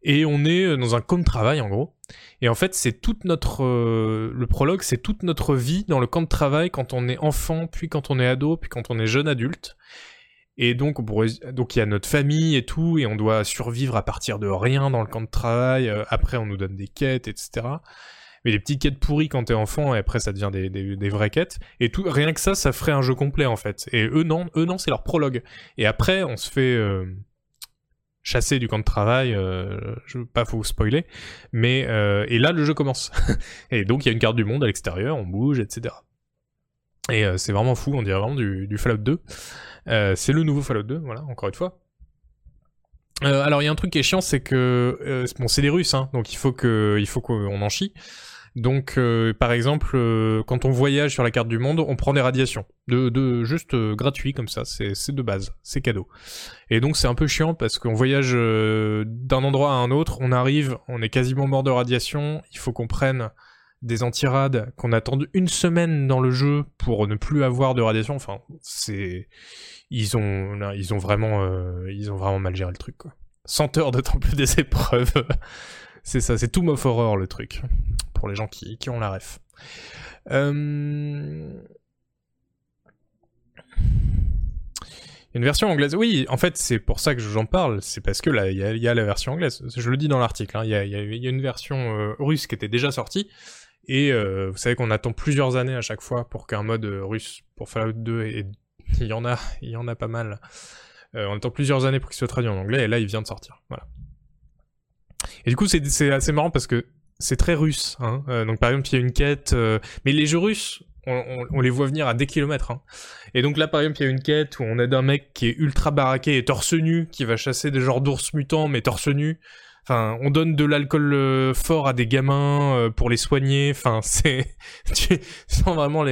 Speaker 1: et on est euh, dans un camp de travail en gros. Et en fait, c'est toute notre euh, le prologue, c'est toute notre vie dans le camp de travail quand on est enfant, puis quand on est ado, puis quand on est jeune adulte. Et donc, donc il y a notre famille et tout, et on doit survivre à partir de rien dans le camp de travail. Euh, après, on nous donne des quêtes, etc. Mais des petites quêtes pourries quand t'es enfant, et après ça devient des, des, vraies quêtes. Et tout, rien que ça, ça ferait un jeu complet en fait. Et eux non, eux non, c'est leur prologue. Et après, on se fait euh, chasser du camp de travail. Euh, je veux pas vous spoiler, mais et là le jeu commence. <laughs> et donc il y a une carte du monde à l'extérieur, on bouge, etc. Et c'est vraiment fou, on dirait vraiment du, du Fallout 2. Euh, c'est le nouveau Fallout 2, voilà, encore une fois. Euh, alors il y a un truc qui est chiant, c'est que euh, bon, c'est des Russes, hein, donc il faut que, il faut qu'on en chie. Donc, par exemple, quand on voyage sur la carte du monde, on prend des radiations, de, de juste gratuit comme ça, c'est de base, c'est cadeau. Et donc c'est un peu chiant parce qu'on voyage d'un endroit à un autre, on arrive, on est quasiment mort de radiation, il faut qu'on prenne des antirades qu'on a attendu une semaine dans le jeu pour ne plus avoir de radiation. Enfin, c'est ils ont ils ont vraiment euh, ils ont vraiment mal géré le truc quoi. 100 heures de temple des épreuves. <laughs> c'est ça, c'est tout of Horror le truc pour les gens qui, ont la ref. Euh... Une version anglaise, oui, en fait, c'est pour ça que j'en parle, c'est parce que là, il y, a, la version anglaise. Je le dis dans l'article, hein. il y, a, une version euh, russe qui était déjà sortie, et euh, vous savez qu'on attend plusieurs années à chaque fois pour qu'un mode euh, russe pour Fallout 2 et il y en a, y en a pas mal. On attend plusieurs années pour qu'il soit traduit en anglais et là il vient de sortir. Voilà. Et du coup c'est assez marrant parce que c'est très russe. Hein. donc par exemple il y a une quête, mais les jeux russes on, les voit venir à des kilomètres. Hein. Et donc là, par exemple, il y a une quête où on aide un mec qui est ultra baraqué et torse nu, qui va chasser des genres d'ours mutants, mais torse nu. Enfin, on donne de l'alcool euh, fort à des gamins euh, pour les soigner. Enfin, <laughs> c'est, tu sens vraiment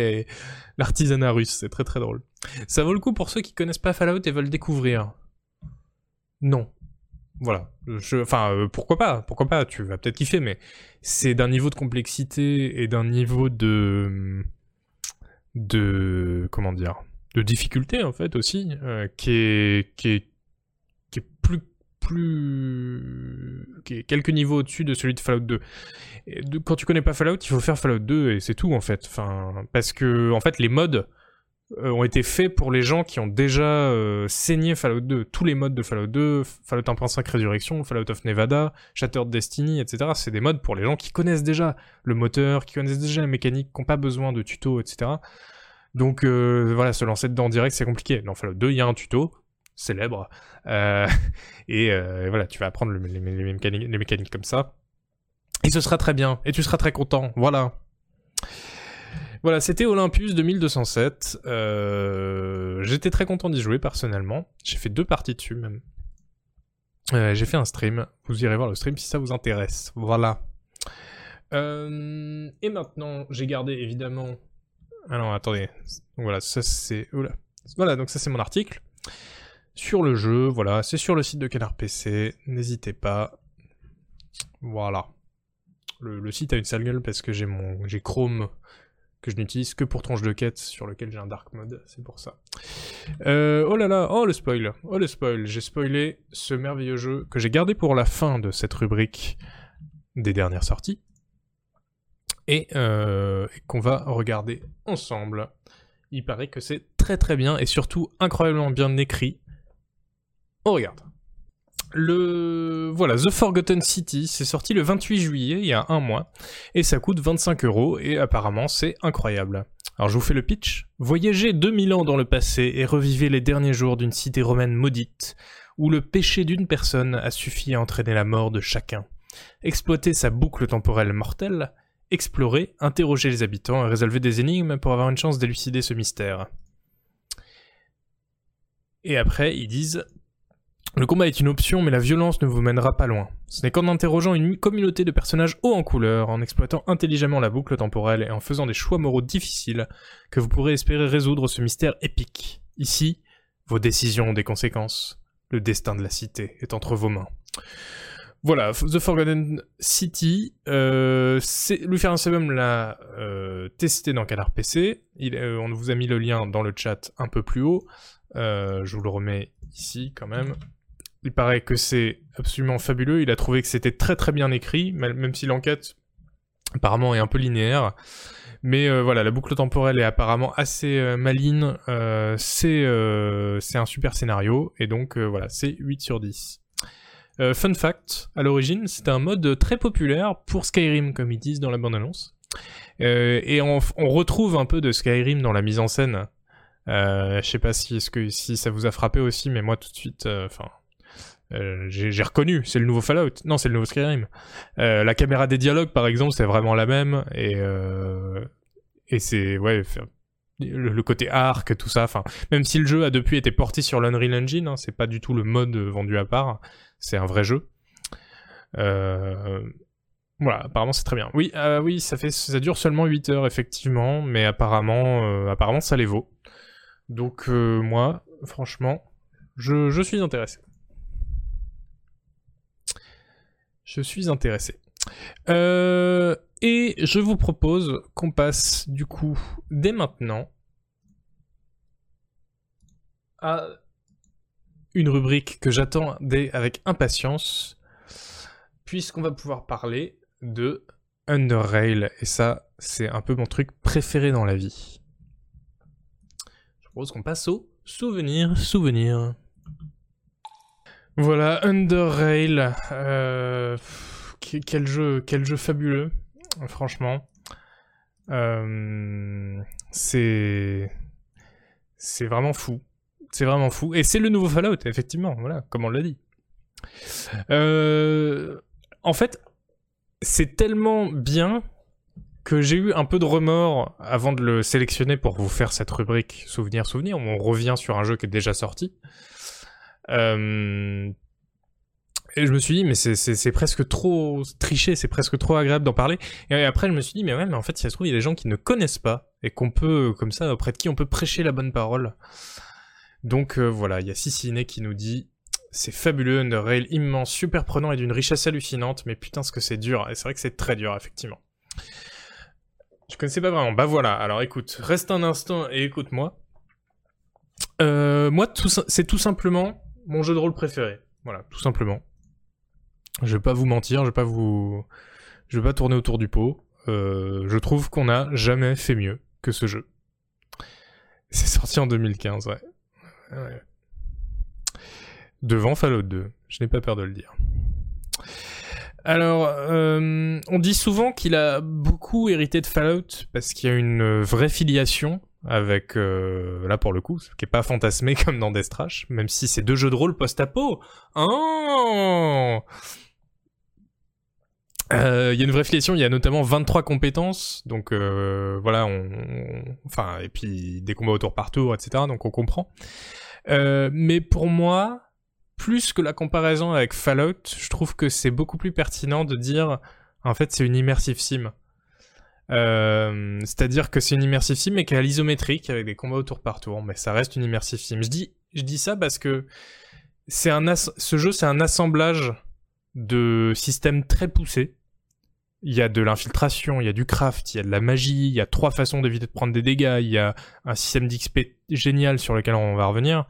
Speaker 1: l'artisanat russe. C'est très très drôle. Ça vaut le coup pour ceux qui connaissent pas Fallout et veulent découvrir. Non. Voilà. Enfin, euh, pourquoi pas Pourquoi pas Tu vas peut-être kiffer, mais c'est d'un niveau de complexité et d'un niveau de de comment dire de difficulté en fait aussi qui est qui est qui est plus plus quelques niveaux au-dessus de celui de Fallout 2. quand tu connais pas Fallout, il faut faire Fallout 2 et c'est tout en fait. Enfin, parce que en fait les modes euh, ont été faits pour les gens qui ont déjà euh, saigné Fallout 2. Tous les modes de Fallout 2, Fallout 1.5 Résurrection, Fallout of Nevada, Shattered Destiny, etc. C'est des modes pour les gens qui connaissent déjà le moteur, qui connaissent déjà la mécanique, qui n'ont pas besoin de tuto, etc. Donc euh, voilà, se lancer dedans en direct, c'est compliqué. Dans Fallout 2, il y a un tuto, célèbre. Euh, <laughs> et euh, voilà, tu vas apprendre le- les, les les mécaniques comme ça. Et ce sera très bien. Et tu seras très content. Voilà. Voilà, c'était Olympus 2207. Euh, J'étais très content d'y jouer personnellement. J'ai fait deux parties dessus même. Euh, J'ai fait un stream. Vous irez voir le stream si ça vous intéresse. Voilà. Euh, et maintenant, j'ai gardé évidemment. Ah non, attendez. Voilà, ça c'est. Voilà, donc ça c'est mon article sur le jeu. Voilà, c'est sur le site de Canard PC. N'hésitez pas. Voilà. Le, le site a une sale gueule parce que j'ai mon j'ai Chrome que je n'utilise que pour tronche de quête sur lequel j'ai un dark mode, c'est pour ça. Euh, oh là là, oh le spoil, oh le spoil, j'ai spoilé ce merveilleux jeu que j'ai gardé pour la fin de cette rubrique des dernières sorties et, euh, et qu'on va regarder ensemble. Il paraît que c'est très très bien et surtout incroyablement bien écrit. On regarde. Le voilà, The Forgotten City, c'est sorti le 28 juillet, il y a un mois, et ça coûte 25 euros, et apparemment c'est incroyable. Alors je vous fais le pitch. Voyagez 2000 ans dans le passé et revivez les derniers jours d'une cité romaine maudite, où le péché d'une personne a suffi à entraîner la mort de chacun. Exploitez sa boucle temporelle mortelle, explorez, interrogez les habitants et résolvez des énigmes pour avoir une chance d'élucider ce mystère. Et après, ils disent le combat est une option, mais la violence ne vous mènera pas loin. Ce n'est qu'en interrogeant une communauté de personnages hauts en couleur, en exploitant intelligemment la boucle temporelle et en faisant des choix moraux difficiles, que vous pourrez espérer résoudre ce mystère épique. Ici, vos décisions ont des conséquences. Le destin de la cité est entre vos mains. Voilà, The Forgotten City, euh, Lucifer Sebum l'a euh, testé dans Canard PC. Euh, on vous a mis le lien dans le chat un peu plus haut. Euh, je vous le remets ici quand même. Il paraît que c'est absolument fabuleux. Il a trouvé que c'était très très bien écrit, même si l'enquête apparemment est un peu linéaire. Mais euh, voilà, la boucle temporelle est apparemment assez euh, maligne. Euh, c'est euh, un super scénario. Et donc euh, voilà, c'est 8 sur 10. Euh, fun fact, à l'origine, c'était un mode très populaire pour Skyrim, comme ils disent dans la bande-annonce. Et on, retrouve un peu de Skyrim dans la mise en scène. Je sais pas si, est-ce que, si ça vous a frappé aussi, mais moi tout de suite, enfin, euh, j'ai reconnu, c'est le nouveau Fallout. Non, c'est le nouveau Skyrim. Euh, la caméra des dialogues, par exemple, c'est vraiment la même, et euh, c'est ouais, le, côté arc, tout ça. Enfin, même si le jeu a depuis été porté sur l'Unreal Engine, hein, c'est pas du tout le mode vendu à part. C'est un vrai jeu. Voilà, apparemment c'est très bien. Oui, oui, ça fait, ça dure seulement 8 heures effectivement, mais apparemment, apparemment ça les vaut. Donc moi, franchement, je suis intéressé. Je suis intéressé. Euh, et je vous propose qu'on passe du coup dès maintenant à une rubrique que j'attendais avec impatience, puisqu'on va pouvoir parler de Underrail. Et ça, c'est un peu mon truc préféré dans la vie. Je propose qu'on passe au souvenir, souvenir. Voilà, Underrail. Euh, pff, que- quel jeu, quel jeu fabuleux, franchement. Euh, c'est, vraiment fou. C'est vraiment fou. Et c'est le nouveau Fallout, effectivement, voilà, comme on l'a dit. Euh, en fait, c'est tellement bien que j'ai eu un peu de remords avant de le sélectionner pour vous faire cette rubrique Souvenir, Souvenir, on revient sur un jeu qui est déjà sorti. Euh, Et je me suis dit, mais c'est- presque trop triché, c'est presque trop agréable d'en parler. Et après, je me suis dit, mais ouais, mais en fait, si ça se trouve, il y a des gens qui ne connaissent pas et qu'on peut, comme ça, auprès de qui on peut prêcher la bonne parole. Donc euh, voilà, il y a Ciciné qui nous dit c'est fabuleux, Underrail, immense, super prenant et d'une richesse hallucinante, mais putain ce que c'est dur, et c'est vrai que c'est très dur, effectivement. Je connaissais pas vraiment. Bah voilà, alors écoute, reste un instant et écoute-moi. Euh, moi, c'est tout simplement mon jeu de rôle préféré. Voilà, tout simplement. Je vais pas vous mentir, je vais pas vous... Je vais pas tourner autour du pot. Euh, je trouve qu'on n'a jamais fait mieux que ce jeu. C'est sorti en 2015, ouais. Devant Fallout 2, je n'ai pas peur de le dire. Alors, euh, on dit souvent qu'il a beaucoup hérité de Fallout parce qu'il y a une vraie filiation avec euh, là pour le coup, qui est pas fantasmé <laughs> comme dans Death Trash, même si c'est deux jeux de rôle post-apo. Oh il y a une vraie filiation, il y a notamment 23 compétences, donc euh, voilà, enfin, et puis des combats au tour par tour, etc., donc on comprend. Euh, mais pour moi, plus que la comparaison avec Fallout, je trouve que c'est beaucoup plus pertinent de dire, en fait, c'est une immersive sim. Euh, c'est-à-dire que c'est une immersive sim mais qui est à l'isométrique avec des combats au tour par tour, mais ça reste une immersive sim. Je dis, je dis ça parce que c'est un ce jeu c'est un assemblage de systèmes très poussés. Il y a de l'infiltration, il y a du craft, il y a de la magie, il y a trois façons d'éviter de prendre des dégâts, il y a un système d'XP génial sur lequel on va revenir.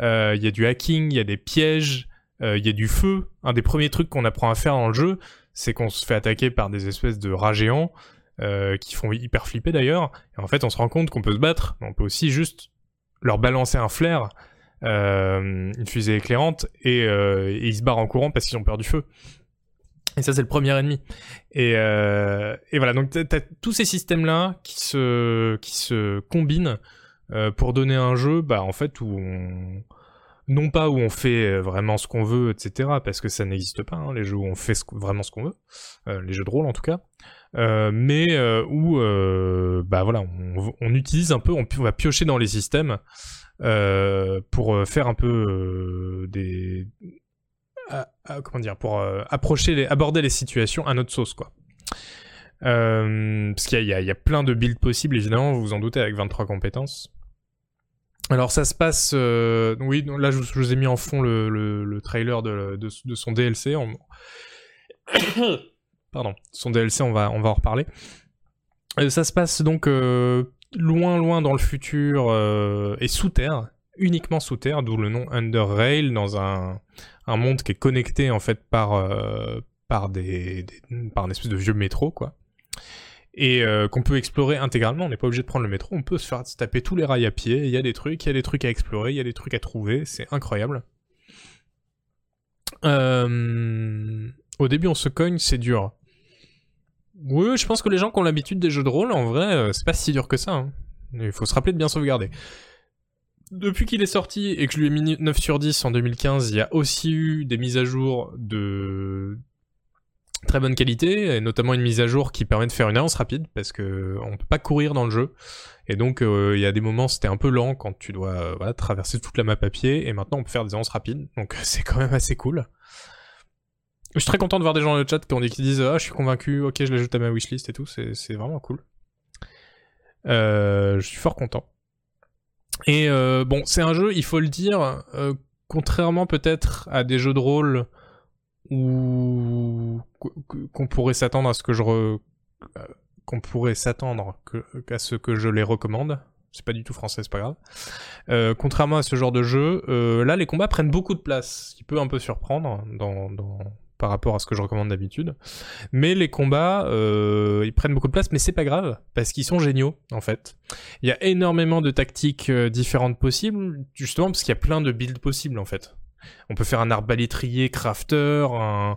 Speaker 1: Euh, il y a du hacking, il y a des pièges, euh, il y a du feu. Un des premiers trucs qu'on apprend à faire dans le jeu, c'est qu'on se fait attaquer par des espèces de rats géants euh, qui font hyper flipper d'ailleurs. Et en fait, on se rend compte qu'on peut se battre, on peut aussi juste leur balancer un flair, euh, une fusée éclairante, et, euh, et, ils se barrent en courant parce qu'ils ont peur du feu. Et ça, c'est le premier ennemi. Et, voilà, donc t'as tous ces systèmes-là qui se, qui se combinent pour donner un jeu, bah en fait, où on... Non pas où on fait vraiment ce qu'on veut, etc., parce que ça n'existe pas, hein, les jeux où on fait vraiment ce qu'on veut, les jeux de rôle en tout cas, euh, mais euh, où euh, bah voilà, on, utilise un peu, on, va piocher dans les systèmes pour faire un peu des comment dire, pour approcher, aborder les situations à notre sauce quoi. parce qu'il y, y, a plein de builds possibles évidemment, vous vous en doutez avec 23 compétences. Alors ça se passe, oui, là je, vous ai mis en fond le, le, le trailer de, son DLC. Pardon, son DLC, on va, on va en reparler. Euh, ça se passe donc euh, loin, loin dans le futur euh, et sous terre, uniquement sous terre, d'où le nom Under Rail, dans un, un monde qui est connecté en fait par, par, des, par une espèce de vieux métro, quoi. Et qu'on peut explorer intégralement, on n'est pas obligé de prendre le métro, on peut se faire se taper tous les rails à pied, il y a des trucs, il y a des trucs à explorer, il y a des trucs à trouver, c'est incroyable. Au début on se cogne, c'est dur. Oui, je pense que les gens qui ont l'habitude des jeux de rôle, en vrai, euh, c'est pas si dur que ça. Hein. Il faut se rappeler de bien sauvegarder. Depuis qu'il est sorti et que je lui ai mis 9 sur 10 en 2015, il y a aussi eu des mises à jour de très bonne qualité, et notamment une mise à jour qui permet de faire une avance rapide, parce que on peut pas courir dans le jeu. Et donc, euh, il y a des moments, c'était un peu lent quand tu dois euh, traverser toute la map à pied, et maintenant on peut faire des avances rapides, donc <laughs> c'est quand même assez cool. Je suis très content de voir des gens dans le chat qui, disent Ah, je suis convaincu, ok, je l'ajoute à ma wishlist et tout, c'est vraiment cool. Euh, je suis fort content. Et euh, bon, c'est un jeu, il faut le dire, euh, contrairement peut-être à des jeux de rôle où qu'on pourrait s'attendre à ce que je re... qu'on pourrait s'attendre qu'à ce que je les recommande. C'est pas du tout français, c'est pas grave. Contrairement à ce genre de jeu, là les combats prennent beaucoup de place, ce qui peut un peu surprendre dans par rapport à ce que je recommande d'habitude. Mais les combats, euh, ils prennent beaucoup de place, mais c'est pas grave, parce qu'ils sont géniaux, en fait. Il y a énormément de tactiques euh, différentes possibles, justement parce qu'il y a plein de builds possibles, en fait. On peut faire un arbalétrier crafter, un,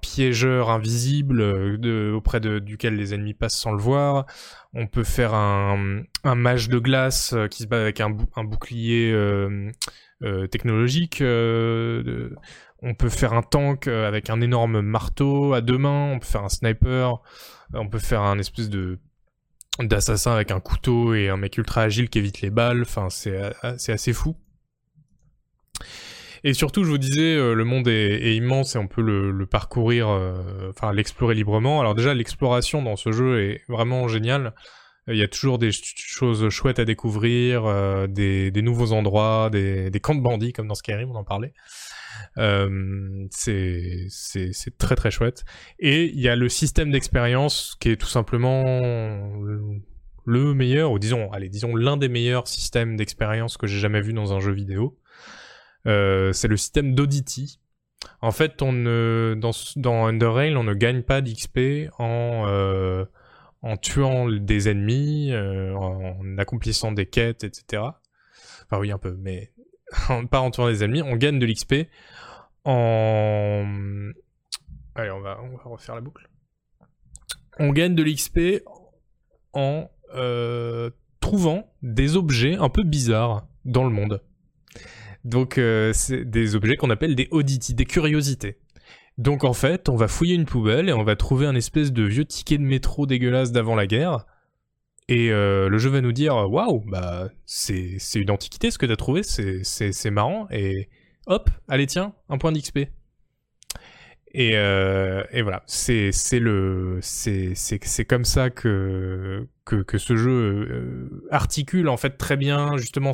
Speaker 1: piégeur invisible euh, auprès duquel les ennemis passent sans le voir. On peut faire un, mage de glace qui se bat avec un, bou un bouclier technologique. On peut faire un tank euh, avec un énorme marteau à deux mains, on peut faire un sniper, on peut faire un espèce de d'assassin avec un couteau et un mec ultra agile qui évite les balles, enfin c'est assez fou. Et surtout, je vous disais, euh, le monde est, immense et on peut le, parcourir, euh, enfin l'explorer librement. Alors déjà, l'exploration dans ce jeu est vraiment géniale. Il y a toujours des choses chouettes à découvrir, euh, des, des, nouveaux endroits, des, des camps de bandits comme dans Skyrim, on en parlait. Euh, c'est très très chouette. Et il y a le système d'expérience qui est tout simplement le meilleur, ou disons, allez, disons l'un des meilleurs systèmes d'expérience que j'ai jamais vu dans un jeu vidéo. Euh, c'est le système d'Audity. En fait, on ne, dans, dans Underrail, on ne gagne pas d'XP en, euh, en tuant des ennemis, euh, en accomplissant des quêtes, etc. Enfin oui, un peu, mais pas en des ennemis. On gagne de l'XP en... Allez, on va, on va refaire la boucle. On gagne de l'XP en euh, trouvant des objets un peu bizarres dans le monde. Donc euh, c'est des objets qu'on appelle des oddities, des curiosités. Donc en fait, on va fouiller une poubelle et on va trouver un espèce de vieux ticket de métro dégueulasse d'avant la guerre. Et euh, le jeu va nous dire waouh, bah c'est une antiquité ce que t'as trouvé, c'est marrant et hop, allez tiens, un point d'XP. Et, euh, et, voilà, c'est le c'est comme ça que, que, que ce jeu euh, articule en fait très bien justement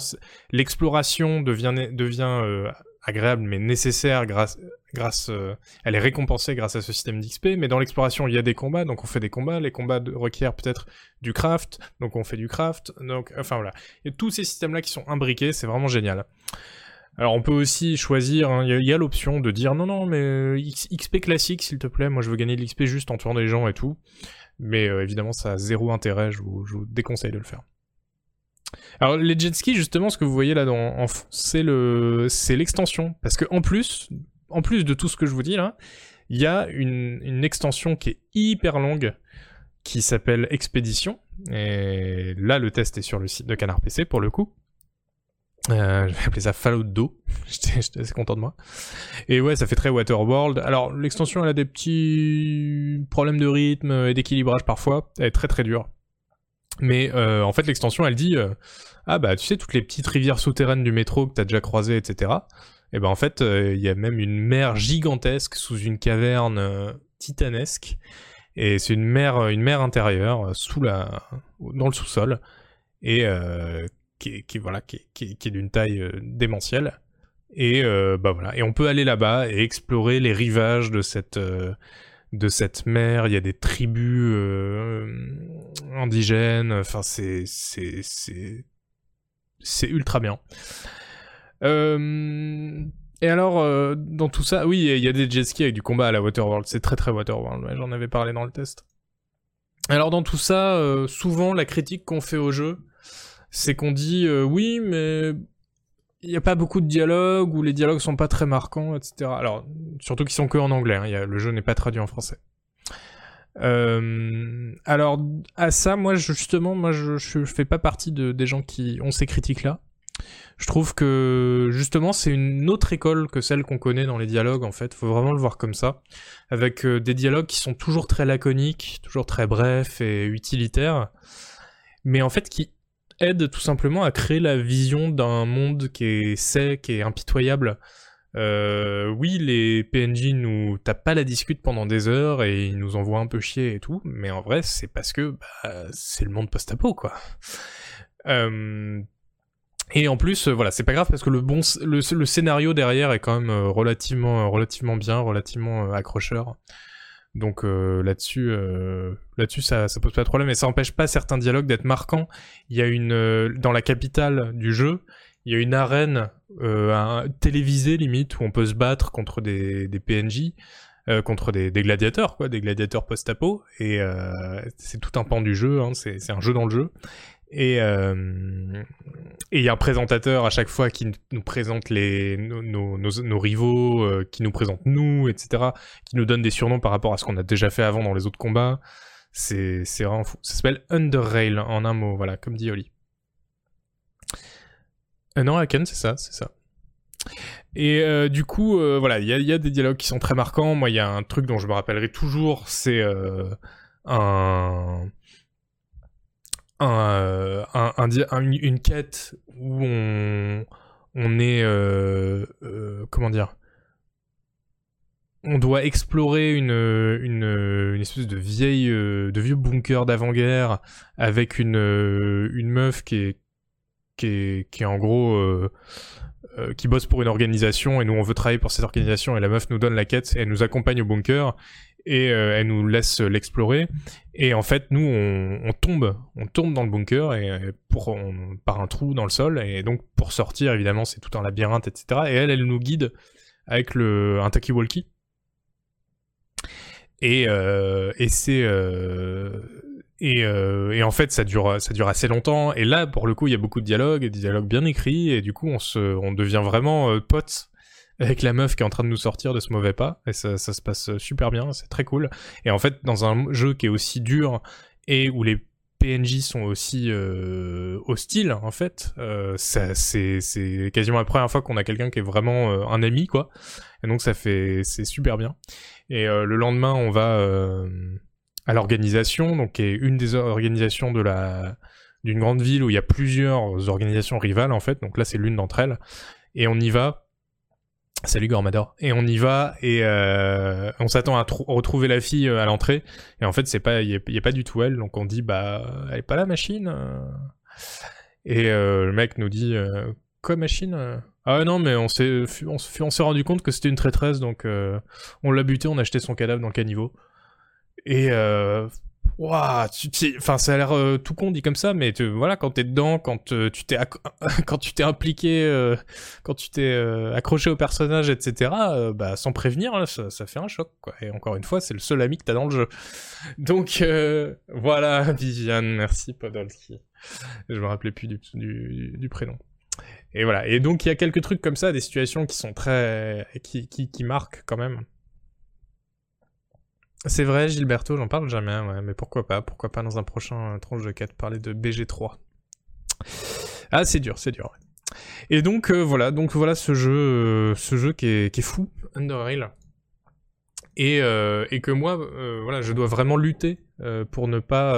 Speaker 1: l'exploration devient devient agréable mais nécessaire grâce grâce euh, elle est récompensée grâce à ce système d'XP mais dans l'exploration il y a des combats donc on fait des combats les combats requièrent peut-être du craft donc on fait du craft donc enfin voilà et tous ces systèmes là qui sont imbriqués c'est vraiment génial alors on peut aussi choisir, hein, il y a, l'option de dire non non mais euh, XP classique s'il te plaît, moi je veux gagner de l'XP juste en tuant des gens et tout. Mais euh, évidemment ça a zéro intérêt, je vous, déconseille de le faire. Alors les jet skis justement ce que vous voyez là dans, c'est le c'est l'extension parce que en plus en plus de tout ce que je vous dis là, il y a une, une extension qui est hyper longue qui s'appelle Expédition et là le test est sur le site de Canard PC pour le coup. Euh, je vais appeler ça Fallout d'eau. <laughs> J'étais assez content de moi. Et ouais, ça fait très Waterworld. Alors, l'extension, elle a des petits problèmes de rythme et d'équilibrage parfois. Elle est très très dure. Mais euh, en fait, l'extension, elle dit euh, Ah bah, tu sais, toutes les petites rivières souterraines du métro que t'as déjà croisées, etc. Et ben en fait, il y a même une mer gigantesque sous une caverne titanesque. Et c'est une mer, une mer intérieure, sous la, dans le sous-sol. Et qui voilà, qui est, d'une taille euh, démentielle. Et euh, bah voilà, et on peut aller là-bas et explorer les rivages de cette euh, de cette mer. Il y a des tribus indigènes. Enfin, c'est c'est ultra bien. Et alors, dans tout ça, oui, il y a des jet skis avec du combat à la Waterworld. C'est très très Waterworld. J'en avais parlé dans le test. Alors dans tout ça, souvent la critique qu'on fait au jeu, c'est qu'on dit euh, oui, mais il n'y a pas beaucoup de dialogues ou les dialogues sont pas très marquants, etc. Alors, surtout qu'ils sont que en anglais, hein, le jeu n'est pas traduit en français. Euh, alors, à ça, moi, justement, moi, je, je fais pas partie de, des gens qui ont ces critiques-là. Je trouve que, justement, c'est une autre école que celle qu'on connaît dans les dialogues, en fait. Faut vraiment le voir comme ça. Avec euh, des dialogues qui sont toujours très laconiques, toujours très brefs et utilitaires. Mais en fait, qui aide tout simplement à créer la vision d'un monde qui est sec et impitoyable. Euh, oui, les PNJ nous tapent pas la discute pendant des heures et ils nous envoient un peu chier et tout, mais en vrai, c'est parce que bah, c'est le monde post-apo, quoi. Euh, et en plus, voilà, c'est pas grave parce que le bon, le, le, scénario derrière est quand même euh, relativement, relativement bien, relativement accrocheur. Donc euh, là-dessus, euh, là-dessus, ça, ça pose pas de problème. Et ça empêche pas certains dialogues d'être marquants. Il y a une euh, dans la capitale du jeu, il y a une arène télévisée limite où on peut se battre contre des, PNJ. contre des, des, gladiateurs, quoi, des gladiateurs post-apo, et c'est tout un pan du jeu, hein, c'est un jeu dans le jeu, et euh, et il y a un présentateur à chaque fois qui nous présente les nos, nos, rivaux, euh, qui nous présente nous, etc., qui nous donne des surnoms par rapport à ce qu'on a déjà fait avant dans les autres combats. C'est vraiment fou. Ça s'appelle Underrail en un mot, voilà, comme dit Oli. Euh, non, c'est ça, c'est ça. Et euh, du coup, voilà, il y a, des dialogues qui sont très marquants. Moi, il y a un truc dont je me rappellerai toujours, c'est un un, un, une quête où on, est euh, euh, comment dire? On doit explorer une, une, espèce de vieille euh, de vieux bunker d'avant-guerre avec une, une meuf qui est qui est, qui est en gros qui bosse pour une organisation et nous on veut travailler pour cette organisation et la meuf nous donne la quête et elle nous accompagne au bunker et euh, elle nous laisse l'explorer. Et en fait, nous, on, tombe, on tombe dans le bunker et euh, par un trou dans le sol. Et donc, pour sortir, évidemment, c'est tout un labyrinthe, etc. Et elle, elle nous guide avec le un talkie-walkie. Et, euh, et c'est et, et, en fait, ça dure, ça dure assez longtemps. Et là, pour le coup, il y a beaucoup de dialogues, des dialogues bien écrits, et du coup, on se, on devient vraiment potes avec la meuf qui est en train de nous sortir de ce mauvais pas, et ça, ça se passe super bien, c'est très cool. Et en fait, dans un jeu qui est aussi dur et où les PNJ sont aussi hostiles en fait. ça, c'est, quasiment la première fois qu'on a quelqu'un qui est vraiment un ami quoi. Et donc ça fait, c'est super bien. Et le lendemain, on va à l'organisation, donc qui est une des organisations de la d'une grande ville où il y a plusieurs organisations rivales en fait. Donc là, c'est l'une d'entre elles. Et on y va. Salut Gormador. Et on y va et euh, on s'attend à retrouver la fille euh, à l'entrée. Et en fait, c'est pas, il y, a pas du tout elle. Donc on dit bah, elle est pas la machine. Euh. Et le mec nous dit quoi machine Ah non, mais on s'est, on s'est rendu compte que c'était une traîtresse. Donc on l'a buté, on a acheté son cadavre dans le caniveau. Et Waouh, enfin ça a l'air euh, tout con dit comme ça, mais voilà quand t'es dedans, quand euh, tu t'es <laughs> quand tu t'es impliqué, euh, quand tu t'es accroché au personnage, etc. bah sans prévenir, ça, fait un choc quoi. Et encore une fois, c'est le seul ami que t'as dans le jeu. Donc voilà, <laughs> Viviane, merci Podolski. Je me rappelais plus du, du, du, prénom. Et voilà. Et donc il y a quelques trucs comme ça, des situations qui sont très, qui, qui, qui marquent quand même. C'est vrai, Gilberto, j'en parle jamais, ouais, mais pourquoi pas Pourquoi pas dans un prochain tranche de 4 parler de BG3 Ah, c'est dur, c'est dur. Et donc euh, voilà, donc voilà ce jeu, euh, ce jeu qui est, fou, Underrail, et, euh, que moi, voilà, je dois vraiment lutter pour ne pas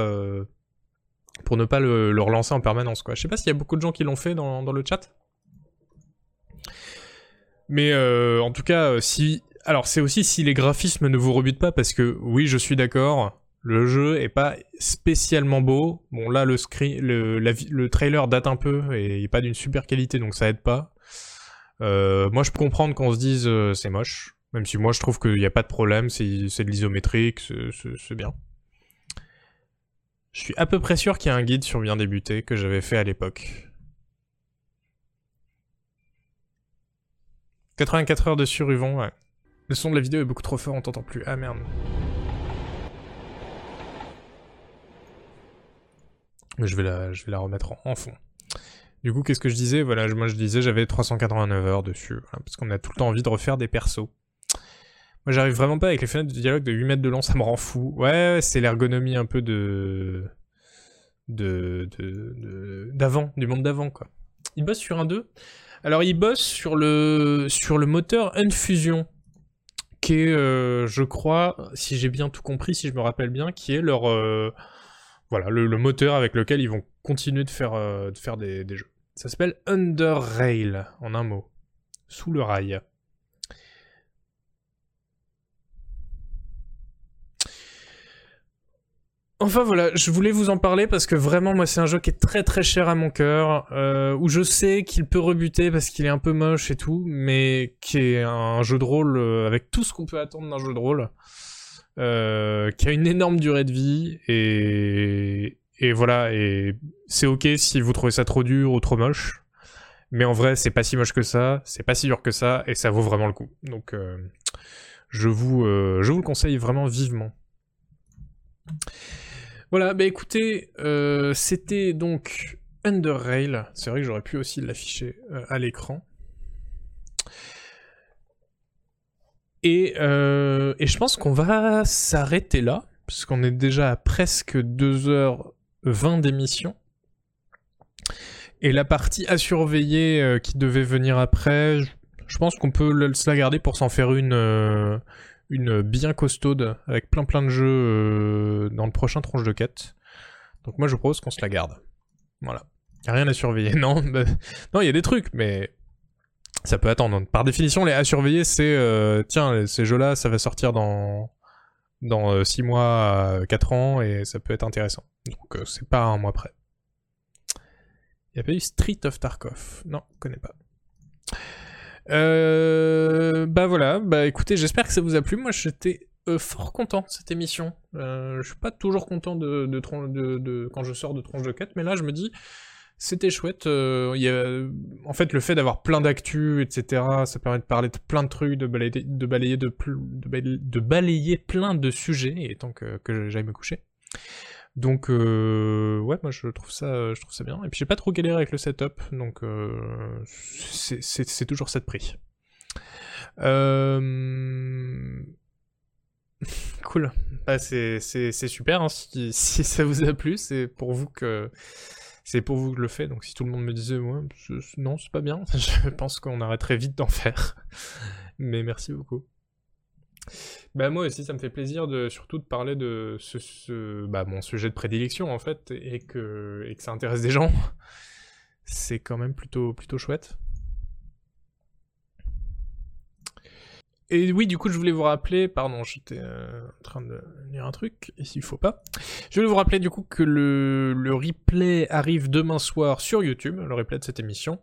Speaker 1: pour ne pas le, relancer en permanence, quoi. Je sais pas s'il y a beaucoup de gens qui l'ont fait dans le chat. Mais en tout cas, si alors c'est aussi si les graphismes ne vous rebutent pas, parce que oui, je suis d'accord, le jeu est pas spécialement beau. Bon là, le, le, le trailer date un peu et il est pas d'une super qualité, donc ça aide pas. Euh, moi, je peux comprendre qu'on se dise euh, c'est moche, même si moi je trouve qu'il n'y a pas de problème, c'est de l'isométrique, c'est bien. Je suis à peu près sûr qu'il y a un guide sur bien débuter que j'avais fait à l'époque. 84 heures de survivant, ouais. Le son de la vidéo est beaucoup trop fort, on t'entend plus. Ah merde. Je vais la, je vais la remettre en, fond. Du coup, qu'est-ce que je disais? Voilà, moi je disais j'avais 389 heures dessus, parce qu'on a tout le temps envie de refaire des persos. Moi j'arrive vraiment pas avec les fenêtres de dialogue de 8 mètres de long, ça me rend fou. Ouais, c'est l'ergonomie un peu de... de... d'avant, du monde d'avant quoi. Il bosse sur un 2 Alors il bosse sur le, sur le moteur Unfusion qui est, euh, je crois, si j'ai bien tout compris, si je me rappelle bien, qui est leur euh, voilà le, moteur avec lequel ils vont continuer de faire, euh, de faire des, des, jeux. Ça s'appelle Under Rail en un mot, sous le rail. Enfin voilà, je voulais vous en parler parce que vraiment moi c'est un jeu qui est très très cher à mon cœur, euh, où je sais qu'il peut rebuter parce qu'il est un peu moche et tout, mais qui est un jeu de rôle euh, avec tout ce qu'on peut attendre d'un jeu de rôle, euh, qui a une énorme durée de vie et voilà et c'est ok si vous trouvez ça trop dur ou trop moche, mais en vrai c'est pas si moche que ça, c'est pas si dur que ça et ça vaut vraiment le coup. Donc je vous je vous le conseille vraiment vivement. Voilà, bah écoutez, euh, c'était donc Under Rail. C'est vrai que j'aurais pu aussi l'afficher euh, à l'écran. Et, euh, et, je pense qu'on va s'arrêter là, puisqu'on est déjà à presque 2h20 d'émission. Et la partie à surveiller qui devait venir après, je pense qu'on peut se la garder pour s'en faire une, une bien costaude avec plein plein de jeux euh, dans le prochain tronche de quête. Donc moi je propose qu'on se la garde. Voilà. Rien à surveiller. <laughs> Non, bah, non, il y a des trucs, mais ça peut attendre. Par définition, les à surveiller, c'est euh, tiens, ces jeux-là, ça va sortir dans dans 6 euh, mois, 4 ans, et ça peut être intéressant. Donc c'est pas un mois près. Il y a pas eu Street of Tarkov. Non, connais pas. Euh, bah voilà, bah écoutez, j'espère que ça vous a plu. Moi, j'étais euh, fort content de cette émission. Euh, je suis pas toujours content de, de, de, quand je sors de tronche de 4, mais là, je me dis, c'était chouette. Euh, y a, en fait, le fait d'avoir plein d'actu, etc., ça permet de parler de plein de trucs, de balayer, de balayer, de, de balayer plein de sujets, et tant que, que j'aille me coucher. Donc euh, ouais, moi je trouve ça, je trouve ça bien. Et puis j'ai pas trop galéré avec le setup, donc euh, c'est toujours ça de prix. Euh, <laughs> cool. Bah, c'est super, hein, si, si, ça vous a plu, c'est pour vous que... C'est pour vous que je le fais, donc si tout le monde me disait ouais, non, c'est pas bien, <laughs> je pense qu'on arrêterait vite d'en faire. Mais merci beaucoup. Bah moi aussi ça me fait plaisir de surtout de parler de ce, bah, mon sujet de prédilection en fait et que, et ça intéresse des gens. C'est quand même plutôt plutôt chouette. Et oui, du coup, je voulais vous rappeler, pardon, j'étais euh, en train de lire un truc, ici il faut pas. Je voulais vous rappeler du coup que le, le replay arrive demain soir sur YouTube, le replay de cette émission.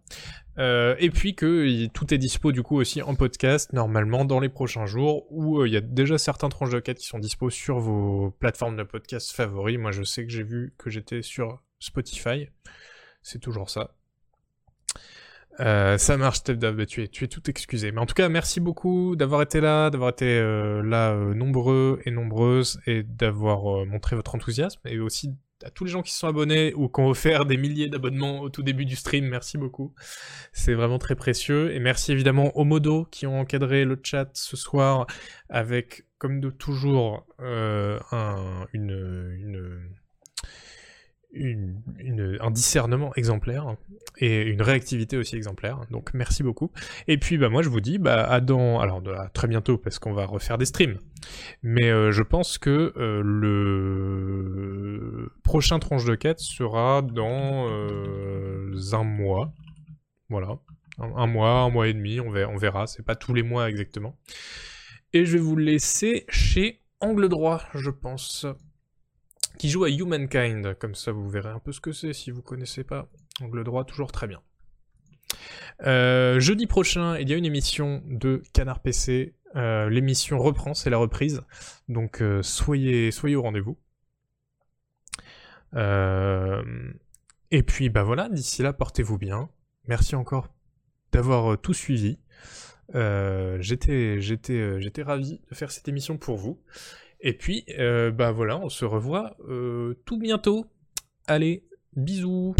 Speaker 1: Euh, et puis que tout est dispo du coup aussi en podcast, normalement dans les prochains jours, où euh, il y a déjà certains tranches de quête qui sont dispo sur vos plateformes de podcast favoris. Moi je sais que j'ai vu que j'étais sur Spotify, c'est toujours ça. Euh, ça marche, Steph bah, tu es, tu es tout excusé. Mais en tout cas, merci beaucoup d'avoir été là, d'avoir été là nombreux et nombreuses, et d'avoir montré votre enthousiasme, et aussi à tous les gens qui sont abonnés ou qui ont offert des milliers d'abonnements au tout début du stream, merci beaucoup. C'est vraiment très précieux. Et merci évidemment aux modos qui ont encadré le chat ce soir avec, comme de toujours, une, une un discernement exemplaire et une réactivité aussi exemplaire. Donc merci beaucoup. Et puis bah moi je vous dis bah à dans alors à très bientôt parce qu'on va refaire des streams. Mais euh, je pense que euh, le prochain tranche de quête sera dans euh, un mois. Voilà. Un, mois, un mois et demi, on verra, on verra. C'est pas tous les mois exactement. Et je vais vous laisser chez Angle Droit, je pense qui joue à Humankind, comme ça vous verrez un peu ce que c'est si vous connaissez pas. Angle droit, toujours très bien. Euh, jeudi prochain, il y a une émission de Canard PC. Euh, l'émission reprend, c'est la reprise. Donc euh, soyez, soyez au rendez-vous. et puis bah voilà, d'ici là, portez-vous bien. Merci encore d'avoir tout suivi. j'étais, ravi de faire cette émission pour vous. Et puis, euh, bah voilà, on se revoit euh, tout bientôt. Allez, bisous